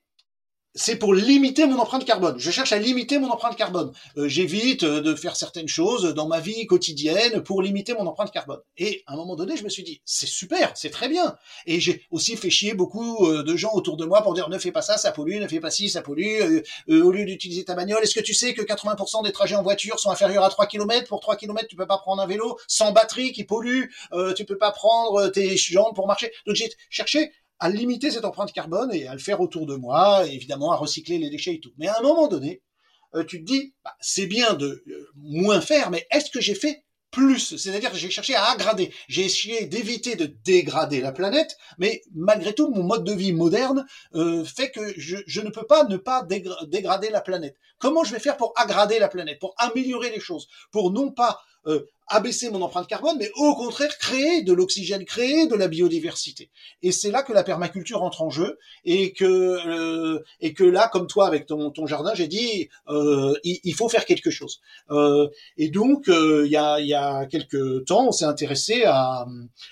c'est pour limiter mon empreinte carbone. Je cherche à limiter mon empreinte carbone. Euh, j'évite euh, de faire certaines choses dans ma vie quotidienne pour limiter mon empreinte carbone. Et à un moment donné, je me suis dit, c'est super, c'est très bien. Et j'ai aussi fait chier beaucoup euh, de gens autour de moi pour dire, ne fais pas ça, ça pollue, ne fais pas ci, ça pollue. au lieu d'utiliser ta bagnole, est-ce que tu sais que 80% des trajets en voiture sont inférieurs à 3 km Pour 3 km, tu peux pas prendre un vélo sans batterie qui pollue. tu peux pas prendre tes jambes pour marcher. Donc j'ai cherché à limiter cette empreinte carbone et à le faire autour de moi, évidemment à recycler les déchets et tout. Mais à un moment donné, euh, tu te dis, bah, c'est bien de euh, moins faire, mais est-ce que j'ai fait plus, c'est-à-dire que j'ai cherché à aggrader, j'ai essayé d'éviter de dégrader la planète, mais malgré tout, mon mode de vie moderne euh, fait que je, ne peux pas ne pas dégrader la planète. Comment je vais faire pour aggrader la planète, pour améliorer les choses, pour non pas abaisser mon empreinte carbone, mais au contraire créer de l'oxygène, créer de la biodiversité. Et c'est là que la permaculture entre en jeu et que euh, et que là, comme toi avec ton, ton jardin, j'ai dit euh, il, faut faire quelque chose. Euh, et donc euh, il y, a, y a quelques temps, on s'est intéressé à,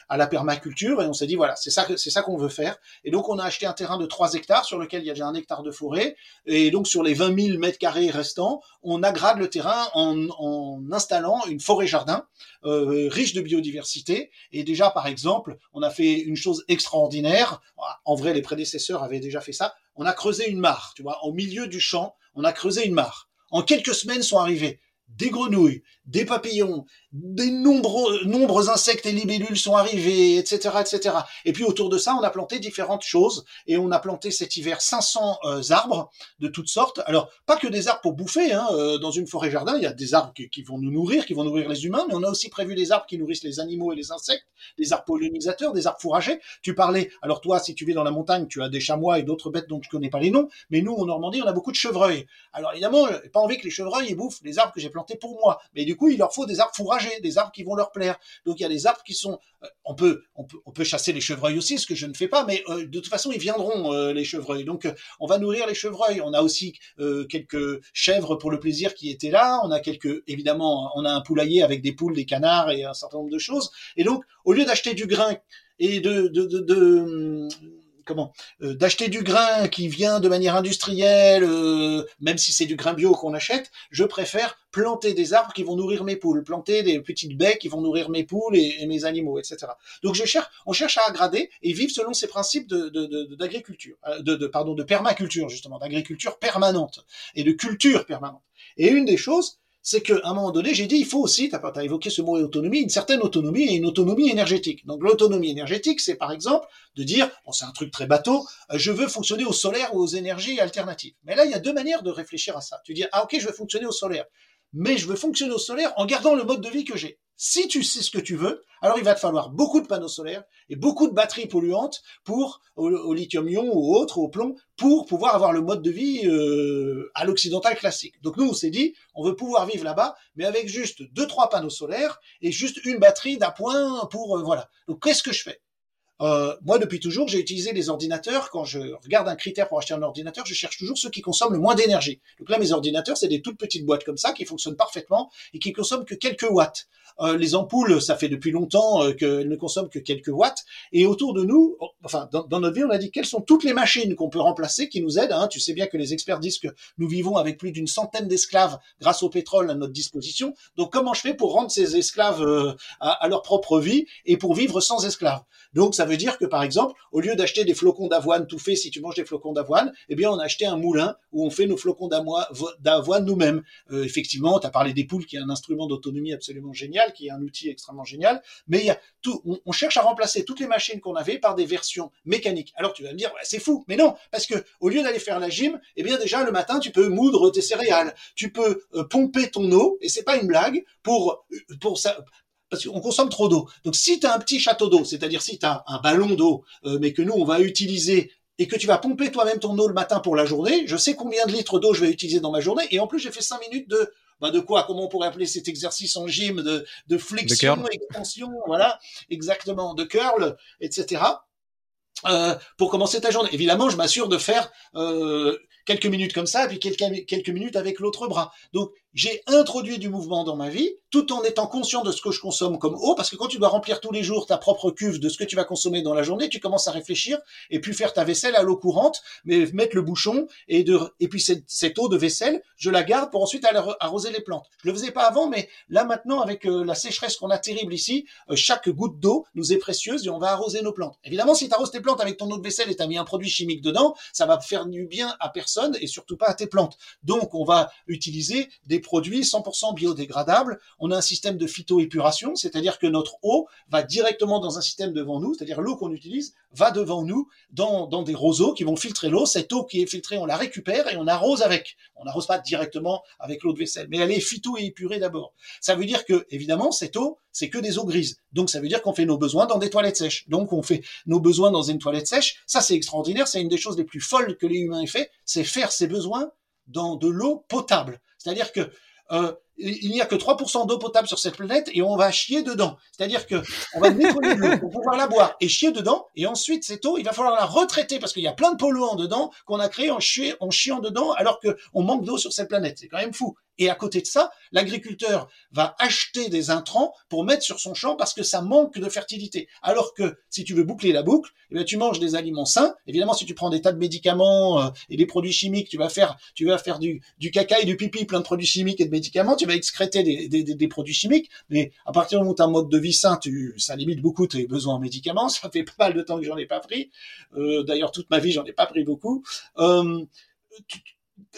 à la permaculture et on s'est dit voilà c'est ça c'est ça qu'on veut faire. Et donc on a acheté un terrain de 3 hectares sur lequel il y a déjà un hectare de forêt et donc sur les 20 000 mètres carrés restants, on agrade le terrain en, en installant une forêt jardin euh, riche de biodiversité. Et déjà, par exemple, on a fait une chose extraordinaire. En vrai, les prédécesseurs avaient déjà fait ça. On a creusé une mare, tu vois, au milieu du champ, on a creusé une mare. En quelques semaines sont arrivés des grenouilles, des papillons, des nombreux, nombreux insectes et libellules sont arrivés, etc., etc. Et puis autour de ça, on a planté différentes choses et on a planté cet hiver 500 euh, arbres de toutes sortes. Alors pas que des arbres pour bouffer. Hein, euh, dans une forêt jardin, il y a des arbres qui, vont nous nourrir, qui vont nourrir les humains, mais on a aussi prévu des arbres qui nourrissent les animaux et les insectes, des arbres pollinisateurs, des arbres fourragers. Tu parlais. Alors toi, si tu vis dans la montagne, tu as des chamois et d'autres bêtes dont je connais pas les noms, mais nous en Normandie, on a beaucoup de chevreuils. Alors évidemment, j'ai pas envie que les chevreuils ils bouffent les arbres que j'ai plantés pour moi, mais du coup, il leur faut des arbres fourragers des arbres qui vont leur plaire. Donc il y a des arbres qui sont, euh, on peut, on peut, on peut chasser les chevreuils aussi, ce que je ne fais pas, mais euh, de toute façon ils viendront euh, les chevreuils. Donc on va nourrir les chevreuils. On a aussi quelques chèvres pour le plaisir qui étaient là. On a quelques, évidemment, on a un poulailler avec des poules, des canards et un certain nombre de choses. Et donc au lieu d'acheter du grain et de, de, comment euh, d'acheter du grain qui vient de manière industrielle, euh, même si c'est du grain bio qu'on achète, je préfère planter des arbres qui vont nourrir mes poules, planter des petites baies qui vont nourrir mes poules et, mes animaux, etc. Donc on cherche à aggrader et vivre selon ces principes d'agriculture, euh, de, pardon, de permaculture justement, d'agriculture permanente et de culture permanente. Et une des choses, c'est qu'à un moment donné, j'ai dit, il faut aussi, tu as, évoqué ce mot autonomie, une certaine autonomie et une autonomie énergétique. Donc l'autonomie énergétique, c'est par exemple de dire, bon c'est un truc très bateau, euh, je veux fonctionner au solaire ou aux énergies alternatives. Mais là, il y a deux manières de réfléchir à ça. Tu dis, ah ok, je veux fonctionner au solaire mais je veux fonctionner au solaire en gardant le mode de vie que j'ai. Si tu sais ce que tu veux, alors il va te falloir beaucoup de panneaux solaires et beaucoup de batteries polluantes pour au, lithium-ion ou autre, au plomb, pour pouvoir avoir le mode de vie euh, à l'occidental classique. Donc nous, on s'est dit, on veut pouvoir vivre là-bas, mais avec juste deux trois panneaux solaires et juste une batterie d'appoint pour euh, voilà. Donc qu'est-ce que je fais? Euh, moi, depuis toujours, j'ai utilisé les ordinateurs. Quand je regarde un critère pour acheter un ordinateur, je cherche toujours ceux qui consomment le moins d'énergie. Donc là, mes ordinateurs, c'est des toutes petites boîtes comme ça qui fonctionnent parfaitement et qui consomment que quelques watts. Euh, les ampoules, ça fait depuis longtemps euh, qu'elles ne consomment que quelques watts. Et autour de nous, enfin, dans, notre vie, on a dit quelles sont toutes les machines qu'on peut remplacer qui nous aident. Hein? Tu sais bien que les experts disent que nous vivons avec plus d'une centaine d'esclaves grâce au pétrole à notre disposition. Donc, comment je fais pour rendre ces esclaves euh, à, à, leur propre vie et pour vivre sans esclaves? Donc, ça veut dire que, par exemple, au lieu d'acheter des flocons d'avoine tout fait, si tu manges des flocons d'avoine, eh bien, on a acheté un moulin où on fait nos flocons d'avoine nous-mêmes. effectivement, tu as parlé des poules, qui est un instrument d'autonomie absolument génial qui est un outil extrêmement génial, mais on, cherche à remplacer toutes les machines qu'on avait par des versions mécaniques. Alors tu vas me dire, c'est fou, mais non, parce que au lieu d'aller faire la gym, eh bien déjà le matin tu peux moudre tes céréales, tu peux euh, pomper ton eau, et c'est pas une blague, pour euh, pour ça, parce qu'on consomme trop d'eau. Donc si tu as un petit château d'eau, c'est-à-dire si tu as un ballon d'eau, euh, mais que nous on va utiliser et que tu vas pomper toi-même ton eau le matin pour la journée, je sais combien de litres d'eau je vais utiliser dans ma journée, et en plus j'ai fait cinq minutes de bah de quoi? Comment on pourrait appeler cet exercice en gym de, de flexion, extension, voilà, exactement, de curl, etc. Euh, pour commencer ta journée. Évidemment, je m'assure de faire euh, quelques minutes comme ça, puis quelques, quelques minutes avec l'autre bras. Donc, j'ai introduit du mouvement dans ma vie, tout en étant conscient de ce que je consomme comme eau, parce que quand tu dois remplir tous les jours ta propre cuve de ce que tu vas consommer dans la journée, tu commences à réfléchir et puis faire ta vaisselle à l'eau courante, mais mettre le bouchon et de et puis cette, eau de vaisselle, je la garde pour ensuite arroser les plantes. Je le faisais pas avant, mais là maintenant avec euh, la sécheresse qu'on a terrible ici, euh, chaque goutte d'eau nous est précieuse et on va arroser nos plantes. Évidemment, si tu arroses tes plantes avec ton eau de vaisselle et tu as mis un produit chimique dedans, ça va faire du bien à personne et surtout pas à tes plantes. Donc on va utiliser des produits 100% biodégradables. On a un système de phytoépuration, c'est-à-dire que notre eau va directement dans un système devant nous, c'est-à-dire l'eau qu'on utilise va devant nous dans, des roseaux qui vont filtrer l'eau. Cette eau qui est filtrée, on la récupère et on arrose avec. On n'arrose pas directement avec l'eau de vaisselle, mais elle est phytoépurée d'abord. Ça veut dire que, évidemment, cette eau, c'est que des eaux grises. Donc ça veut dire qu'on fait nos besoins dans des toilettes sèches. Donc on fait nos besoins dans une toilette sèche. Ça, c'est extraordinaire. C'est une des choses les plus folles que les humains aient fait. C'est faire ses besoins dans de l'eau potable. C'est-à-dire que euh, il n'y a que 3% d'eau potable sur cette planète et on va chier dedans. C'est-à-dire que on va nettoyer l'eau pour pouvoir la boire et chier dedans et ensuite cette eau, il va falloir la retraiter parce qu'il y a plein de polluants dedans qu'on a créé en, chier, en chiant dedans alors qu'on manque d'eau sur cette planète. C'est quand même fou. Et à côté de ça, l'agriculteur va acheter des intrants pour mettre sur son champ parce que ça manque de fertilité. Alors que si tu veux boucler la boucle, eh bien, tu manges des aliments sains. Évidemment, si tu prends des tas de médicaments euh, et des produits chimiques, tu vas faire, tu vas faire du, du caca et du pipi, plein de produits chimiques et de médicaments. Tu vas excréter des, des, des produits chimiques. Mais à partir du moment où tu as un mode de vie sain, tu, ça limite beaucoup tes besoins en médicaments. Ça fait pas mal de temps que j'en ai pas pris. Euh, D'ailleurs, toute ma vie, j'en ai pas pris beaucoup. Euh, tu,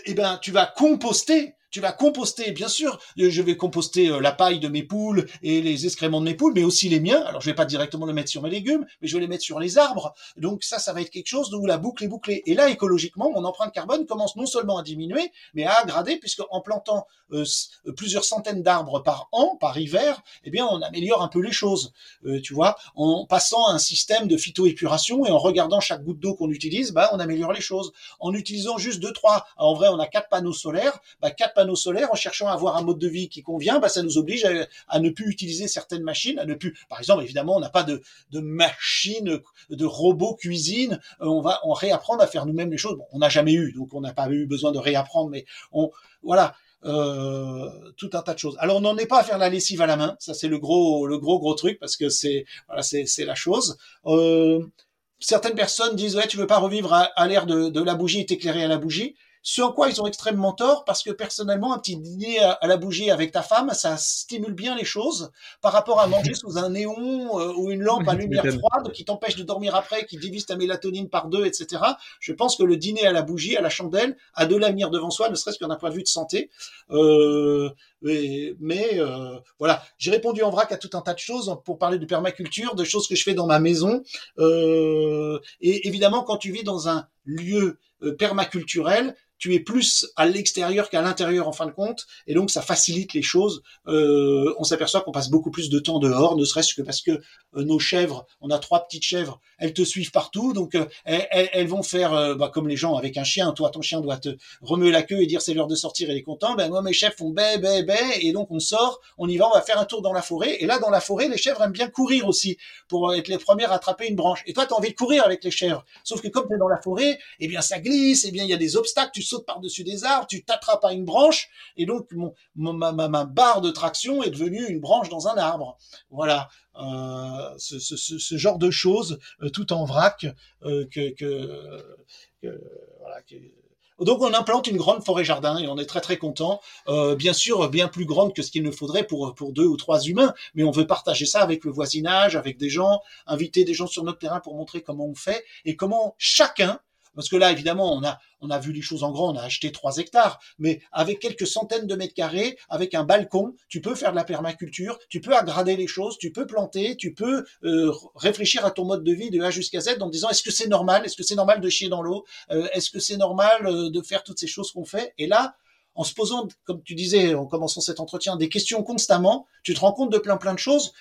eh ben, tu vas composter tu vas composter, bien sûr, je vais composter euh, la paille de mes poules et les excréments de mes poules, mais aussi les miens. Alors, je vais pas directement le mettre sur mes légumes, mais je vais les mettre sur les arbres. Donc ça, ça va être quelque chose où la boucle est bouclée. Et là, écologiquement, mon empreinte carbone commence non seulement à diminuer, mais à aggrader, puisque en plantant euh, plusieurs centaines d'arbres par an, par hiver, eh bien, on améliore un peu les choses. Euh, tu vois, en passant à un système de phytoépuration et en regardant chaque goutte d'eau qu'on utilise, bah, on améliore les choses. En utilisant juste deux, trois, en vrai, on a quatre panneaux solaires, bah, quatre panneaux en cherchant à avoir un mode de vie qui convient, bah, ça nous oblige à, ne plus utiliser certaines machines, à ne plus, par exemple, évidemment, on n'a pas de, de machines, de robots cuisine, euh, on va on réapprendre à faire nous-mêmes les choses. Bon, on n'a jamais eu, donc on n'a pas eu besoin de réapprendre, mais on, voilà. Euh, tout un tas de choses. Alors on n'en est pas à faire la lessive à la main, ça c'est le gros le gros gros truc parce que c'est voilà c'est c'est la chose. Euh, certaines personnes disent ouais tu veux pas revivre à, l'ère de, de la bougie est éclairée à la bougie? Ce en quoi ils ont extrêmement tort, parce que personnellement, un petit dîner à la bougie avec ta femme, ça stimule bien les choses par rapport à manger sous un néon euh, ou une lampe à lumière froide qui t'empêche de dormir après, qui divise ta mélatonine par deux, etc. Je pense que le dîner à la bougie, à la chandelle, a de l'avenir devant soi, ne serait-ce qu'un point de vue de santé. Euh, mais, mais euh, voilà, j'ai répondu en vrac à tout un tas de choses pour parler de permaculture, de choses que je fais dans ma maison. Euh, et évidemment, quand tu vis dans un lieu euh, permaculturel, tu es plus à l'extérieur qu'à l'intérieur en fin de compte, et donc ça facilite les choses. Euh, on s'aperçoit qu'on passe beaucoup plus de temps dehors, ne serait-ce que parce que euh, nos chèvres, on a trois petites chèvres, elles te suivent partout, donc elles, vont faire bah, comme les gens avec un chien. Toi, ton chien doit te remuer la queue et dire c'est l'heure de sortir, il est content. Ben moi, mes chèvres font bé bé bé, et donc on sort, on y va, on va faire un tour dans la forêt. Et là, dans la forêt, les chèvres aiment bien courir aussi pour être les premières à attraper une branche. Et toi, tu as envie de courir avec les chèvres, sauf que comme tu es dans la forêt, eh bien ça eh bien il y a des obstacles, tu sautes par-dessus des arbres, tu t'attrapes à une branche, et donc mon, ma, ma, ma, barre de traction est devenue une branche dans un arbre. Voilà, euh, ce, ce, genre de choses, euh, tout en vrac, euh, que, que, que, voilà, que donc on implante une grande forêt jardin et on est très très content. Bien sûr, bien plus grande que ce qu'il ne faudrait pour pour deux ou trois humains, mais on veut partager ça avec le voisinage, avec des gens, inviter des gens sur notre terrain pour montrer comment on fait et comment chacun parce que là, évidemment, on a, on a vu les choses en grand, on a acheté 3 hectares, mais avec quelques centaines de mètres carrés, avec un balcon, tu peux faire de la permaculture, tu peux aggrader les choses, tu peux planter, tu peux euh, réfléchir à ton mode de vie de A jusqu'à Z en disant est-ce que c'est normal, est-ce que c'est normal de chier dans l'eau, euh, est-ce que c'est normal euh, de faire toutes ces choses qu'on fait? Et là, en se posant, comme tu disais en commençant cet entretien, des questions constamment, tu te rends compte de plein plein de choses.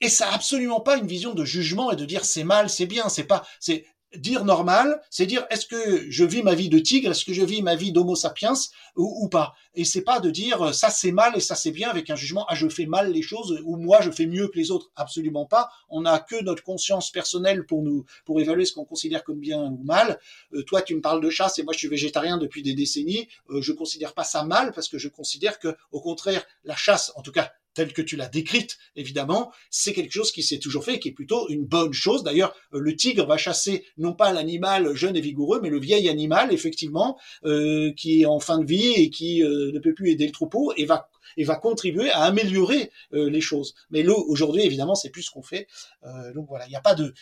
Et ça n'a absolument pas une vision de jugement et de dire c'est mal, c'est bien, c'est pas, c'est dire normal, c'est dire est-ce que je vis ma vie de tigre, est-ce que je vis ma vie d'homo sapiens ou, ou, pas. Et c'est pas de dire ça c'est mal et ça c'est bien avec un jugement ah je fais mal les choses ou moi je fais mieux que les autres. Absolument pas. On n'a que notre conscience personnelle pour nous pour évaluer ce qu'on considère comme bien ou mal. Euh, toi tu me parles de chasse et moi je suis végétarien depuis des décennies. Euh, je considère pas ça mal parce que je considère que au contraire la chasse, en tout cas telle que tu l'as décrite, évidemment, c'est quelque chose qui s'est toujours fait et qui est plutôt une bonne chose. D'ailleurs, euh, le tigre va chasser non pas l'animal jeune et vigoureux, mais le vieil animal, effectivement, euh, qui est en fin de vie et qui euh, ne peut plus aider le troupeau et va et va contribuer à améliorer euh, les choses. Mais là, aujourd'hui, évidemment, c'est plus ce qu'on fait. Euh, donc voilà, il n'y a pas de,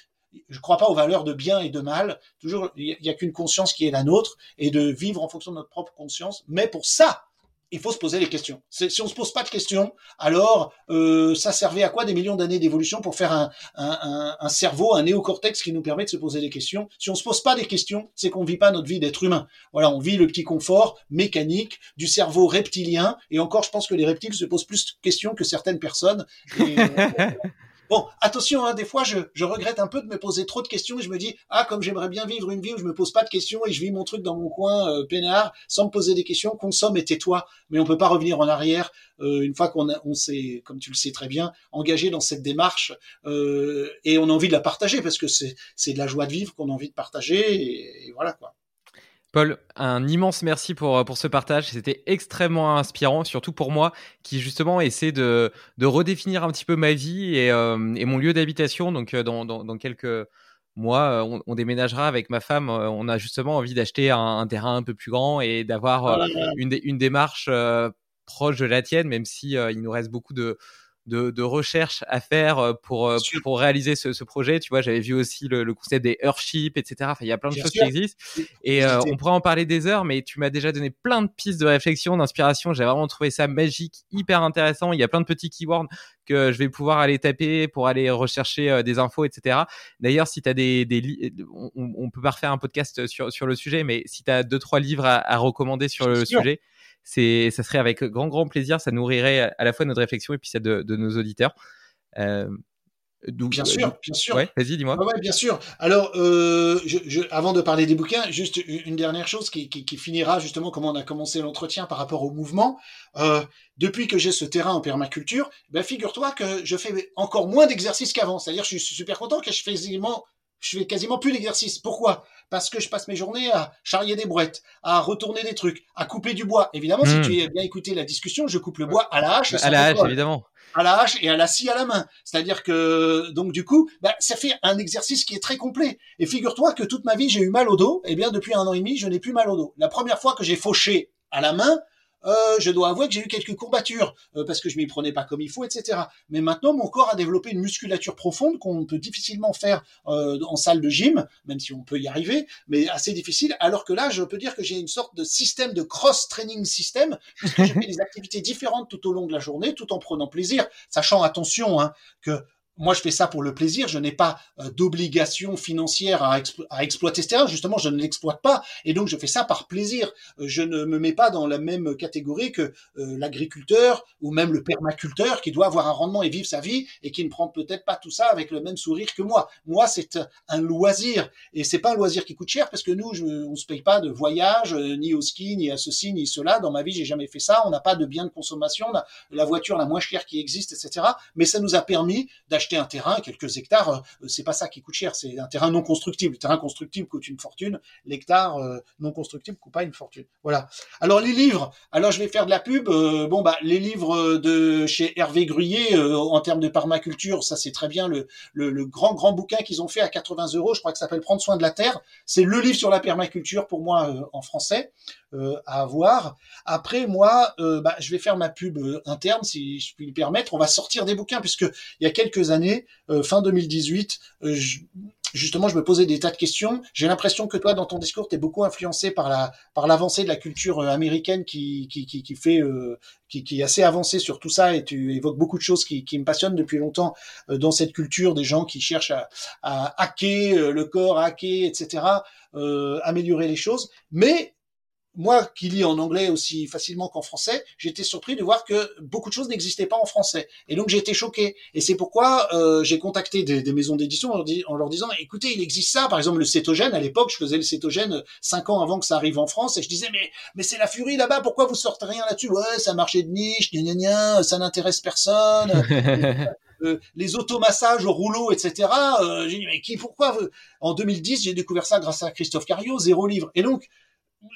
je ne crois pas aux valeurs de bien et de mal. Toujours, il n'y a qu'une conscience qui est la nôtre et de vivre en fonction de notre propre conscience. Mais pour ça, il faut se poser les questions. Si on se pose pas de questions, alors euh, ça servait à quoi des millions d'années d'évolution pour faire un, un, un, cerveau, un néocortex qui nous permet de se poser des questions? Si on se pose pas des questions, c'est qu'on vit pas notre vie d'être humain. Voilà, on vit le petit confort mécanique du cerveau reptilien. Et encore, je pense que les reptiles se posent plus de questions que certaines personnes. Bon, attention, hein, des fois, je, regrette un peu de me poser trop de questions et je me dis, ah, comme j'aimerais bien vivre une vie où je me pose pas de questions et je vis mon truc dans mon coin euh, peinard, sans me poser des questions, consomme et tais-toi. Mais on peut pas revenir en arrière euh, une fois qu'on on s'est, comme tu le sais très bien, engagé dans cette démarche euh, et on a envie de la partager parce que c'est, de la joie de vivre qu'on a envie de partager et voilà quoi. Paul, un immense merci pour, euh, pour ce partage. C'était extrêmement inspirant, surtout pour moi qui justement essaie de, de redéfinir un petit peu ma vie et, euh, et mon lieu d'habitation. Donc, euh, dans, dans, dans, quelques mois, on, on, déménagera avec ma femme. On a justement envie d'acheter un, un, terrain un peu plus grand et d'avoir une, une démarche proche de la tienne, même si il nous reste beaucoup de, de, de recherche à faire euh, pour, euh, pour réaliser ce, ce, projet. Tu vois, j'avais vu aussi le, le, concept des Earthships, etc. Enfin, il y a plein de choses qui existent. Et euh, on pourrait en parler des heures, mais tu m'as déjà donné plein de pistes de réflexion, d'inspiration. J'ai vraiment trouvé ça magique, hyper intéressant. Il y a plein de petits keywords que je vais pouvoir aller taper pour aller rechercher des infos, etc. D'ailleurs, si tu as des, des on, on, peut pas refaire un podcast sur, sur le sujet, mais si tu as deux, trois livres à, à recommander sur le sujet, c'est, ça serait avec grand, grand plaisir. Ça nourrirait à la fois notre réflexion et puis celle de, de nos auditeurs. Euh, donc, bien sûr, bien sûr. Ouais, vas-y, dis-moi. Ouais, bien sûr. Alors, euh, je, je, avant de parler des bouquins, juste une dernière chose qui, qui, qui, finira justement comment on a commencé l'entretien par rapport au mouvement. Euh, depuis que j'ai ce terrain en permaculture, ben figure-toi que je fais encore moins d'exercices qu'avant. C'est-à-dire, je suis super content que je fais quasiment, je fais quasiment plus d'exercices. Pourquoi? Parce que je passe mes journées à charrier des brouettes, à retourner des trucs, à couper du bois. Évidemment, mmh. si hmm. tu as bien écouté la discussion, je coupe le bois à la hache. À la hache, évidemment. À la hache et à la scie à la main. C'est-à-dire que, donc du coup, bah, ça fait un exercice qui est très complet. Et figure-toi que toute ma vie, j'ai eu mal au dos. Eh bien, depuis un an et demi, je n'ai plus mal au dos. La première fois que j'ai fauché à la main, je dois avouer que j'ai eu quelques courbatures euh, parce que je m'y prenais pas comme il faut, etc. Mais maintenant, mon corps a développé une musculature profonde qu'on peut difficilement faire euh, en salle de gym, même si on peut y arriver, mais assez difficile. Alors que là, je peux dire que j'ai une sorte de système de cross-training système puisque je fais des activités différentes tout au long de la journée, tout en prenant plaisir, sachant attention hein, que moi, je fais ça pour le plaisir. Je n'ai pas euh, d'obligation financière à, à, exploiter ce. Justement, je ne l'exploite pas. Et donc, je fais ça par plaisir. Euh, je ne me mets pas dans la même catégorie que euh, l'agriculteur ou même le permaculteur qui doit avoir un rendement et vivre sa vie et qui ne prend peut-être pas tout ça avec le même sourire que moi. Moi, c'est un loisir. Et c'est pas un loisir qui coûte cher parce que nous, je, on se paye pas de voyage, ni au ski, ni à ceci, ni cela. Dans ma vie, j'ai jamais fait ça. On n'a pas de biens de consommation. On a la voiture la moins chère qui existe, etc. Mais ça nous a permis d'acheter un terrain, quelques hectares, euh, c'est pas ça qui coûte cher, c'est un terrain non constructible. Le terrain constructible coûte une fortune, l'hectare euh, non constructible coûte pas une fortune. Voilà. Alors les livres, alors je vais faire de la pub. Euh, bon bah les livres de chez Hervé Gruyé en termes de permaculture, ça c'est très bien le, le, le, grand grand bouquin qu'ils ont fait à 80 euros, je crois que ça s'appelle Prendre soin de la terre. C'est le livre sur la permaculture pour moi en français à avoir. Après moi, bah, je vais faire ma pub interne si je puis le permettre. On va sortir des bouquins puisque il y a quelques années euh, fin 2018, euh, justement, je me posais des tas de questions. J'ai l'impression que toi, dans ton discours, tu es beaucoup influencé par la par l'avancée de la culture euh, américaine qui qui, qui, qui fait qui, qui, est assez avancée sur tout ça et tu évoques beaucoup de choses qui, qui me passionnent depuis longtemps dans cette culture des gens qui cherchent à, à hacker le corps, à hacker, etc., améliorer les choses. Mais moi qui lis en anglais aussi facilement qu'en français, j'étais surpris de voir que beaucoup de choses n'existaient pas en français. Et donc j'ai été choqué. Et c'est pourquoi euh, j'ai contacté des, des maisons d'édition en, en, leur disant, écoutez, il existe ça. Par exemple, le cétogène, à l'époque, je faisais le cétogène cinq ans avant que ça arrive en France. Et je disais, mais, mais c'est la furie là-bas, pourquoi vous sortez rien là-dessus? Ouais, ça marché de niche, gna, gna, gna, ça n'intéresse personne. Euh, les automassages au rouleau, etc. Euh, j'ai dit mais qui, pourquoi En 2010, j'ai découvert ça grâce à Christophe Cario, zéro livre. Et donc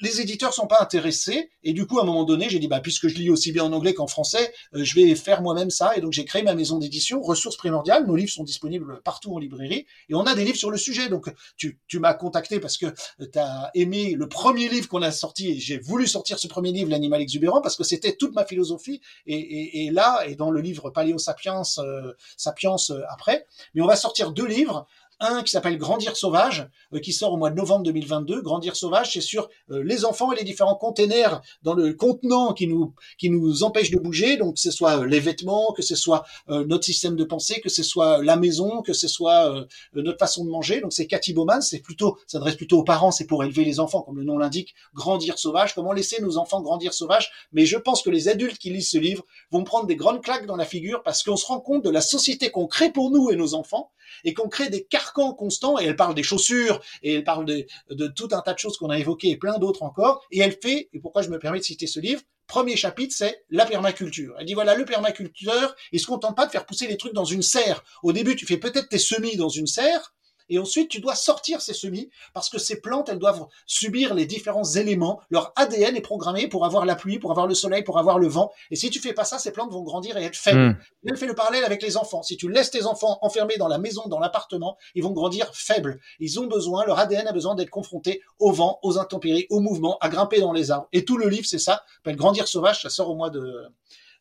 les éditeurs sont pas intéressés. Et du coup à un moment donné j'ai dit bah puisque je lis aussi bien en anglais qu'en français euh, je vais faire moi-même ça. Et donc j'ai créé ma maison d'édition ressources primordiales nos livres sont disponibles partout en librairie. Et on a des livres sur le sujet. Donc tu, tu m'as contacté parce que tu as aimé le premier livre qu'on a sorti. Et j'ai voulu sortir ce premier livre l'animal exubérant parce que c'était toute ma philosophie. Et, et, et, là et dans le livre Paléo Sapiens euh, Sapiens euh, après. Mais on va sortir deux livres un qui s'appelle Grandir sauvage, euh, qui sort au mois de novembre 2022. Grandir sauvage, c'est sur euh, les enfants et les différents containers dans le contenant qui nous qui nous empêche de bouger. Donc que ce soit les vêtements, que ce soit notre système de pensée, que ce soit la maison, que ce soit notre façon de manger. Donc c'est Cathy Bowman, c'est plutôt s'adresse plutôt aux parents, c'est pour élever les enfants, comme le nom l'indique. Grandir sauvage, comment laisser nos enfants grandir sauvages? Mais je pense que les adultes qui lisent ce livre vont prendre des grandes claques dans la figure parce qu'on se rend compte de la société qu'on crée pour nous et nos enfants et qu'on crée des carcans constants, et elle parle des chaussures, et elle parle de, de tout un tas de choses qu'on a évoquées, et plein d'autres encore, et elle fait, et pourquoi je me permets de citer ce livre, premier chapitre, c'est la permaculture. Elle dit voilà, le permaculteur, il se contente pas de faire pousser les trucs dans une serre. Au début, tu fais peut-être tes semis dans une serre, et ensuite, tu dois sortir ces semis parce que ces plantes, elles doivent subir les différents éléments. Leur ADN est programmé pour avoir la pluie, pour avoir le soleil, pour avoir le vent. Et si tu fais pas ça, ces plantes vont grandir et être faibles. Mm. Elle fait le parallèle avec les enfants. Si tu laisses tes enfants enfermés dans la maison, dans l'appartement, ils vont grandir faibles. Ils ont besoin, leur ADN a besoin d'être confronté au vent, aux intempéries, au mouvement, à grimper dans les arbres. Et tout le livre, c'est ça. Grandir sauvage. Ça sort au mois de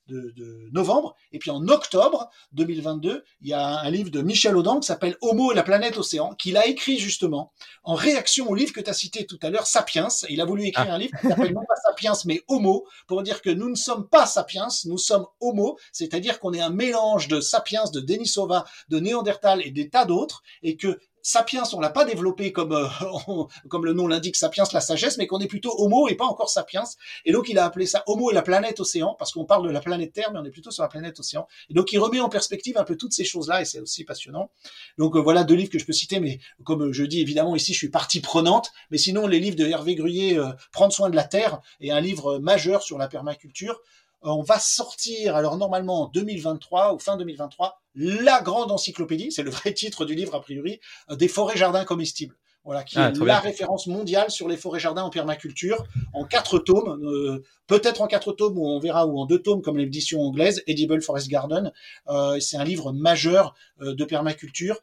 de, novembre. Et puis en octobre 2022, il y a un livre de Michel Audin qui s'appelle Homo et la planète océan, qu'il a écrit justement en réaction au livre que tu as cité tout à l'heure, Sapiens. Il a voulu écrire ah. un livre qui s'appelle non pas Sapiens, mais Homo, pour dire que nous ne sommes pas Sapiens, nous sommes Homo, c'est-à-dire qu'on est un mélange de Sapiens, de Denisova, de Néandertal et des tas d'autres, et que Sapiens, on l'a pas développé comme euh, comme le nom l'indique, Sapiens la sagesse, mais qu'on est plutôt Homo et pas encore Sapiens. Et donc il a appelé ça Homo et la planète océan parce qu'on parle de la planète Terre, mais on est plutôt sur la planète océan. Et donc il remet en perspective un peu toutes ces choses-là et c'est aussi passionnant. Donc euh, voilà deux livres que je peux citer, mais comme je dis évidemment ici je suis partie prenante, mais sinon les livres de Hervé Gruyé, euh, Prendre soin de la terre, est un livre majeur sur la permaculture. On va sortir alors normalement en 2023 ou fin 2023 la grande encyclopédie, c'est le vrai titre du livre a priori, euh, des forêts-jardins comestibles. Voilà, qui ah, est la référence mondiale sur les forêts-jardins en permaculture, en quatre tomes, euh, peut-être en quatre tomes ou on verra ou en deux tomes comme l'édition anglaise, Edible Forest Garden. Euh, c'est un livre majeur de permaculture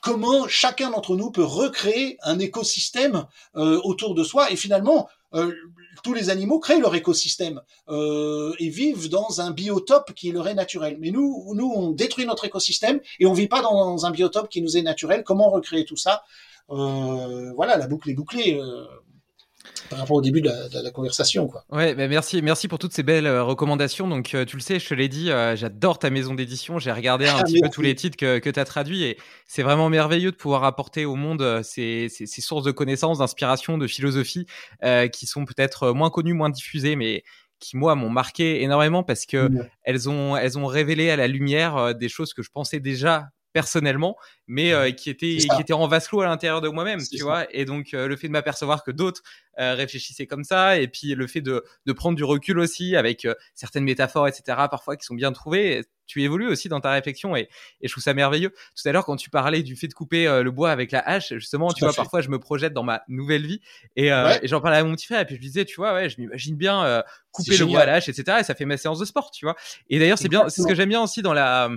comment chacun d'entre nous peut recréer un écosystème autour de soi et finalement euh, tous les animaux créent leur écosystème euh, et vivent dans un biotope qui leur est naturel. Mais nous, nous, on détruit notre écosystème et on vit pas dans un biotope qui nous est naturel. Comment recréer tout ça? Euh, Voilà, la boucle est bouclée. Par rapport au début de la, conversation. Quoi. Ouais, bah, merci, merci pour toutes ces belles euh, recommandations. Donc, euh, tu le sais, je te l'ai dit, euh, j'adore ta maison d'édition. J'ai regardé un ah, petit peu tous les titres que, que tu as traduits et c'est vraiment merveilleux de pouvoir apporter au monde ces, ces, ces sources de connaissances, d'inspiration, de philosophie qui sont peut-être moins connues, moins diffusées, mais qui moi m'ont marqué énormément parce que elles ont elles ont révélé à la lumière des choses que je pensais déjà personnellement, mais euh, qui était qui était en vase clos à l'intérieur de moi-même, tu vois. Et donc euh, le fait de m'apercevoir que d'autres euh, réfléchissaient comme ça, et puis le fait de, de prendre du recul aussi avec certaines métaphores, etc. Parfois qui sont bien trouvées. Tu évolues aussi dans ta réflexion et, et je trouve ça merveilleux. Tout à l'heure, quand tu parlais du fait de couper le bois avec la hache, justement, tu vois, parfois je me projette dans ma nouvelle vie et, et j'en parlais à mon petit frère et puis je lui disais, tu vois, ouais, je m'imagine bien couper le bois à la hache, etc. Et ça fait ma séance de sport, tu vois. Et d'ailleurs, c'est bien, c'est ce que j'aime bien aussi dans la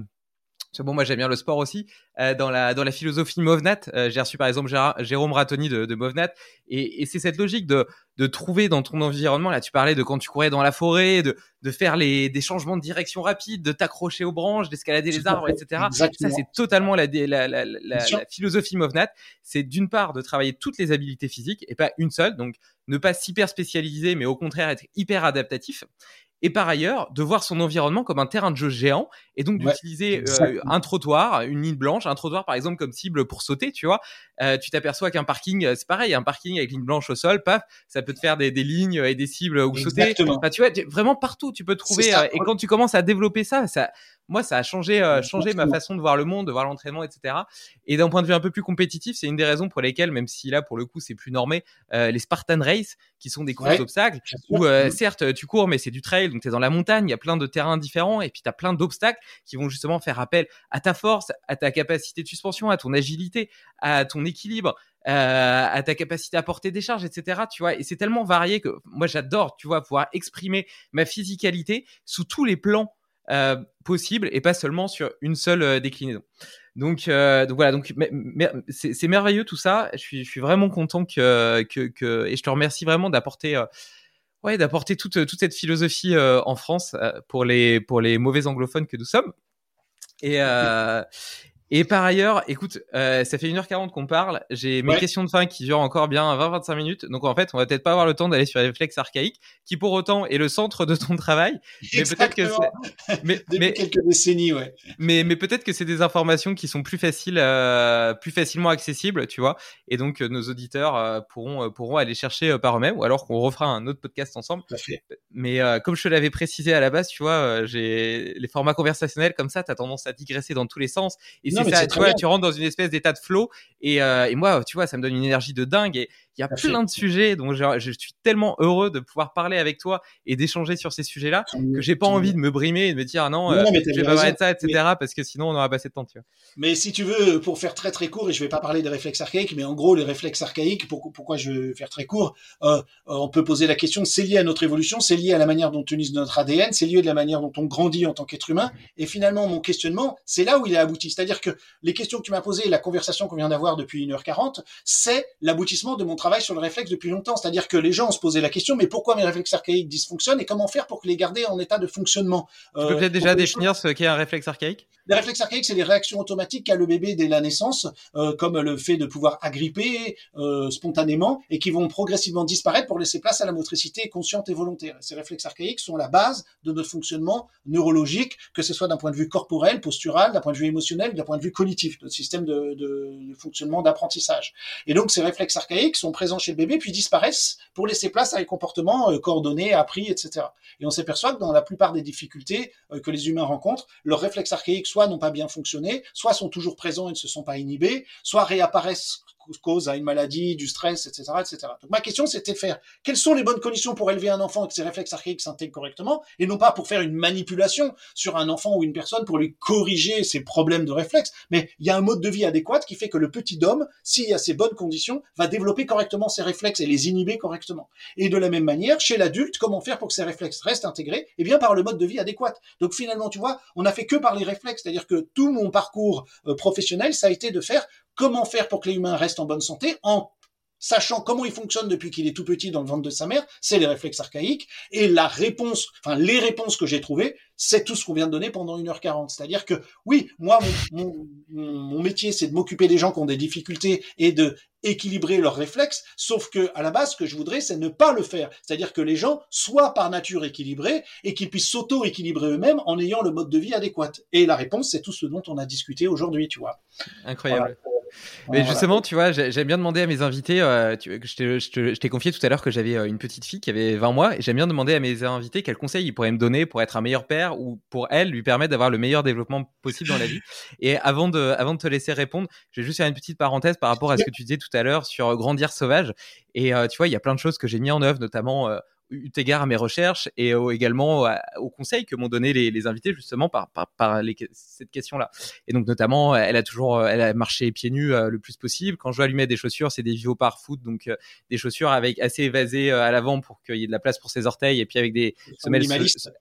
bon, moi j'aime bien le sport aussi. Euh, dans la dans la philosophie Movnat, euh, j'ai reçu par exemple Jérôme Ratoni de, de Movnat, et, et c'est cette logique de de trouver dans ton environnement. Là, tu parlais de quand tu courais dans la forêt, de de faire les des changements de direction rapides, de t'accrocher aux branches, d'escalader les arbres, etc. Ça, c'est totalement la la, la, la, philosophie Movnat. C'est d'une part de travailler toutes les habiletés physiques et pas une seule. Donc ne pas s'hyper spécialiser, mais au contraire être hyper adaptatif et par ailleurs de voir son environnement comme un terrain de jeu géant et donc d'utiliser euh, un trottoir, une ligne blanche, un trottoir par exemple comme cible pour sauter, tu vois. Euh, tu t'aperçois qu'un parking, euh, c'est pareil, un parking avec ligne blanche au sol, paf, ça peut te faire des, des lignes et des cibles où sauter. Enfin, tu vois, vraiment partout tu peux trouver. et quand tu commences à développer ça, ça, moi, ça a changé, euh, changé ma façon de voir le monde, de voir l'entraînement, etc. Et d'un point de vue un peu plus compétitif, c'est une des raisons pour lesquelles, même si là, pour le coup, c'est plus normé, euh, les Spartan Race, qui sont des courses d'obstacles, où euh, certes, tu cours, mais c'est du trail, donc tu es dans la montagne, il y a plein de terrains différents, et puis tu as plein d'obstacles qui vont justement faire appel à ta force, à ta capacité de suspension, à ton agilité, à ton équilibre. Euh, à ta capacité à porter des charges, etc. Tu vois, et c'est tellement varié que moi j'adore, tu vois, pouvoir exprimer ma physicalité sous tous les plans euh, possible et pas seulement sur une seule euh, déclinaison. Donc, euh, donc voilà, donc c'est merveilleux tout ça. Je suis, vraiment content que, et je te remercie vraiment d'apporter, ouais, d'apporter toute, toute cette philosophie en France pour les pour les mauvais anglophones que nous sommes. Et Et par ailleurs, écoute, euh, ça fait 1h40 qu'on parle. J'ai mes questions de fin qui durent encore bien 20-25 minutes. Donc en fait, on va peut-être pas avoir le temps d'aller sur les réflexes archaïques, qui pour autant est le centre de ton travail. Mais peut-être que c'est... Mais, Depuis quelques décennies, ouais. Mais, mais peut-être que c'est des informations qui sont plus faciles, euh, plus facilement accessibles, tu vois. Et donc euh, nos auditeurs euh, pourront, pourront aller chercher par eux-mêmes, ou alors qu'on refera un autre podcast ensemble. Mais comme je te l'avais précisé à la base, tu vois, j'ai les formats conversationnels comme ça, tu as tendance à digresser dans tous les sens. Et ça, tu vois, tu rentres dans une espèce d'état de flow. Et, euh, et, moi, tu vois, ça me donne une énergie de dingue. Et il y a plein de sujets dont je, je, suis tellement heureux de pouvoir parler avec toi et d'échanger sur ces sujets-là que j'ai pas envie de me brimer et de me dire, ah non, euh, je vais pas de ça, etc. Parce que sinon, on aura passé de temps, tu vois. Mais si tu veux, pour faire très très court, et je vais pas parler des réflexes archaïques, mais en gros, les réflexes archaïques, pourquoi, pourquoi je vais faire très court, euh, on peut poser la question, c'est lié à notre évolution, c'est lié à la manière dont on utilise notre ADN, c'est lié à la manière dont on grandit en tant qu'être humain. Et finalement, mon questionnement, c'est là où il est abouti. C'est-à-dire que les questions que tu m'as posées, la conversation qu'on vient d'avoir depuis 1h40, c'est l'aboutissement de mon travail sur le réflexe depuis longtemps. C'est-à-dire que les gens se posaient la question, mais pourquoi mes réflexes archaïques dysfonctionnent et comment faire pour les garder en état de fonctionnement? Tu peux peut-être déjà définir ce qu'est un réflexe archaïque? Les réflexes archaïques, c'est les réactions automatiques qu'a le bébé dès la naissance, euh, comme le fait de pouvoir agripper euh, spontanément et qui vont progressivement disparaître pour laisser place à la motricité consciente et volontaire. Ces réflexes archaïques sont la base de notre fonctionnement neurologique, que ce soit d'un point de vue corporel, postural, d'un point de vue émotionnel, d'un point de vue cognitif, notre système de, de, de fonctionnement d'apprentissage. Et donc ces réflexes archaïques sont présents chez le bébé puis disparaissent pour laisser place à des comportements euh, coordonnés, appris, etc. Et on s'aperçoit que dans la plupart des difficultés euh, que les humains rencontrent, leurs réflexes archaïques soit n'ont pas bien fonctionné, soit sont toujours présents et ne se sont pas inhibés, soit réapparaissent cause à une maladie, du stress, etc., etc. Donc ma question, c'était faire quelles sont les bonnes conditions pour élever un enfant et que ses réflexes archaïques s'intègrent correctement, et non pas pour faire une manipulation sur un enfant ou une personne pour lui corriger ses problèmes de réflexes, mais il y a un mode de vie adéquat qui fait que le petit homme, s'il a ces bonnes conditions, va développer correctement ses réflexes et les inhiber correctement. Et de la même manière, chez l'adulte, comment faire pour que ses réflexes restent intégrés? Eh bien, par le mode de vie adéquat. Donc finalement, tu vois, on a fait que par les réflexes, c'est-à-dire que tout mon parcours euh, professionnel, ça a été de faire comment faire pour que les humains restent en bonne santé en sachant comment il fonctionne depuis qu'il est tout petit dans le ventre de sa mère, c'est les réflexes archaïques. Et la réponse, enfin les réponses que j'ai trouvées, c'est tout ce qu'on vient de donner pendant 1h40. C'est-à-dire que oui, moi, mon, mon, métier, c'est de m'occuper des gens qui ont des difficultés et de équilibrer leurs réflexes, sauf que à la base, ce que je voudrais, c'est ne pas le faire. C'est-à-dire que les gens soient par nature équilibrés et qu'ils puissent s'auto-équilibrer eux-mêmes en ayant le mode de vie adéquat. Et la réponse, c'est tout ce dont on a discuté aujourd'hui, tu vois. Incroyable. Mais justement, tu vois, j'aime bien demander à mes invités, euh, tu, je t'ai confié tout à l'heure que j'avais euh, une petite fille qui avait 20 mois, et j'aime bien demander à mes invités quels conseils ils pourraient me donner pour être un meilleur père ou pour elle lui permettre d'avoir le meilleur développement possible dans la vie. Et avant de, avant de te laisser répondre, je vais juste faire une petite parenthèse par rapport à ce que tu disais tout à l'heure sur grandir sauvage. Et euh, tu vois, il y a plein de choses que j'ai mis en œuvre, notamment eu égard à mes recherches et également aux conseils que m'ont donné les, invités justement par, par, cette question-là. Et donc notamment, elle a toujours, elle a marché pieds nus euh, le plus possible. Quand je lui mettre des chaussures, c'est des par Foot, donc euh, des chaussures avec assez évasées euh, à l'avant pour qu'il y ait de la place pour ses orteils et puis avec des semelles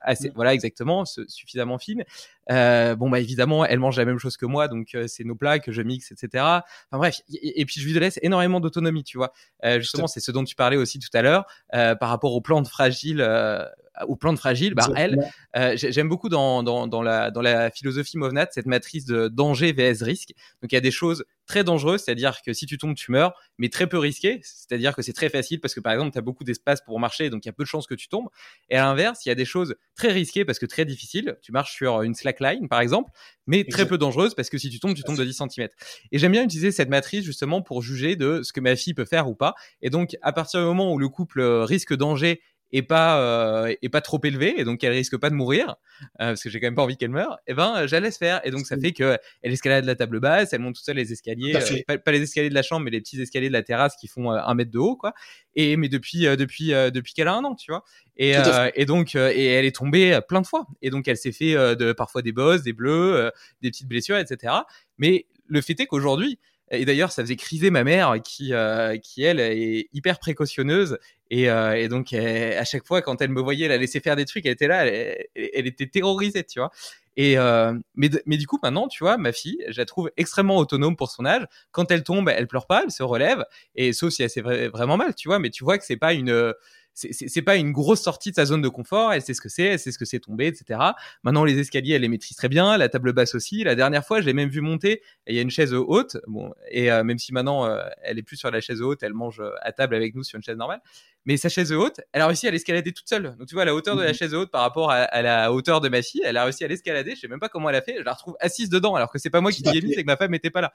assez, mm. voilà exactement, suffisamment fines. Bon bah évidemment, elle mange la même chose que moi, donc c'est nos plats que je mixe, etc. Enfin bref, et, puis je lui laisse énormément d'autonomie, tu vois. justement, c'est ce dont tu parlais aussi tout à l'heure par rapport au plan fragile euh, aux plantes fragiles, bah, elle, euh, j'aime beaucoup dans, dans, dans, la, dans la philosophie Movnat cette matrice de danger vs risque. Donc il y a des choses très dangereuses, c'est-à-dire que si tu tombes, tu meurs, mais très peu risquées, c'est-à-dire que c'est très facile parce que par exemple, tu as beaucoup d'espace pour marcher, donc il y a peu de chances que tu tombes. Et à l'inverse, il y a des choses très risquées parce que très difficiles, tu marches sur une slackline par exemple, mais très peu dangereuses parce que si tu tombes, tu tombes de 10 cm. Et j'aime bien utiliser cette matrice justement pour juger de ce que ma fille peut faire ou pas. Et donc, à partir du moment où le couple risque danger et pas euh, et pas trop élevée et donc elle risque pas de mourir euh, parce que j'ai quand même pas envie qu'elle meure et eh ben je la laisse faire. Et donc ça fait que elle escalade la table basse elle monte toute seule les escaliers euh, pas, les escaliers de la chambre mais les petits escaliers de la terrasse qui font un mètre de haut quoi. Et mais depuis depuis depuis qu'elle a un an tu vois. Et, et donc et elle est tombée plein de fois. Et donc elle s'est fait de parfois des bosses des bleus des petites blessures etc mais le fait est qu'aujourd'hui et d'ailleurs, ça faisait criser ma mère, qui, euh, qui elle est hyper précautionneuse. Et, euh, et donc, à chaque fois, quand elle me voyait la laisser faire des trucs, elle était là, elle, elle était terrorisée, tu vois. Et euh, mais, mais du coup, maintenant, tu vois, ma fille, je la trouve extrêmement autonome pour son âge. Quand elle tombe, elle pleure pas, elle se relève. Et sauf si elle s'est vraiment mal, tu vois. Mais tu vois que c'est pas une c'est pas une grosse sortie de sa zone de confort. Elle sait ce que c'est, elle sait ce que c'est tomber, etc. Maintenant, les escaliers, elle les maîtrise très bien. La table basse aussi. La dernière fois, je l'ai même vu monter. il y a une chaise haute. Bon, et euh, même si maintenant euh, elle est plus sur la chaise haute, elle mange euh, à table avec nous sur une chaise normale. Mais sa chaise haute, elle a réussi à l'escalader toute seule. Donc tu vois, la hauteur de la mhm. chaise haute par rapport à, la hauteur de ma fille, elle a réussi à l'escalader. Je sais même pas comment elle a fait. Je la retrouve assise dedans, alors que c'est pas moi qui l'y ai mis, c'est que ma femme n'était pas là.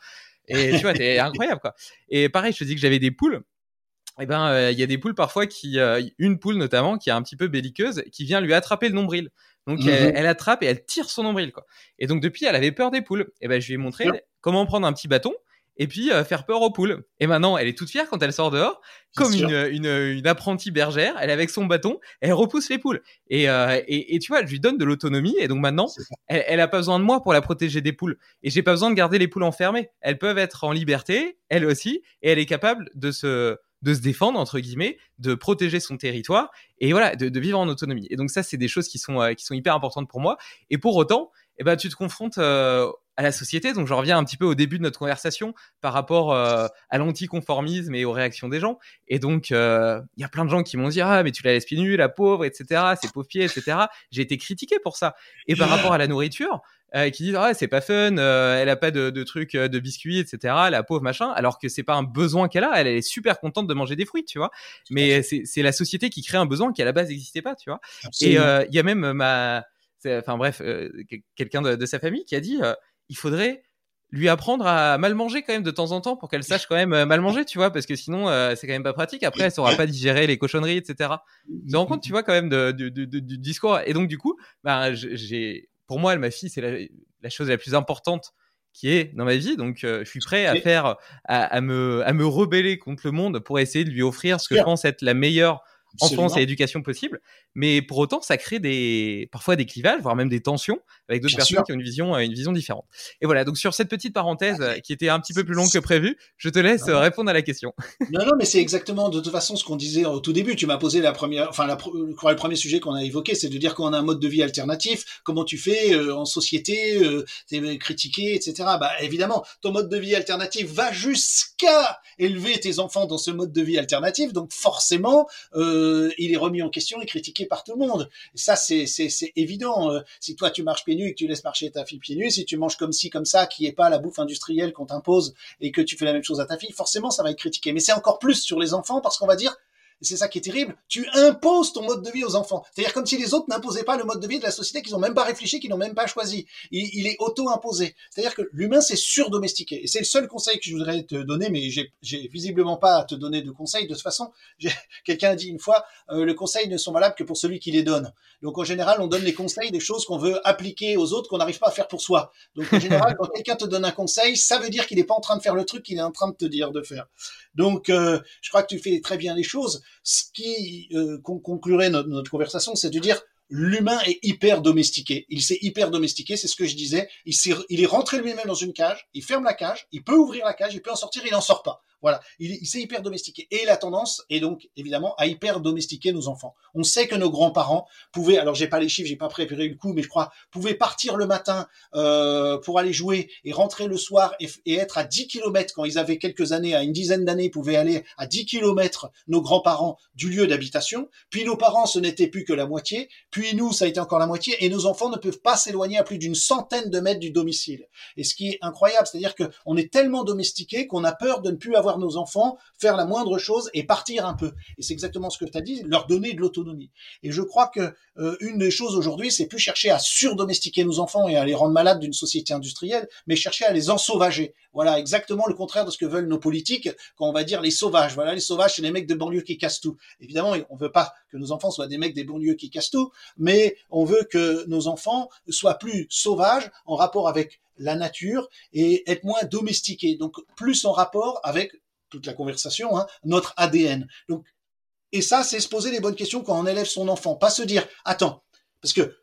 Et tu vois, c'est incroyable quoi. Et pareil, je te dis que j'avais des poules eh ben euh, il y a des poules parfois qui euh, une poule notamment qui est un petit peu belliqueuse qui vient lui attraper le nombril. Donc mmh elle, attrape et elle tire son nombril quoi. Et donc depuis elle avait peur des poules. Et eh ben je lui ai montré comment prendre un petit bâton et puis euh, faire peur aux poules. Et maintenant, elle est toute fière quand elle sort dehors, comme une, une, une, apprentie bergère. Elle est avec son bâton, elle repousse les poules. Et, et, et, tu vois, je lui donne de l'autonomie. Et donc maintenant, elle, elle a pas besoin de moi pour la protéger des poules. Et j'ai pas besoin de garder les poules enfermées. Elles peuvent être en liberté, elle aussi, et elle est capable de se de se défendre entre guillemets, de protéger son territoire et voilà, de, vivre en autonomie. Et donc ça, c'est des choses qui sont euh, qui sont hyper importantes pour moi. Et pour autant, eh ben tu te confrontes euh, à la société. Donc je reviens un petit peu au début de notre conversation par rapport euh, à l'anticonformisme et aux réactions des gens. Et donc il y a plein de gens qui m'ont dit ah mais tu la laisses pieds nus, la pauvre, etc. C'est pauvres pieds, etc. J'ai été critiqué pour ça. Et par rapport à la nourriture, euh, qui disent ah c'est pas fun, euh, elle a pas de, de trucs euh, de biscuits etc. La pauvre machin, alors que c'est pas un besoin qu'elle a, elle, est super contente de manger des fruits, tu vois. Mais c'est la société qui crée un besoin qui à la base n'existait pas, tu vois. Et il y a même ma, enfin bref, quelqu'un de, de, sa famille qui a dit il faudrait lui apprendre à mal manger quand même de temps en temps pour qu'elle sache quand même mal manger, tu vois, parce que sinon c'est quand même pas pratique. Après, elle saura pas digérer les cochonneries, etc. Tu te rends compte, tu vois, quand même de, du discours. Et donc du coup, bah, j'ai pour moi, ma fille, c'est la, chose la plus importante qui est dans ma vie. Donc, euh, je suis prêt à faire, à, me, à me rebeller contre le monde pour essayer de lui offrir ce que je pense être la meilleure enfance et éducation possible. Mais pour autant, ça crée des, parfois des clivages, voire même des tensions avec d'autres personnes qui ont une vision, euh, une vision différente. Et voilà. Donc, sur cette petite parenthèse euh, qui était un petit peu plus longue que prévu, je te laisse euh, répondre à la question. Non, non, mais c'est exactement de toute façon ce qu'on disait au tout début. Tu m'as posé la première, enfin, la, le premier sujet qu'on a évoqué, c'est de dire qu'on a un mode de vie alternatif. Comment tu fais en société, euh, t'es critiqué, etc. Bah, évidemment, ton mode de vie alternatif va jusqu'à élever tes enfants dans ce mode de vie alternatif. Donc, forcément, euh, il est remis en question et critiqué par tout le monde. ça, c'est évident. Euh, si toi, tu marches pieds nus et que tu laisses marcher ta fille pieds nus, si tu manges comme ci, comme ça, qui est pas la bouffe industrielle qu'on t'impose et que tu fais la même chose à ta fille, forcément, ça va être critiqué. Mais c'est encore plus sur les enfants parce qu'on va dire, c'est ça qui est terrible, tu imposes ton mode de vie aux enfants. C'est-à-dire comme si les autres n'imposaient pas le mode de vie de la société qu'ils n'ont même pas réfléchi, qu'ils n'ont même pas choisi. Il, est auto-imposé. C'est-à-dire que l'humain s'est surdomestiqué. Et c'est le seul conseil que je voudrais te donner, mais j'ai visiblement pas à te donner de conseils. De toute façon, quelqu'un a dit une fois, euh, le conseil ne sont valables que pour celui qui les donne. Donc en général, on donne les conseils des choses qu'on veut appliquer aux autres qu'on n'arrive pas à faire pour soi. Donc en général, quand quelqu'un te donne un conseil, ça veut dire qu'il n'est pas en train de faire le truc qu'il est en train de te dire de faire. Donc euh, je crois que tu fais très bien les choses. Ce qui euh, conclurait notre, conversation, c'est de dire l'humain est hyper domestiqué. Il s'est hyper domestiqué, c'est ce que je disais. Il est rentré lui-même dans une cage, il ferme la cage, il peut ouvrir la cage, il peut en sortir, il n'en sort pas. Voilà, il, s'est hyper domestiqué. Et la tendance est donc évidemment à hyper domestiquer nos enfants. On sait que nos grands-parents pouvaient, alors j'ai pas les chiffres, j'ai pas préparé le coup, mais je crois, pouvaient partir le matin euh, pour aller jouer et rentrer le soir et, être à 10 km quand ils avaient quelques années, à une dizaine d'années, pouvaient aller à 10 km nos grands-parents du lieu d'habitation. Puis nos parents, ce n'était plus que la moitié. Puis nous, ça a été encore la moitié. Et nos enfants ne peuvent pas s'éloigner à plus d'une centaine de mètres du domicile. Et ce qui est incroyable, c'est-à-dire qu'on est tellement domestiqué qu'on a peur de ne plus avoir nos enfants faire la moindre chose et partir un peu. Et c'est exactement ce que tu as dit, leur donner de l'autonomie. Et je crois que euh, une des choses aujourd'hui, c'est plus chercher à surdomestiquer nos enfants et à les rendre malades d'une société industrielle, mais chercher à les ensauvager. Voilà, exactement le contraire de ce que veulent nos politiques quand on va dire les sauvages. Voilà, les sauvages, c'est les mecs de banlieue qui cassent tout. Évidemment, on veut pas que nos enfants soient des mecs des banlieues qui cassent tout, mais on veut que nos enfants soient plus sauvages en rapport avec la nature et être moins domestiqués, donc plus en rapport avec toute la conversation, hein, notre ADN. Donc, et ça, c'est se poser les bonnes questions quand on élève son enfant, pas se dire, attends, parce que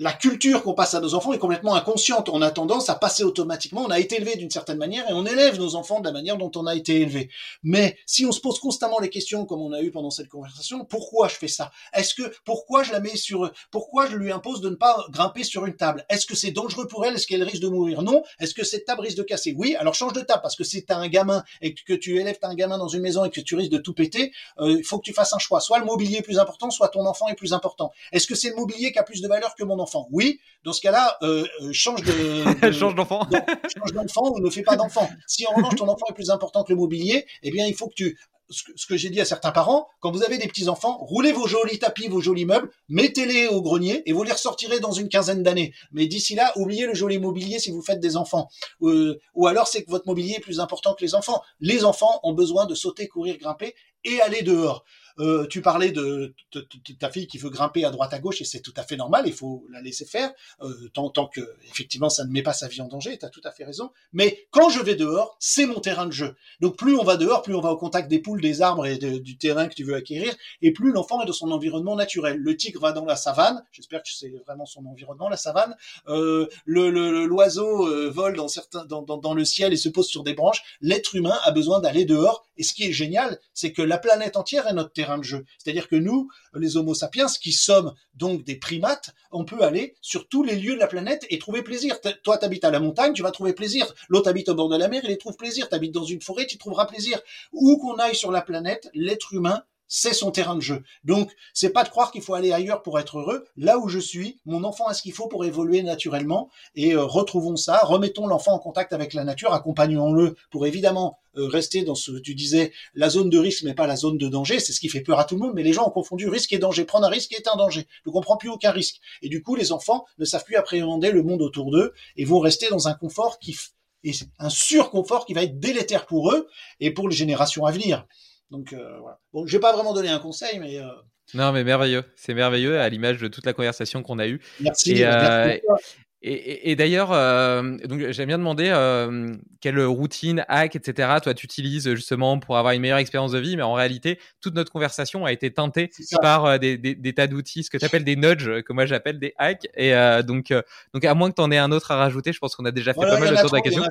la culture qu'on passe à nos enfants est complètement inconsciente. On a tendance à passer automatiquement. On a été élevé d'une certaine manière et on élève nos enfants de la manière dont on a été élevé. Mais si on se pose constamment les questions, comme on a eu pendant cette conversation, pourquoi je fais ça? Est-ce que pourquoi je la mets sur Pourquoi je lui impose de ne pas grimper sur une table? Est-ce que c'est dangereux pour elle? Est-ce qu'elle risque de mourir? Non. Est-ce que cette table risque de casser? Oui. Alors change de table parce que si t'as un gamin et que tu élèves un gamin dans une maison et que tu risques de tout péter, euh, il faut que tu fasses un choix. Soit le mobilier est plus important, soit ton enfant est plus important. Est-ce que c'est le mobilier qui a plus de valeur que mon enfant? Oui. Dans ce cas-là, euh, euh, change de, change d'enfant. change d'enfant ou ne fais pas d'enfant. Si en revanche ton enfant est plus important que le mobilier, eh bien il faut que tu ce que, j'ai dit à certains parents, quand vous avez des petits enfants, roulez vos jolis tapis, vos jolis meubles, mettez-les au grenier et vous les ressortirez dans une quinzaine d'années. Mais d'ici là, oubliez le joli mobilier si vous faites des enfants. Euh, ou alors c'est que votre mobilier est plus important que les enfants. Les enfants ont besoin de sauter, courir, grimper et aller dehors. Euh, tu parlais de, ta fille qui veut grimper à droite à gauche et c'est tout à fait normal, il faut la laisser faire euh, tant, tant que effectivement ça ne met pas sa vie en danger. Tu as tout à fait raison. Mais quand je vais dehors, c'est mon terrain de jeu. Donc plus on va dehors, plus on va au contact des poules, des arbres et du terrain que tu veux acquérir, et plus l'enfant est dans son environnement naturel. Le tigre va dans la savane. J'espère que c'est vraiment son environnement, la savane. Euh, le l'oiseau euh, vole dans certains dans, dans le ciel et se pose sur des branches. L'être humain a besoin d'aller dehors. Et ce qui est génial, c'est que la planète entière est notre terrain C'est-à-dire que nous, les Homo sapiens, qui sommes donc des primates, on peut aller sur tous les lieux de la planète et trouver plaisir. Toi, tu habites à la montagne, tu vas trouver plaisir. L'autre habite au bord de la mer, il y trouve plaisir. Tu habites dans une forêt, tu trouveras plaisir. Où qu'on aille sur la planète, l'être humain c'est son terrain de jeu. Donc, c'est pas de croire qu'il faut aller ailleurs pour être heureux. Là où je suis, mon enfant a ce qu'il faut pour évoluer naturellement et euh, retrouvons ça, remettons l'enfant en contact avec la nature, accompagnons-le pour évidemment euh, rester dans ce que tu disais, la zone de risque mais pas la zone de danger. C'est ce qui fait peur à tout le monde, mais les gens ont confondu risque et danger. Prendre un risque est un danger. Ne comprend plus aucun risque. Et du coup, les enfants ne savent plus appréhender le monde autour d'eux et vont rester dans un confort qui est un surconfort qui va être délétère pour eux et pour les générations à venir. Donc euh, voilà. Bon, je vais pas vraiment donner un conseil, mais euh, non, mais merveilleux, c'est merveilleux à l'image de toute la conversation qu'on a eue. Merci. Et, euh, et, d'ailleurs, euh, donc j'aime bien demander euh, quelle routine, hack, etc. Toi, tu utilises justement pour avoir une meilleure expérience de vie, mais en réalité, toute notre conversation a été teintée par euh, des, des, tas d'outils, ce que tu appelles des nudges, que moi j'appelle des hacks. Et donc, donc à moins que tu en aies un autre à rajouter, je pense qu'on a déjà fait pas mal de tour de la question.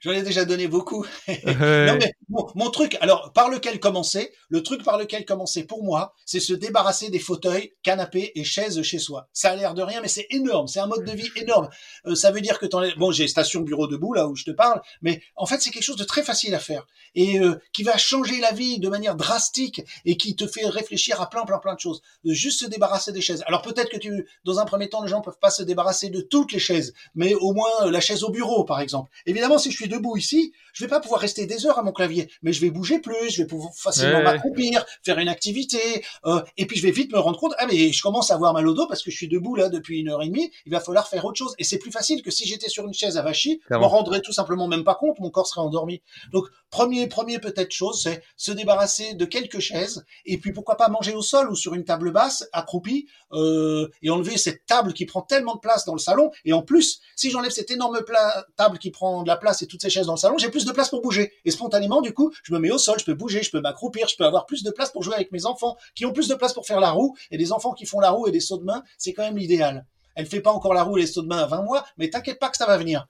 J'en ai déjà donné beaucoup. non, mais mon truc, alors par lequel commencer? Le truc par lequel commencer pour moi, c'est se débarrasser des fauteuils, canapés et chaises chez soi. Ça a l'air de rien, mais c'est énorme. C'est un mode de vie énorme. Euh, ça veut dire que t'en bon, j'ai station bureau debout là où je te parle, mais en fait c'est quelque chose de très facile à faire et euh, qui va changer la vie de manière drastique et qui te fait réfléchir à plein plein plein de choses. De juste se débarrasser des chaises. Alors peut-être que tu, dans un premier temps, les gens peuvent pas se débarrasser de toutes les chaises, mais au moins euh, la chaise au bureau par exemple. Évidemment, si je suis debout ici, je vais pas pouvoir rester des heures à mon clavier, mais je vais bouger plus, je vais pouvoir facilement m'accroupir, faire une activité, et puis je vais vite me rendre compte, ah mais je commence à avoir mal au dos parce que je suis debout là depuis une heure et demie. Il va falloir faire autre chose et c'est plus facile que si j'étais sur une chaise à Vachy, je m'en rendrais tout simplement même pas compte, mon corps serait endormi. Donc, premier, premier peut-être chose, c'est se débarrasser de quelques chaises, et puis pourquoi pas manger au sol ou sur une table basse, accroupie, euh, et enlever cette table qui prend tellement de place dans le salon. Et en plus, si j'enlève cette énorme table qui prend de la place et toutes ces chaises dans le salon, j'ai plus de place pour bouger. Et spontanément, du coup, je me mets au sol, je peux bouger, je peux m'accroupir, je peux avoir plus de place pour jouer avec mes enfants, qui ont plus de place pour faire la roue, et des enfants qui font la roue et des sauts de main, c'est quand même l'idéal. Elle fait pas encore la roue et les sauts de main à 20 mois, mais t'inquiète pas que ça va venir.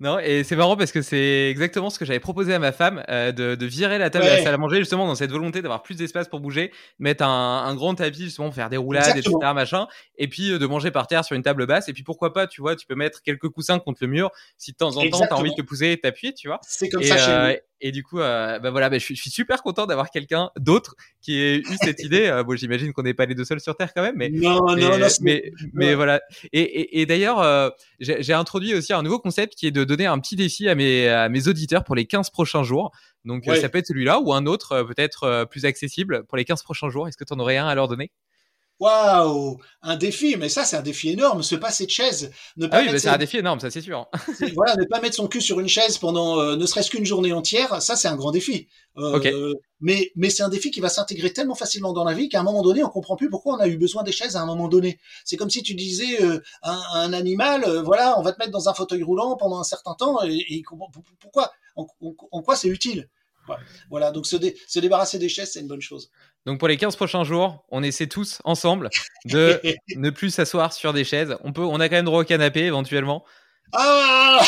Non, et c'est marrant parce que c'est exactement ce que j'avais proposé à ma femme, euh, de, virer la table de la salle à manger, justement dans cette volonté d'avoir plus d'espace pour bouger, mettre un, grand tapis justement faire des roulades, etc. machin, et puis euh, de manger par terre sur une table basse, et puis pourquoi pas, tu vois, tu peux mettre quelques coussins contre le mur, si de temps en temps t'as envie de te pousser et t'appuyer, tu vois. C'est comme ça chez euh, nous. Et du coup, euh, bah voilà, bah, je, suis, je, suis, super content d'avoir quelqu'un d'autre qui ait eu cette idée. Euh, bon, j'imagine qu'on n'est pas les deux seuls sur Terre quand même, mais non, mais, non, non, mais, mais, voilà. Et, et, et d'ailleurs, euh, j'ai introduit aussi un nouveau concept qui est de donner un petit défi à mes, à mes auditeurs pour les 15 prochains jours. Donc, ça peut être celui-là ou un autre, peut-être plus accessible pour les 15 prochains jours. Est-ce que tu en aurais un à leur donner? Waouh, un défi, mais ça c'est un défi énorme, se passer de chaise. Ne pas ah oui, c'est un défi énorme, ça c'est sûr. voilà, ne pas mettre son cul sur une chaise pendant euh, ne serait-ce qu'une journée entière, ça c'est un grand défi. Euh, Mais mais c'est un défi qui va s'intégrer tellement facilement dans la vie qu'à un moment donné, on comprend plus pourquoi on a eu besoin des chaises à un moment donné. C'est comme si tu disais euh, un, un, animal, euh, voilà, on va te mettre dans un fauteuil roulant pendant un certain temps et, et pourquoi, en, en quoi c'est utile? Voilà, donc se, se débarrasser des chaises, c'est une bonne chose. Donc pour les 15 prochains jours, on essaie tous ensemble de ne plus s'asseoir sur des chaises. On peut, on a quand même droit au canapé éventuellement. Ah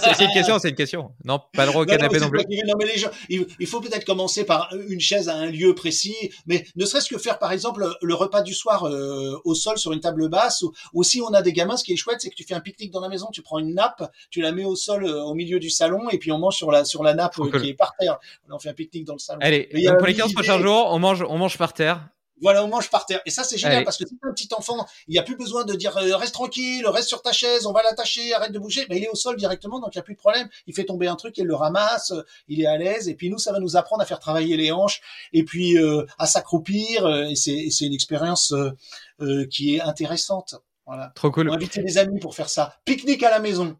c'est une question, c'est une question. Non, pas le droit au canapé non, plus. Non, mais les gens, il, faut peut-être commencer par une chaise à un lieu précis, mais ne serait-ce que faire, par exemple, le repas du soir euh, au sol sur une table basse. Ou, si on a des gamins, ce qui est chouette, c'est que tu fais un pique-nique dans la maison, tu prends une nappe, tu la mets au sol euh, au milieu du salon, et puis on mange sur la sur la nappe euh, qui est par terre. On fait un pique-nique dans le salon. Allez, pour les 15 prochains jours, on mange, on mange par terre. Voilà, on mange par terre. Et ça, c'est génial parce que si un petit enfant, il n'y a plus besoin de dire euh, reste tranquille, reste sur ta chaise, on va l'attacher, arrête de bouger. Mais il est au sol directement, donc il n'y a plus de problème. Il fait tomber un truc, il le ramasse, il est à l'aise. Et puis nous, ça va nous apprendre à faire travailler les hanches et puis euh, à s'accroupir. Euh, et c'est une expérience qui est intéressante. Voilà. Trop cool. On inviter des amis pour faire ça. Pique-nique à la maison.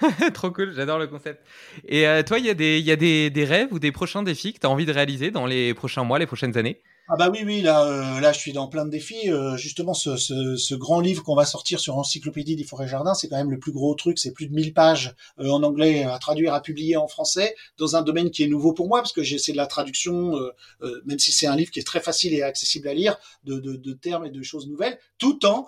Trop cool, j'adore le concept. Et toi, il y a, des, y a des, des, rêves ou des prochains défis que tu as envie de réaliser dans les prochains mois, les prochaines années? Ah bah oui, oui, là, euh, là, je suis dans plein de défis. Euh, justement, ce, ce, grand livre qu'on va sortir sur Encyclopédie des forêts jardins, c'est quand même le plus gros truc. C'est plus de 1000 pages euh, en anglais à traduire, à publier en français, dans un domaine qui est nouveau pour moi, parce que j'essaie de la traduction, même si c'est un livre qui est très facile et accessible à lire, de, de, de termes et de choses nouvelles, tout en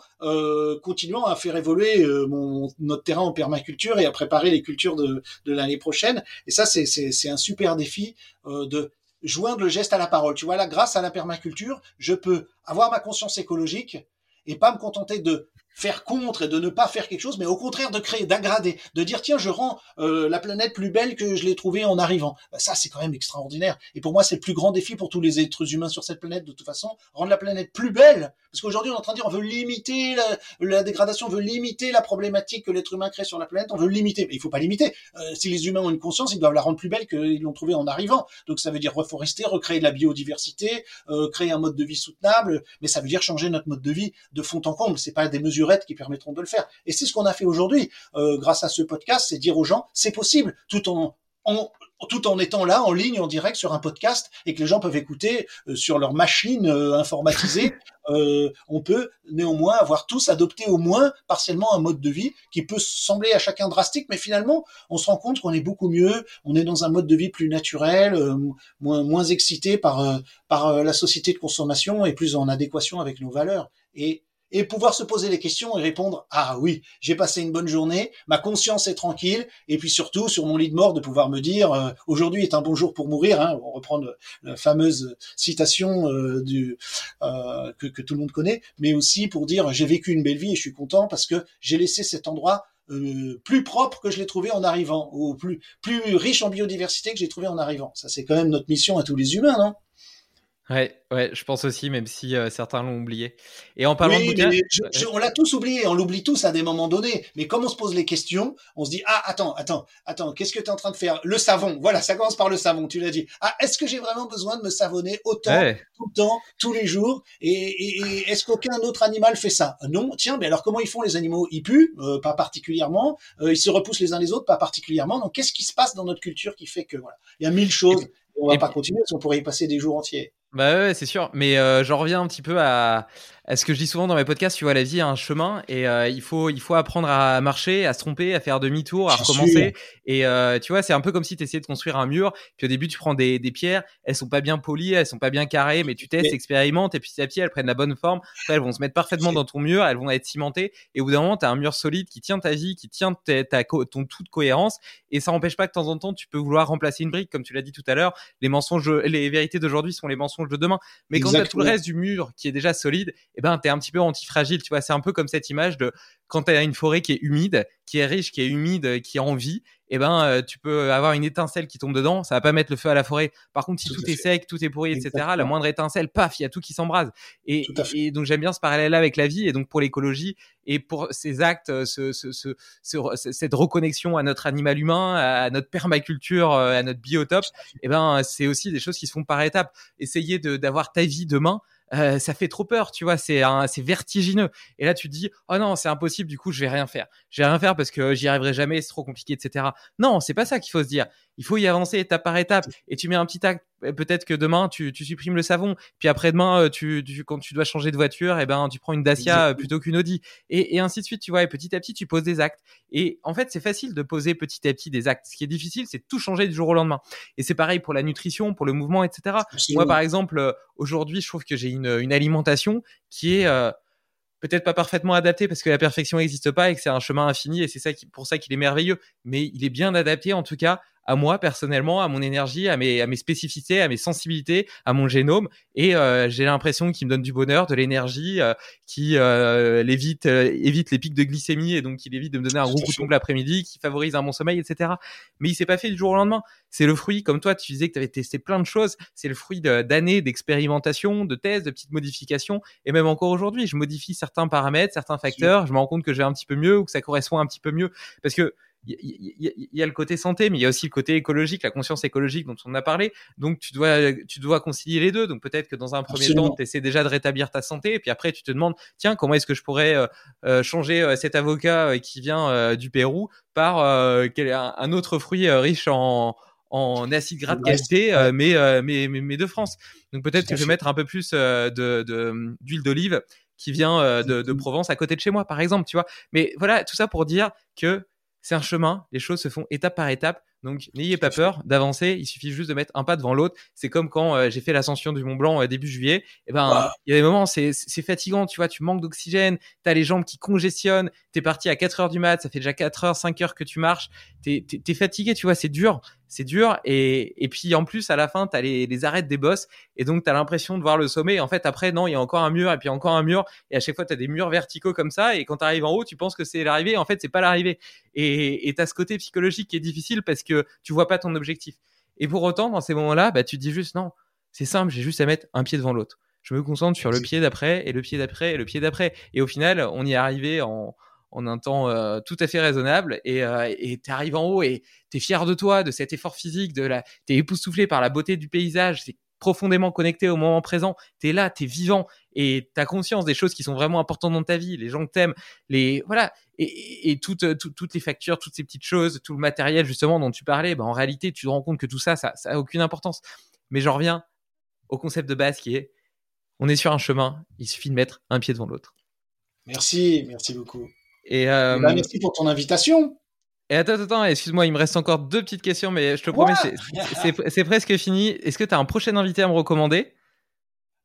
continuant à faire évoluer mon, notre terrain en permaculture et à préparer les cultures de, de l'année prochaine. Et ça, c'est un super défi de joindre le geste à la parole. Tu vois, là, grâce à la permaculture, je peux avoir ma conscience écologique et pas me contenter de faire contre et de ne pas faire quelque chose, mais au contraire de créer, d'aggrader, de dire tiens, je rends euh, la planète plus belle que je l'ai trouvée en arrivant. Bah, ça, c'est quand même extraordinaire. Et pour moi, c'est le plus grand défi pour tous les êtres humains sur cette planète, de toute façon, rendre la planète plus belle. Parce qu'aujourd'hui, on est en train de dire on veut limiter la, dégradation, on veut limiter la problématique que l'être humain crée sur la planète, on veut limiter. Mais il faut pas limiter. Euh, si les humains ont une conscience, ils doivent la rendre plus belle qu'ils l'ont trouvée en arrivant. Donc ça veut dire reforester, recréer de la biodiversité, euh, créer un mode de vie soutenable, mais ça veut dire changer notre mode de vie de fond en comble. C'est pas des mesurettes qui permettront de le faire. Et c'est ce qu'on a fait aujourd'hui, euh, grâce à ce podcast, c'est dire aux gens, c'est possible, tout en, tout en étant là en ligne en direct sur un podcast et que les gens peuvent écouter euh, sur leur machine euh, informatisée on peut néanmoins avoir tous adopté au moins partiellement un mode de vie qui peut sembler à chacun drastique mais finalement on se rend compte qu'on est beaucoup mieux on est dans un mode de vie plus naturel moins moins excité par par la société de consommation et plus en adéquation avec nos valeurs et et pouvoir se poser les questions et répondre ah oui j'ai passé une bonne journée ma conscience est tranquille et puis surtout sur mon lit de mort de pouvoir me dire euh, aujourd'hui est un bon jour pour mourir hein, on reprend la fameuse citation euh, du euh, que, que, tout le monde connaît mais aussi pour dire j'ai vécu une belle vie et je suis content parce que j'ai laissé cet endroit plus propre que je l'ai trouvé en arrivant ou plus plus riche en biodiversité que j'ai trouvé en arrivant ça c'est quand même notre mission à tous les humains non? Ouais, ouais, je pense aussi, même si euh, certains l'ont oublié. Et en parlant de bouquins, on l'a tous oublié, on l'oublie tous à des moments donnés. Mais comme on se pose les questions, on se dit ah attends, attends, attends, qu'est-ce que tu es en train de faire? Le savon, voilà, ça commence par le savon. Tu l'as dit. Ah, est-ce que j'ai vraiment besoin de me savonner autant, tout le temps, tous les jours? Et, est-ce qu'aucun autre animal fait ça? Non. Tiens, mais alors comment ils font les animaux? Ils puent, euh, pas particulièrement. Euh, ils se repoussent les uns les autres, pas particulièrement. Donc qu'est-ce qui se passe dans notre culture qui fait que voilà, il y a mille choses. on va pas continuer, parce qu'on pourrait y passer des jours entiers? Bah ouais, c'est sûr. Mais euh, j'en reviens un petit peu à, ce que je dis souvent dans mes podcasts, tu vois, la vie a un chemin et euh, il faut il faut apprendre à marcher, à se tromper, à faire demi-tour, à recommencer. Et euh, tu vois, c'est un peu comme si tu essayais de construire un mur. Puis au début, tu prends des, des pierres, elles sont pas bien polies, elles sont pas bien carrées, mais tu testes, expérimentes, et puis petit à petit, elles prennent la bonne forme. Après, elles vont se mettre parfaitement dans ton mur, elles vont être cimentées. Et au bout d'un moment, tu as un mur solide qui tient ta vie, qui tient ta, ta ton toute cohérence. Et ça n'empêche pas que de temps en temps, tu peux vouloir remplacer une brique, comme tu l'as dit tout à l'heure. Les mensonges, les vérités d'aujourd'hui sont les mensonges de demain. Mais quand tu as tout le reste du mur qui est déjà solide, eh ben, tu es un petit peu anti fragile, tu vois. C'est un peu comme cette image de quand tu as une forêt qui est humide, qui est riche, qui est humide, qui a envie, eh ben, euh, tu peux avoir une étincelle qui tombe dedans, ça va pas mettre le feu à la forêt. Par contre, si tout, est sec, tout est pourri, etc., la moindre étincelle, paf, il y a tout qui s'embrase. Et, et, donc, j'aime bien ce parallèle-là avec la vie et donc pour l'écologie et pour ces actes, euh, ce, ce, ce, cette reconnexion à notre animal humain, à notre permaculture, euh, à notre biotope, eh ben, c'est aussi des choses qui se font par étapes. Essayer d'avoir ta vie demain, euh, ça fait trop peur, tu vois, c'est c'est vertigineux. Et là, tu te dis, oh non, c'est impossible, du coup, je vais rien faire. Je vais rien faire parce que j'y arriverai jamais, c'est trop compliqué, etc. Non, c'est pas ça qu'il faut se dire. Il faut y avancer étape par étape. Et tu mets un petit acte peut-être que demain tu, tu, supprimes le savon, puis après-demain tu, tu, quand tu dois changer de voiture, et eh ben tu prends une Dacia plutôt qu'une Audi, et, et, ainsi de suite, tu vois. Et petit à petit, tu poses des actes. Et en fait, c'est facile de poser petit à petit des actes. Ce qui est difficile, c'est tout changer du jour au lendemain. Et c'est pareil pour la nutrition, pour le mouvement, etc. Moi, par exemple, aujourd'hui, je trouve que j'ai une, une alimentation qui est peut-être pas parfaitement adapté parce que la perfection n'existe pas et que c'est un chemin infini et c'est ça qui, pour ça qu'il est merveilleux. Mais il est bien adapté en tout cas à moi personnellement, à mon énergie, à mes, à mes spécificités, à mes sensibilités, à mon génome. Et euh, j'ai l'impression qu'il me donne du bonheur, de l'énergie, euh, qui euh, évite, euh, évite les pics de glycémie et donc il évite de me donner un gros coup de pompe l'après-midi, qui favorise un bon sommeil, etc. Mais il s'est pas fait du jour au lendemain. C'est le fruit, comme toi, tu disais que tu avais testé plein de choses. C'est le fruit d'années d'expérimentation, de tests, de petites modifications. Et même encore aujourd'hui, je modifie certains paramètres, certains facteurs. Je me rends compte que j'ai un petit peu mieux ou que ça correspond un petit peu mieux. Parce que il y, a le côté santé, mais il y a aussi le côté écologique, la conscience écologique dont on a parlé. Donc, tu dois, tu dois concilier les deux. Donc, peut-être que dans un premier temps, tu essaies déjà de rétablir ta santé, et puis après, tu te demandes, tiens, comment est-ce que je pourrais euh, euh, changer euh, cet avocat qui vient du Pérou par un, autre fruit riche en, en acide gras de qualité, mais, mais, mais, de France. Donc, peut-être que je vais mettre un peu plus de d'huile d'olive qui vient de, de Provence à côté de chez moi, par exemple, tu vois. Mais voilà, tout ça pour dire que c'est un chemin, les choses se font étape par étape. Donc n'ayez pas peur d'avancer, il suffit juste de mettre un pas devant l'autre. C'est comme quand euh, j'ai fait l'ascension du Mont Blanc euh, début juillet. Et eh ben il y a des moments c'est fatigant, tu vois, tu manques d'oxygène, tu as les jambes qui congestionnent, tu es parti à 4 heures du mat, ça fait déjà 4 heures, 5 heures que tu marches, tu es, fatigué, tu vois, c'est dur c'est dur. Et, et puis en plus, à la fin, tu as les, les arêtes des bosses. Et donc, tu as l'impression de voir le sommet. en fait, après, non, il y a encore un mur et puis encore un mur. Et à chaque fois, tu as des murs verticaux comme ça. Et quand tu arrives en haut, tu penses que c'est l'arrivée. En fait, c'est pas l'arrivée. Et tu as ce côté psychologique qui est difficile parce que tu vois pas ton objectif. Et pour autant, dans ces moments-là, bah, tu te dis juste non, c'est simple, j'ai juste à mettre un pied devant l'autre. Je me concentre sur le pied d'après et le pied d'après et le pied d'après. Et au final, on y est arrivé en, en un temps euh, tout à fait raisonnable et euh, tu arrives en haut et tu es fier de toi, de cet effort physique, de la tu es époustouflé par la beauté du paysage, c'est profondément connecté au moment présent, tu es là, tu es vivant et tu as conscience des choses qui sont vraiment importantes dans ta vie, les gens que t'aimes, les voilà et, toutes, les factures, toutes ces petites choses, tout le matériel justement dont tu parlais, bah, en réalité, tu te rends compte que tout ça ça ça aucune importance. Mais j'en reviens au concept de base qui est on est sur un chemin, il suffit de mettre un pied devant l'autre. Merci, merci beaucoup. Et, euh, bah, merci pour ton invitation. Et attends, attends, excuse-moi, il me reste encore deux petites questions, mais je te promets, c'est presque fini. Est-ce que tu as un prochain invité à me recommander?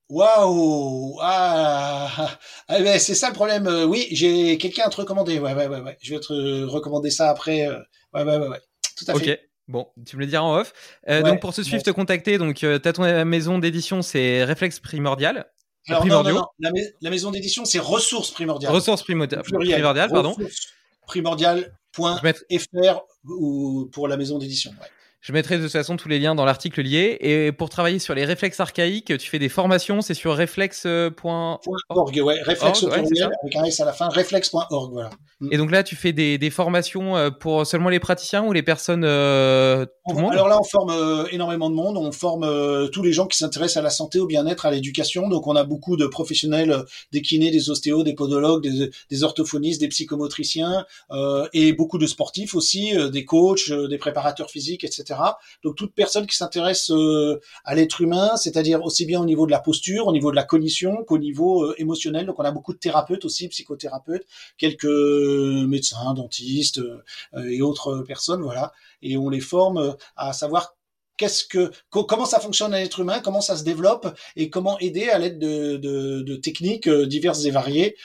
Waouh ah, ah ben, c'est ça le problème. Euh, oui, j'ai quelqu'un à te recommander. Ouais, ouais, ouais, ouais. Je vais te recommander ça après. Euh, ouais, ouais, ouais, ouais. Tout à fait. Ok. Bon, tu me le diras en off. donc pour te suivre, te contacter, donc tu as ton maison d'édition, c'est Réflexe Primordial. Alors, non, non, non. La, maison d'édition, c'est ressources primordiales. Ressources primordiales, pardon. Primordial.fr ou pour la maison d'édition. Ouais. Je mettrai de toute façon tous les liens dans l'article lié. Et pour travailler sur les réflexes archaïques, tu fais des formations, c'est sur réflexe.org. Ouais, réflexe avec un S à la fin, réflexe.org, voilà. Mm. Et donc là, tu fais des, des, formations euh, pour seulement les praticiens ou les personnes euh, tout le monde? Alors là, on forme euh, énormément de monde. On forme euh, tous les gens qui s'intéressent à la santé, au bien-être, à l'éducation. Donc on a beaucoup de professionnels, des kinés, des ostéos, des podologues, des, des orthophonistes, des psychomotriciens et beaucoup de sportifs aussi, des coachs, des préparateurs physiques, etc. Donc toute personne qui s'intéresse euh, à l'être humain, c'est-à-dire aussi bien au niveau de la posture, au niveau de la cognition qu'au niveau euh, émotionnel. Donc on a beaucoup de thérapeutes aussi, psychothérapeutes, quelques médecins, dentistes euh, et autres personnes, voilà. Et on les forme à savoir qu'est-ce que comment ça fonctionne à l'être humain, comment ça se développe et comment aider à l'aide de, techniques diverses et variées,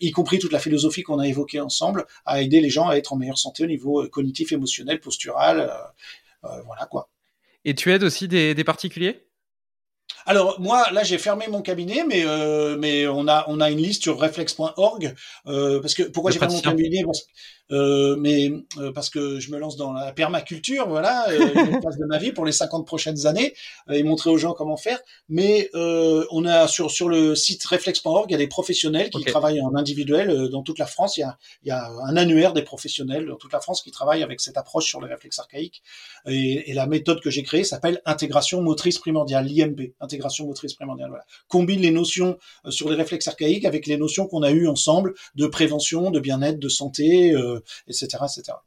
y compris toute la philosophie qu'on a évoquée ensemble, à aider les gens à être en meilleure santé au niveau cognitif, émotionnel, postural euh, voilà quoi. Et tu aides aussi des, particuliers? Alors moi là j'ai fermé mon cabinet mais euh, mais on a on a une liste sur reflex.org euh, parce que pourquoi j'ai fermé mon cabinet? Euh, mais euh, parce que je me lance dans la permaculture, voilà, euh, phase de ma vie pour les 50 prochaines années, et montrer aux gens comment faire. Mais on a sur sur le site reflex.org, il y a des professionnels qui travaillent en individuel dans toute la France. Il y a il y a un annuaire des professionnels dans toute la France qui travaillent avec cette approche sur les réflexes archaïques. Et, et la méthode que j'ai créée s'appelle intégration motrice primordiale, l'IMP, intégration motrice primordiale. Voilà, combine les notions sur les réflexes archaïques avec les notions qu'on a eues ensemble de prévention, de bien-être, de santé. Euh, etc., etc.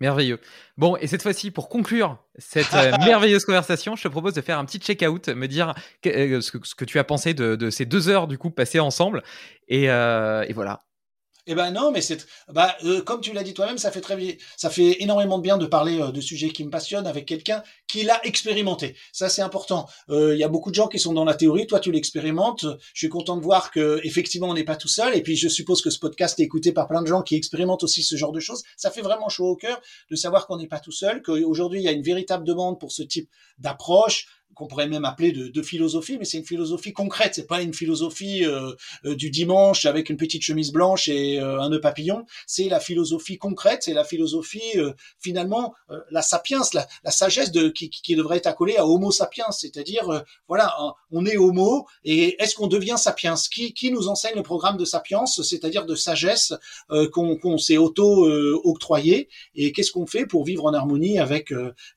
Merveilleux. Bon, et cette fois-ci, pour conclure cette euh, merveilleuse conversation, je te propose de faire un petit check-out, me dire euh, ce, que, tu as pensé de, ces deux heures du coup passées ensemble. Et, euh, et voilà. Eh ben non, mais c'est bah euh, comme tu l'as dit toi-même, ça fait très ça fait énormément de bien de parler euh, de sujets qui me passionnent avec quelqu'un qui l'a expérimenté. Ça c'est important. Euh, il y a beaucoup de gens qui sont dans la théorie, toi tu l'expérimentes. Je suis content de voir que effectivement on n'est pas tout seul. Et puis je suppose que ce podcast est écouté par plein de gens qui expérimentent aussi ce genre de choses. Ça fait vraiment chaud au cœur de savoir qu'on n'est pas tout seul, qu'aujourd'hui il y a une véritable demande pour ce type d'approche qu'on pourrait même appeler de, de philosophie, mais c'est une philosophie concrète. C'est pas une philosophie euh, euh, du dimanche avec une petite chemise blanche et euh, un nœud papillon. C'est la philosophie concrète. C'est la philosophie finalement la sapiens, la, la sagesse de qui, qui, devrait être accolée à Homo sapiens, c'est-à-dire voilà, on est Homo et est-ce qu'on devient sapiens? Qui, qui nous enseigne le programme de sapiens, c'est-à-dire de sagesse qu'on s'est auto octroyé et qu'est-ce qu'on fait pour vivre en harmonie avec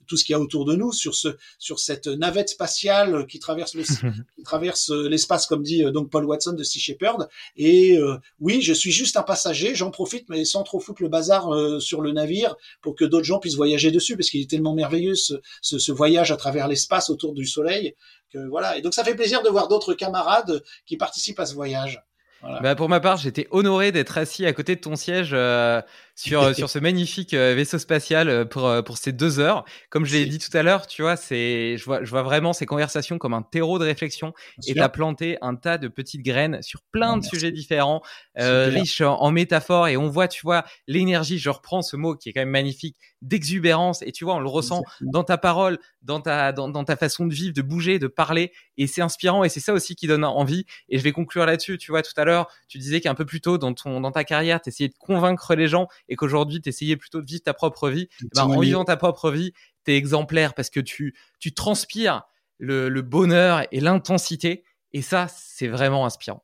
tout ce qu'il y a autour de nous sur ce sur cette navette spatiale qui traverse le, qui traverse euh, l'espace, comme dit euh, donc Paul Watson de Sea Shepherd. Et euh, oui, je suis juste un passager, j'en profite, mais sans trop foutre le bazar sur le navire pour que d'autres gens puissent voyager dessus, parce qu'il est tellement merveilleux ce, ce, ce voyage à travers l'espace autour du Soleil. Que, voilà. Et donc ça fait plaisir de voir d'autres camarades qui participent à ce voyage. Bah pour ma part, j'étais honoré d'être assis à côté de ton siège euh, sur, sur ce magnifique euh, vaisseau spatial euh, pour, pour ces deux heures. Comme je l'ai dit tout à l'heure, tu vois, c'est, je vois, je vois vraiment ces conversations comme un terreau de réflexion et tu as planté un tas de petites graines sur plein de sujets différents, riches en, métaphores et on voit, tu vois, l'énergie, je reprends ce mot qui est quand même magnifique, d'exubérance et tu vois, on le ressent dans ta parole, dans ta, dans, dans ta façon de vivre, de bouger, de parler et c'est inspirant et c'est ça aussi qui donne envie et je vais conclure là-dessus, tu vois, tout à l'heure tu disais qu'un peu plus tôt dans, ton, dans ta carrière, tu essayais de convaincre les gens et qu'aujourd'hui, tu essayais plutôt de vivre ta propre vie. Ben, en vivant ta propre vie, tu es exemplaire parce que tu, tu transpires le, bonheur et l'intensité. Et ça, c'est vraiment inspirant.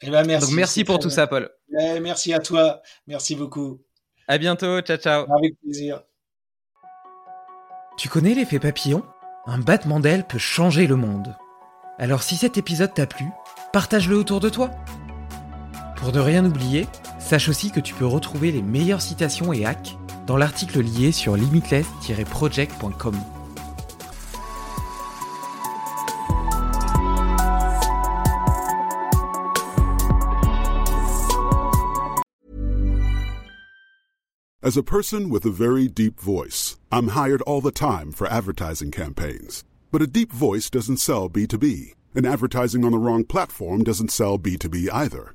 Eh ben merci. Donc merci pour tout ça, Paul. Eh, merci à toi. Merci beaucoup. À bientôt. Ciao, ciao. Avec plaisir. Tu connais l'effet papillon? Un battement d'aile peut changer le monde. Alors si cet épisode t'a plu, partage-le autour de toi. Pour ne rien oublier, sache aussi que tu peux retrouver les meilleures citations et hacks dans l'article lié sur limitless-project.com. As a person with a very deep voice, I'm hired all the time for advertising campaigns. But a deep voice doesn't sell B2B, and advertising on the wrong platform doesn't sell B2B either.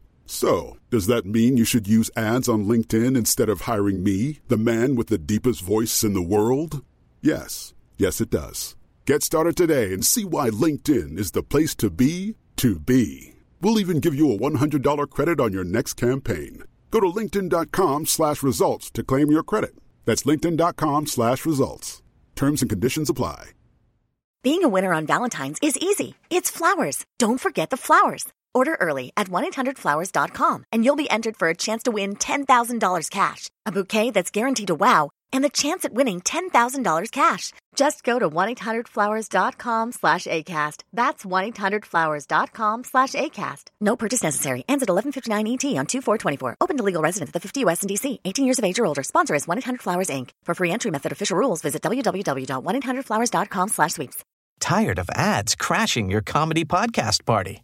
So, does that mean you should use ads on LinkedIn instead of hiring me, the man with the deepest voice in the world? Yes. Yes, it does. Get started today and see why LinkedIn is the place to be to be. We'll even give you a $100 credit on your next campaign. Go to linkedin.com slash results to claim your credit. That's linkedin.com slash results. Terms and conditions apply. Being a winner on Valentine's is easy. It's flowers. Don't forget the flowers. Order early at 1-800-Flowers.com and you'll be entered for a chance to win $10,000 cash, a bouquet that's guaranteed to wow, and the chance at winning $10,000 cash. Just go to 1-800-Flowers.com slash ACAST. That's 1-800-Flowers.com slash ACAST. No purchase necessary. Ends at 1159 ET on 2424. Open to legal residents of the 50 U.S. and D.C. 18 years of age or older. Sponsor is 1-800-Flowers, Inc. For free entry method official rules, visit www.1800flowers.com slash sweeps. Tired of ads crashing your comedy podcast party?